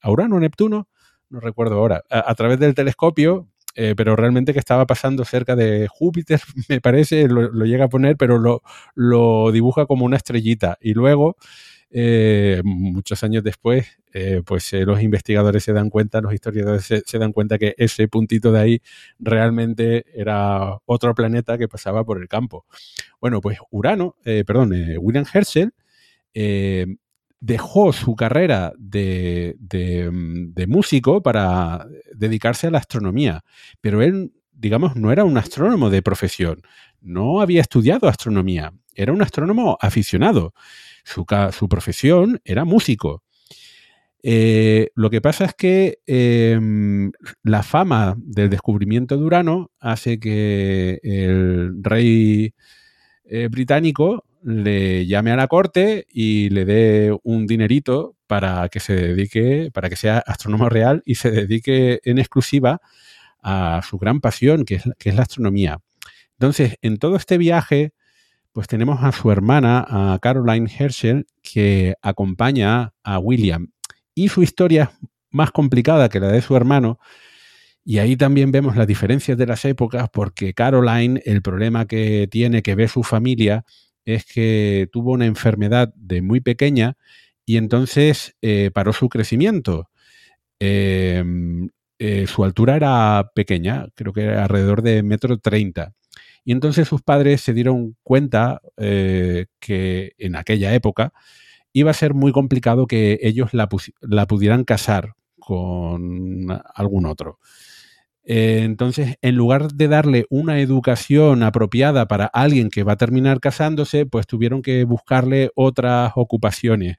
a Urano, Neptuno, no recuerdo ahora, a través del telescopio eh, pero realmente que estaba pasando cerca de Júpiter, *laughs* me parece, lo, llega a poner, pero lo, dibuja como una estrellita. Y luego, eh, muchos años después, eh, pues los investigadores se dan cuenta, los historiadores se, dan cuenta que ese puntito de ahí realmente era otro planeta que pasaba por el campo. Bueno, pues Urano, perdón, William Herschel, dejó su carrera de, músico para dedicarse a la astronomía, pero él, digamos, no era un astrónomo de profesión, no había estudiado astronomía, era un astrónomo aficionado, su, profesión era músico. Eh, lo que pasa es que em, la fama del descubrimiento de Urano hace que el rey eh, británico le llame a la corte y le dé un dinerito para que se dedique, para que sea astrónomo real y se dedique en exclusiva a su gran pasión, que es, que es la astronomía. Entonces, en todo este viaje, pues tenemos a su hermana, a Caroline Herschel, que acompaña a William. Y su historia es más complicada que la de su hermano. Y ahí también vemos las diferencias de las épocas, porque Caroline, el problema que tiene, que ve su familia, es que tuvo una enfermedad de muy pequeña y entonces eh, paró su crecimiento. Em, eh, su altura era pequeña, creo que era alrededor de metro treinta. Y entonces sus padres se dieron cuenta eh, que en aquella época iba a ser muy complicado que ellos la pudieran casar con algún otro. Eh, entonces, en lugar de darle una educación apropiada para alguien que va a terminar casándose, pues tuvieron que buscarle otras ocupaciones.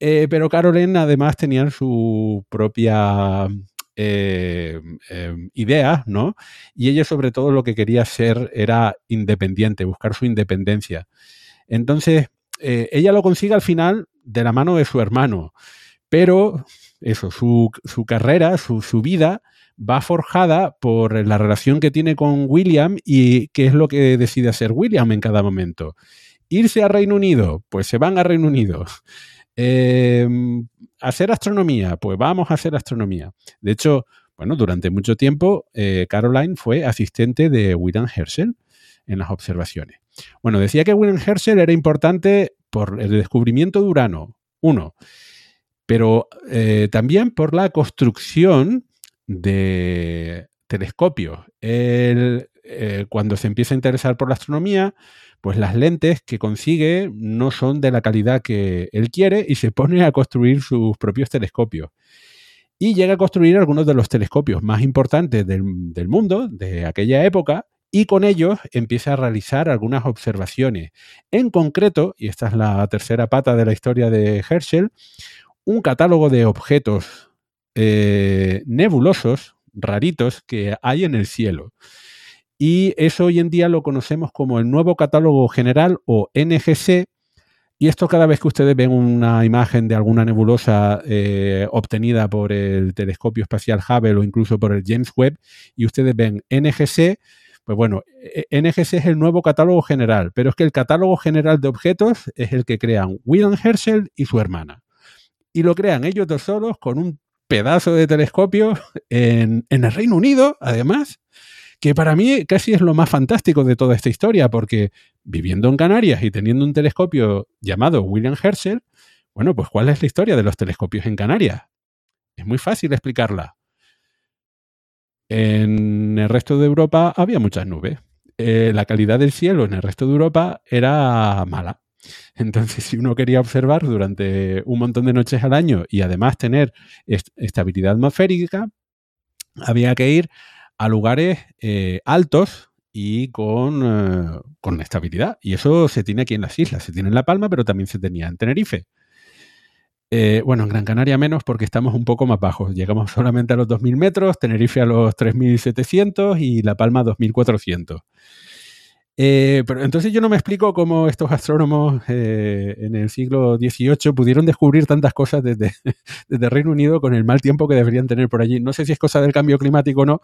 Eh, pero Carolyn además tenía su propia eh, idea, ¿no? Y ella sobre todo lo que quería ser era independiente, buscar su independencia. Entonces, ella lo consigue al final de la mano de su hermano, pero eso, su, carrera, su vida, va forjada por la relación que tiene con William y qué es lo que decide hacer William en cada momento. Irse a Reino Unido, pues se van a Reino Unido. *laughs* Hacer astronomía, pues vamos a hacer astronomía. De hecho, bueno, durante mucho tiempo eh, Caroline fue asistente de William Herschel en las observaciones. Bueno, decía que William Herschel era importante por el descubrimiento de Urano, uno, pero eh, también por la construcción de telescopios. Él, eh, cuando se empieza a interesar por la astronomía, pues las lentes que consigue no son de la calidad que él quiere y se pone a construir sus propios telescopios. Y llega a construir algunos de los telescopios más importantes del, mundo de aquella época y con ellos empieza a realizar algunas observaciones. En concreto, y esta es la tercera pata de la historia de Herschel, un catálogo de objetos eh, nebulosos, raritos, que hay en el cielo. Y eso hoy en día lo conocemos como el nuevo catálogo general o NGC. Y esto cada vez que ustedes ven una imagen de alguna nebulosa eh, obtenida por el telescopio espacial Hubble o incluso por el James Webb, y ustedes ven NGC, pues bueno, NGC es el nuevo catálogo general, pero es que el catálogo general de objetos es el que crean William Herschel y su hermana. Y lo crean ellos dos solos con un pedazo de telescopio en, el Reino Unido, además, que para mí casi es lo más fantástico de toda esta historia, porque viviendo en Canarias y teniendo un telescopio llamado William Herschel, bueno, pues ¿cuál es la historia de los telescopios en Canarias? Es muy fácil explicarla. En el resto de Europa había muchas nubes. Eh, la calidad del cielo en el resto de Europa era mala. Entonces, *laughs* si uno quería observar durante un montón de noches al año y además tener estabilidad atmosférica, había que ir a lugares eh, altos y con, eh, con estabilidad. Y eso se tiene aquí en las islas, se tiene en La Palma, pero también se tenía en Tenerife. Eh, bueno, en Gran Canaria menos porque estamos un poco más bajos. Llegamos *laughs* solamente a los 2.000 metros, Tenerife a los 3.700 y La Palma a 2.400. Eh, pero entonces yo no me explico cómo estos astrónomos eh, en el siglo XVIII pudieron descubrir tantas cosas *laughs* desde, Reino Unido con el mal tiempo que deberían tener por allí. No sé si es cosa del cambio climático o no,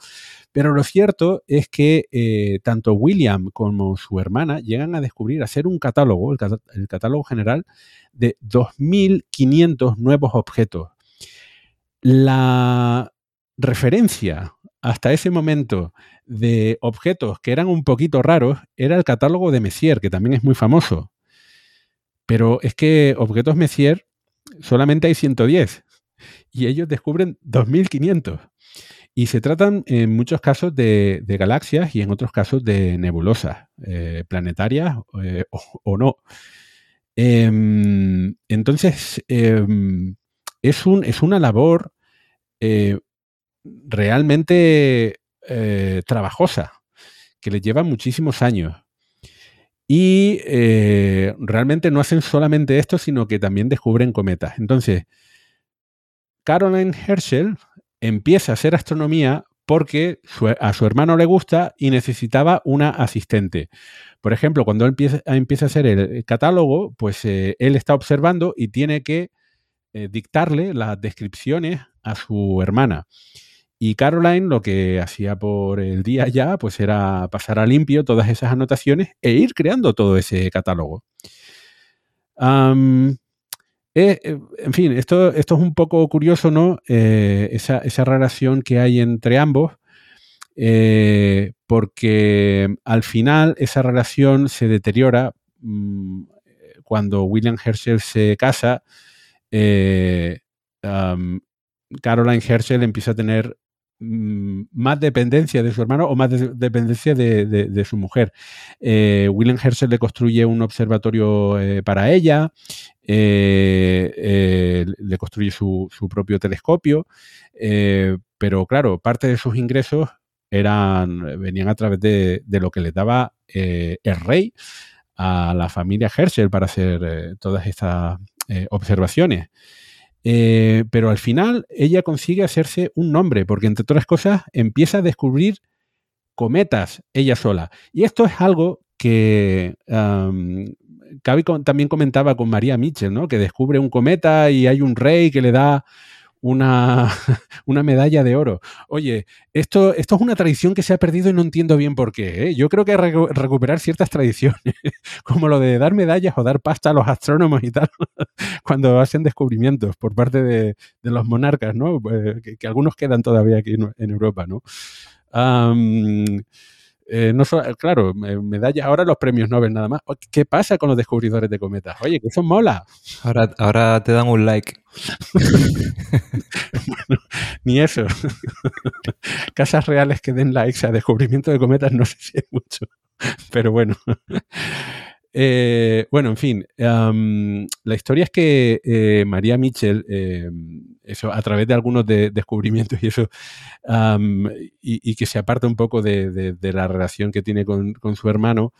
pero lo cierto es que eh, tanto William como su hermana llegan a descubrir, a hacer un catálogo, el, el catálogo general, de 2.500 nuevos objetos. La referencia hasta ese momento de objetos que eran un poquito raros era el catálogo de Messier, que también es muy famoso. Pero es que objetos Messier solamente hay 110 y ellos descubren 2500. Y se tratan en muchos casos de, galaxias y en otros casos de nebulosas, eh, planetarias eh, o, no. Em, entonces, em, es, un, es, una labor eh, realmente eh, trabajosa, que les lleva muchísimos años. Y eh, realmente no hacen solamente esto, sino que también descubren cometas. Entonces, Caroline Herschel empieza a hacer astronomía porque a su hermano le gusta y necesitaba una asistente. Por ejemplo, cuando empieza a hacer el catálogo, pues eh, él está observando y tiene que dictarle las descripciones a su hermana. Y Caroline lo que hacía por el día ya, pues era pasar a limpio todas esas anotaciones e ir creando todo ese catálogo. Eh, eh, en fin, esto, esto es un poco curioso, ¿no? Eh, esa, relación que hay entre ambos, porque al final esa relación se deteriora mm, cuando William Herschel se casa. Caroline Herschel empieza a tener más dependencia de su hermano o más dependencia de, su mujer. Eh, William Herschel le construye un observatorio eh, para ella, eh, le construye su, propio telescopio, pero claro, parte de sus ingresos eran, venían a través de, lo que le daba el rey a la familia Herschel para hacer todas estas observaciones. Eh, pero al final ella consigue hacerse un nombre, porque entre otras cosas empieza a descubrir cometas ella sola. Y esto es algo que um, también comentaba con María Mitchell, ¿no? que descubre un cometa y hay un rey que le da una, *laughs* una, medalla de oro. Oye, esto, esto es una tradición que se ha perdido y no entiendo bien por qué. ¿eh? Yo creo que recuperar ciertas tradiciones, *laughs* como lo de dar medallas o dar pasta a los astrónomos y tal, *laughs* cuando hacen descubrimientos por parte de, los monarcas, ¿no? Eh, que, algunos quedan todavía aquí en, Europa, ¿no? Eh, no claro, medallas, ahora los premios Nobel nada más. ¿Qué pasa con los descubridores de cometas? Oye, que son mola. Ahora, ahora te dan un like. *laughs* bueno, ni eso. *laughs* Casas reales que den likes a descubrimiento de cometas no sé si es mucho. Pero bueno. Eh, bueno, en fin, la historia es que eh, María Mitchell, em, eso, a través de algunos descubrimientos y eso, y, que se aparta un poco de, la relación que tiene con, su hermano,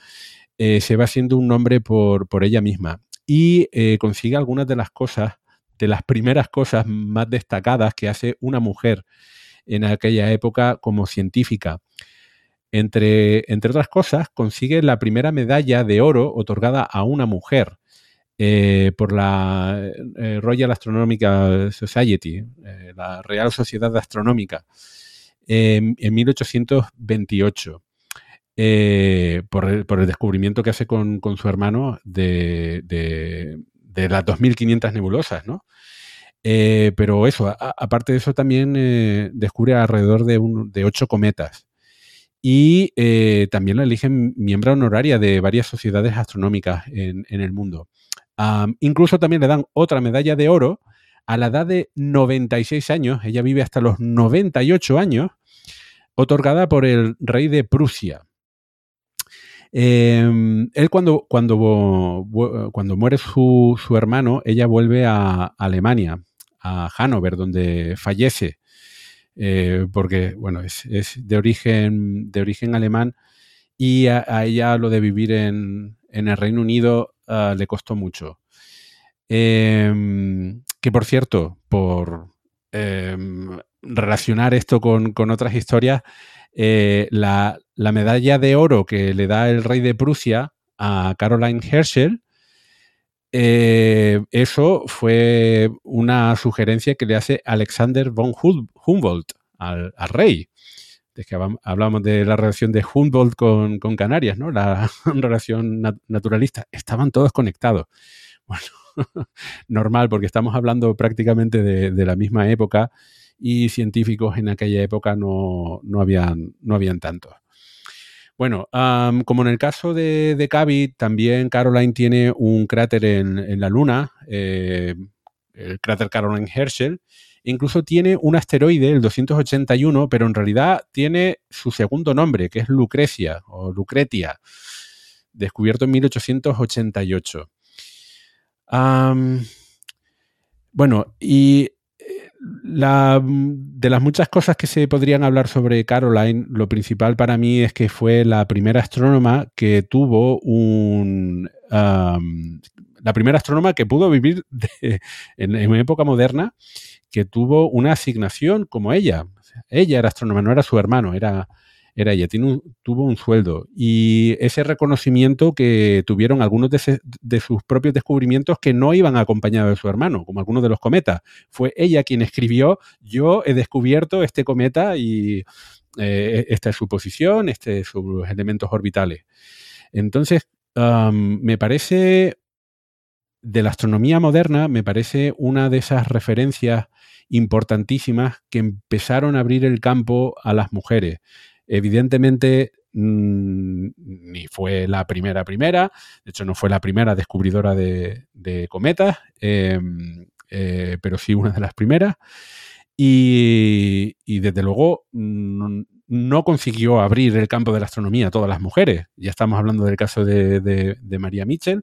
eh, se va haciendo un nombre por, por ella misma y consigue algunas de las cosas, de las primeras cosas más destacadas que hace una mujer en aquella época como científica. Entre, otras cosas, consigue la primera medalla de oro otorgada a una mujer eh, por la eh, Royal Astronomical Society, eh, la Real Sociedad Astronómica, en 1828. Por el, descubrimiento que hace con, su hermano de, las 2.500 nebulosas, ¿no? pero eso, aparte de eso, también descubre alrededor de, de ocho cometas y eh, también la eligen miembro honoraria de varias sociedades astronómicas en, el mundo. incluso también le dan otra medalla de oro a la edad de 96 años, ella vive hasta los 98 años, otorgada por el rey de Prusia. Em, él cuando, cuando, cuando muere su, su, hermano, ella vuelve a Alemania, a Hannover, donde fallece. Eh, porque, bueno, es, de, origen, de origen alemán y a, ella lo de vivir en, el Reino Unido ah, le costó mucho. Em, que por cierto, por em, relacionar esto con, otras historias, eh, la, medalla de oro que le da el rey de Prusia a Caroline Herschel, eh, eso fue una sugerencia que le hace Alexander von Humboldt al, rey. Es que hablamos de la relación de Humboldt con, Canarias, ¿no? La *laughs* relación naturalista. Estaban todos conectados. *laughs* Bueno, normal, porque estamos hablando prácticamente de, la misma época y científicos en aquella época no, habían, no habían tantos. Bueno, como en el caso de, de también Caroline tiene un cráter en, la Luna, eh, el cráter Caroline Herschel. Incluso tiene un asteroide, el 281, pero en realidad tiene su segundo nombre, que es Lucrecia o Lucretia, descubierto en 1888 bueno, y la, de las muchas cosas que se podrían hablar sobre Caroline, lo principal para mí es que fue la primera astrónoma que tuvo un... la primera astrónoma que pudo vivir *laughs* en, en, época moderna, que tuvo una asignación como ella. Ella era astrónoma, no era su hermano, era, era ella, tuvo un sueldo y ese reconocimiento que tuvieron algunos de, sus propios descubrimientos que no iban acompañados de su hermano, como algunos de los cometas. Fue ella quien escribió, yo he descubierto este cometa y eh, esta es su posición, este sus elementos orbitales. Entonces, me parece, de la astronomía moderna, me parece una de esas referencias importantísimas que empezaron a abrir el campo a las mujeres. Evidentemente, mm, ni fue la primera primera, de hecho no fue la primera descubridora de, cometas, em, eh, pero sí una de las primeras. Y, desde luego no, consiguió abrir el campo de la astronomía a todas las mujeres. Ya estamos hablando del caso de, María Mitchell,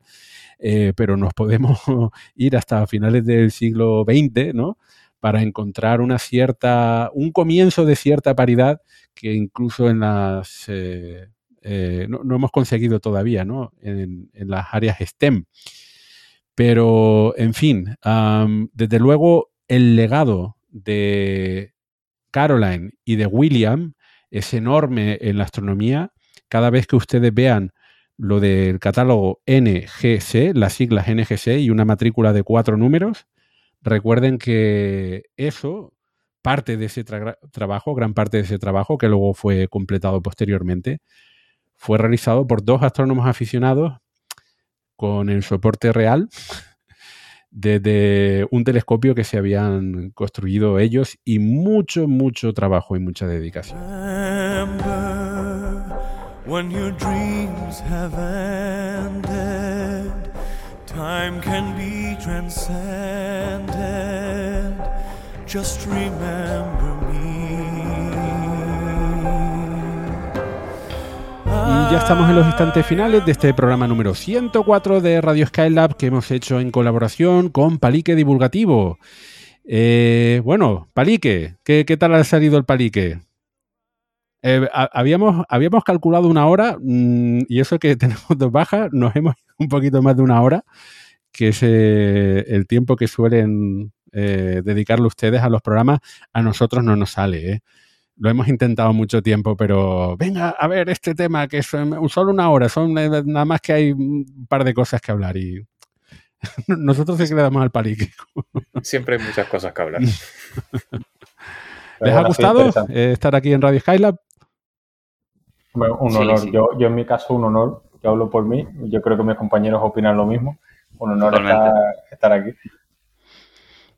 eh, pero nos podemos *laughs* ir hasta finales del siglo XX, ¿no? Para encontrar una cierta, un comienzo de cierta paridad que incluso en las eh, eh, no, hemos conseguido todavía, ¿no? En, las áreas STEM. Pero, en fin, desde luego el legado de Caroline y de William es enorme en la astronomía. Cada vez que ustedes vean lo del catálogo NGC, las siglas NGC y una matrícula de cuatro números, recuerden que eso parte de ese trabajo, gran parte de ese trabajo, que luego fue completado posteriormente, fue realizado por dos astrónomos aficionados con el soporte real *laughs* desde un telescopio que se habían construido ellos y mucho, mucho trabajo y mucha dedicación. Time can be Just remember Y ya estamos en los instantes finales de este programa número 104 de Radio Skylab que hemos hecho en colaboración con Palique Divulgativo. Eh, bueno, Palique, ¿qué, tal ha salido el Palique? Eh, habíamos, calculado una hora mm, y eso que *laughs* tenemos dos bajas, nos hemos *laughs* un poquito más de una hora, que es eh, el tiempo que suelen eh, dedicarlo ustedes a los programas, a nosotros no nos sale. ¿eh? Lo hemos intentado mucho tiempo, pero venga a ver este tema que es solo una hora, son eh, nada más que hay un par de cosas que hablar y *laughs* nosotros sí que le damos al palique. Siempre hay muchas cosas que hablar. *laughs* ¿Les ha gustado estar aquí en Radio Skylab? un honor. Yo, yo en mi caso un honor. Yo hablo por mí. Yo creo que mis compañeros opinan lo mismo. Un honor estar aquí.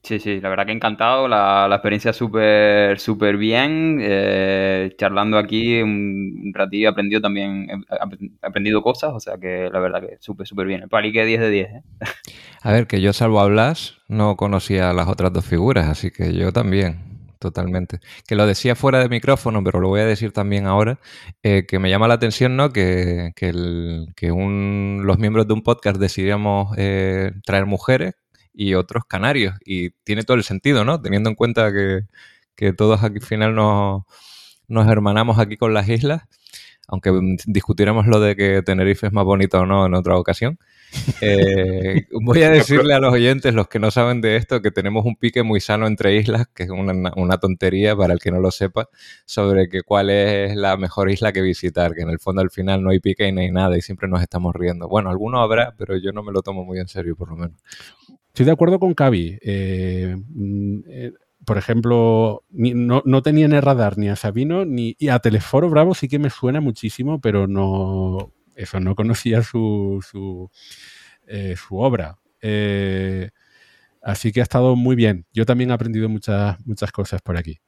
Sí, sí, la verdad que encantado, la, la experiencia súper, súper bien, eh, charlando aquí un, ratillo he aprendido también, he aprendido cosas, o sea que la verdad que súper, súper bien. El palique 10 de 10. ¿eh? A ver, que yo salvo a Blas no conocía las otras dos figuras, así que yo también, totalmente. Que lo decía fuera de micrófono, pero lo voy a decir también ahora, eh, que me llama la atención, ¿no? Que, que, el, que un, los miembros de un podcast decidíamos traer mujeres y otros canarios. Y tiene todo el sentido, ¿no? Teniendo en cuenta que, todos aquí al final nos, nos hermanamos aquí con las islas. aunque discutiremos lo de que Tenerife es más bonito o no en otra ocasión. Eh, *laughs* voy a decirle a los oyentes, los que no saben de esto, que tenemos un pique muy sano entre islas, que es una, tontería para el que no lo sepa, sobre que cuál es la mejor isla que visitar, que en el fondo al final no hay pique y no hay nada y siempre nos estamos riendo. Bueno, alguno habrá, pero yo no me lo tomo muy en serio, por lo menos. Estoy de acuerdo con Cavi. Eh, eh, por ejemplo, no, tenía en el radar ni a Sabino ni y a Teleforo Bravo sí que me suena muchísimo, pero no, eso, no conocía su, su, eh, obra. Eh, así que ha estado muy bien. Yo también he aprendido muchas, muchas cosas por aquí.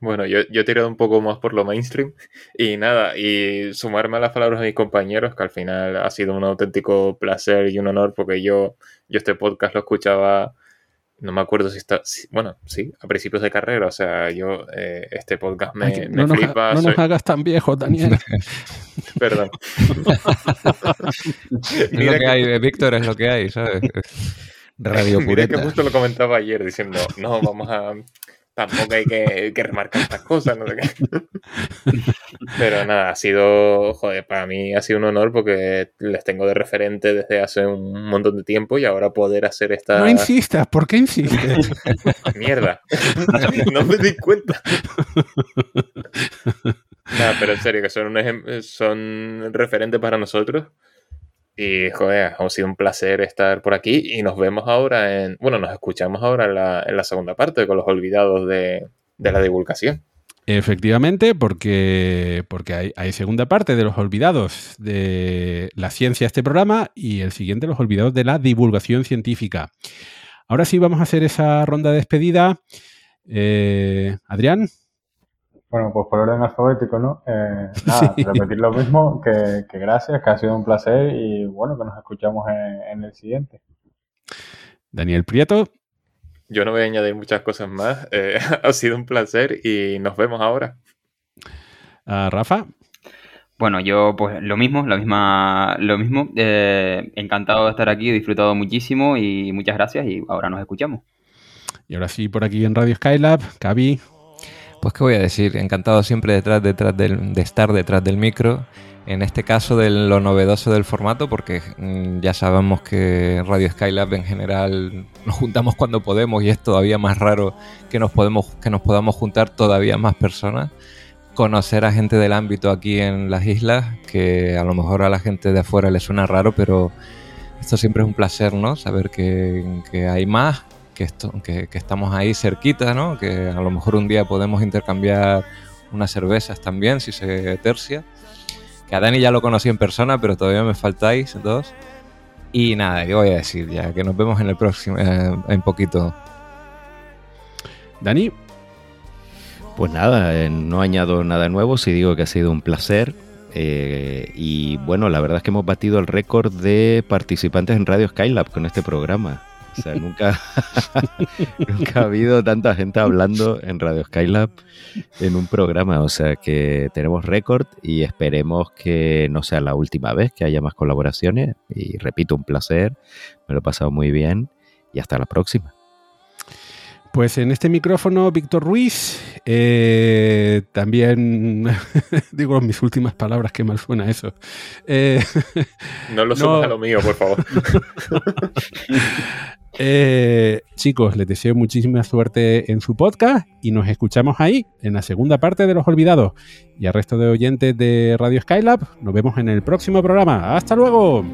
Bueno, yo, yo, he tirado un poco más por lo mainstream y nada, y sumarme a las palabras de mis compañeros, que al final ha sido un auténtico placer y un honor porque yo, yo este podcast lo escuchaba no me acuerdo si está, bueno, sí, a principios de carrera, o sea, yo, eh, este podcast me, no flipa. no nos hagas tan viejos, Daniel. *laughs* Perdón. *laughs* es lo que hay, Víctor, es lo que hay, ¿sabes? *laughs* Radio Mira que justo lo comentaba ayer diciendo, no, vamos a tampoco hay que, remarcar estas cosas, no sé qué. *laughs* Pero nada, ha sido, joder, para mí ha sido un honor porque les tengo de referente desde hace un montón de tiempo y ahora poder hacer esta... No insistas, ¿por qué insistes? *laughs* Mierda, *laughs* no me di cuenta. Nada, pero en serio, que son, un son referentes para nosotros y, joder, ha sido un placer estar por aquí y nos vemos ahora en, bueno, nos escuchamos ahora en la, en la segunda parte con los olvidados de, de la divulgación. Efectivamente, porque, porque hay, hay, segunda parte de los olvidados de la ciencia, este programa, y el siguiente, los olvidados de la divulgación científica. Ahora sí vamos a hacer esa ronda de despedida. Eh, Adrián. Bueno, pues por orden alfabético, ¿no? Eh, *laughs* nada, repetir lo mismo, que, gracias, que ha sido un placer y bueno, que nos escuchamos en, el siguiente. Daniel Prieto. Yo no voy a añadir muchas cosas más. Eh, *laughs* ha sido un placer y nos vemos ahora. Uh, Rafa. Bueno, yo pues lo mismo, la misma, lo mismo. Eh, encantado de estar aquí, he disfrutado muchísimo y muchas gracias y ahora nos escuchamos. Y ahora sí, por aquí en Radio Skylab, Cavi, pues qué voy a decir, encantado siempre detrás, detrás de estar detrás del micro. En este caso de lo novedoso del formato, porque mm, ya sabemos que Radio Skylab en general nos juntamos cuando podemos y es todavía más raro que nos, podemos, que nos podamos juntar todavía más personas. Conocer a gente del ámbito aquí en las islas, que a lo mejor a la gente de afuera le suena raro, pero esto siempre es un placer, ¿no? Saber que, que hay más que, esto, que, estamos ahí cerquita, ¿no? Que a lo mejor un día podemos intercambiar unas cervezas también, si se tercia. Que a Dani ya lo conocí en persona, pero todavía me faltáis dos. Y nada, ¿qué voy a decir? Ya que nos vemos en el próximo, eh, en poquito. Dani. Pues nada, eh, no añado nada nuevo, si digo que ha sido un placer. Eh, y bueno, la verdad es que hemos batido el récord de participantes en Radio Skylab con este programa. O sea, nunca, *laughs* nunca ha habido tanta gente hablando en Radio Skylab en un programa. O sea que tenemos récord y esperemos que no sea la última vez que haya más colaboraciones. Y repito, un placer. Me lo he pasado muy bien y hasta la próxima. Pues en este micrófono, Víctor Ruiz, eh, también *laughs* digo mis últimas palabras, qué mal suena eso. Eh, no lo *laughs* sumas a lo mío, por favor. Eh, chicos, les deseo muchísima suerte en su podcast y nos escuchamos ahí, en la segunda parte de Los Olvidados. Y al resto de oyentes de Radio Skylab, nos vemos en el próximo programa. ¡Hasta luego!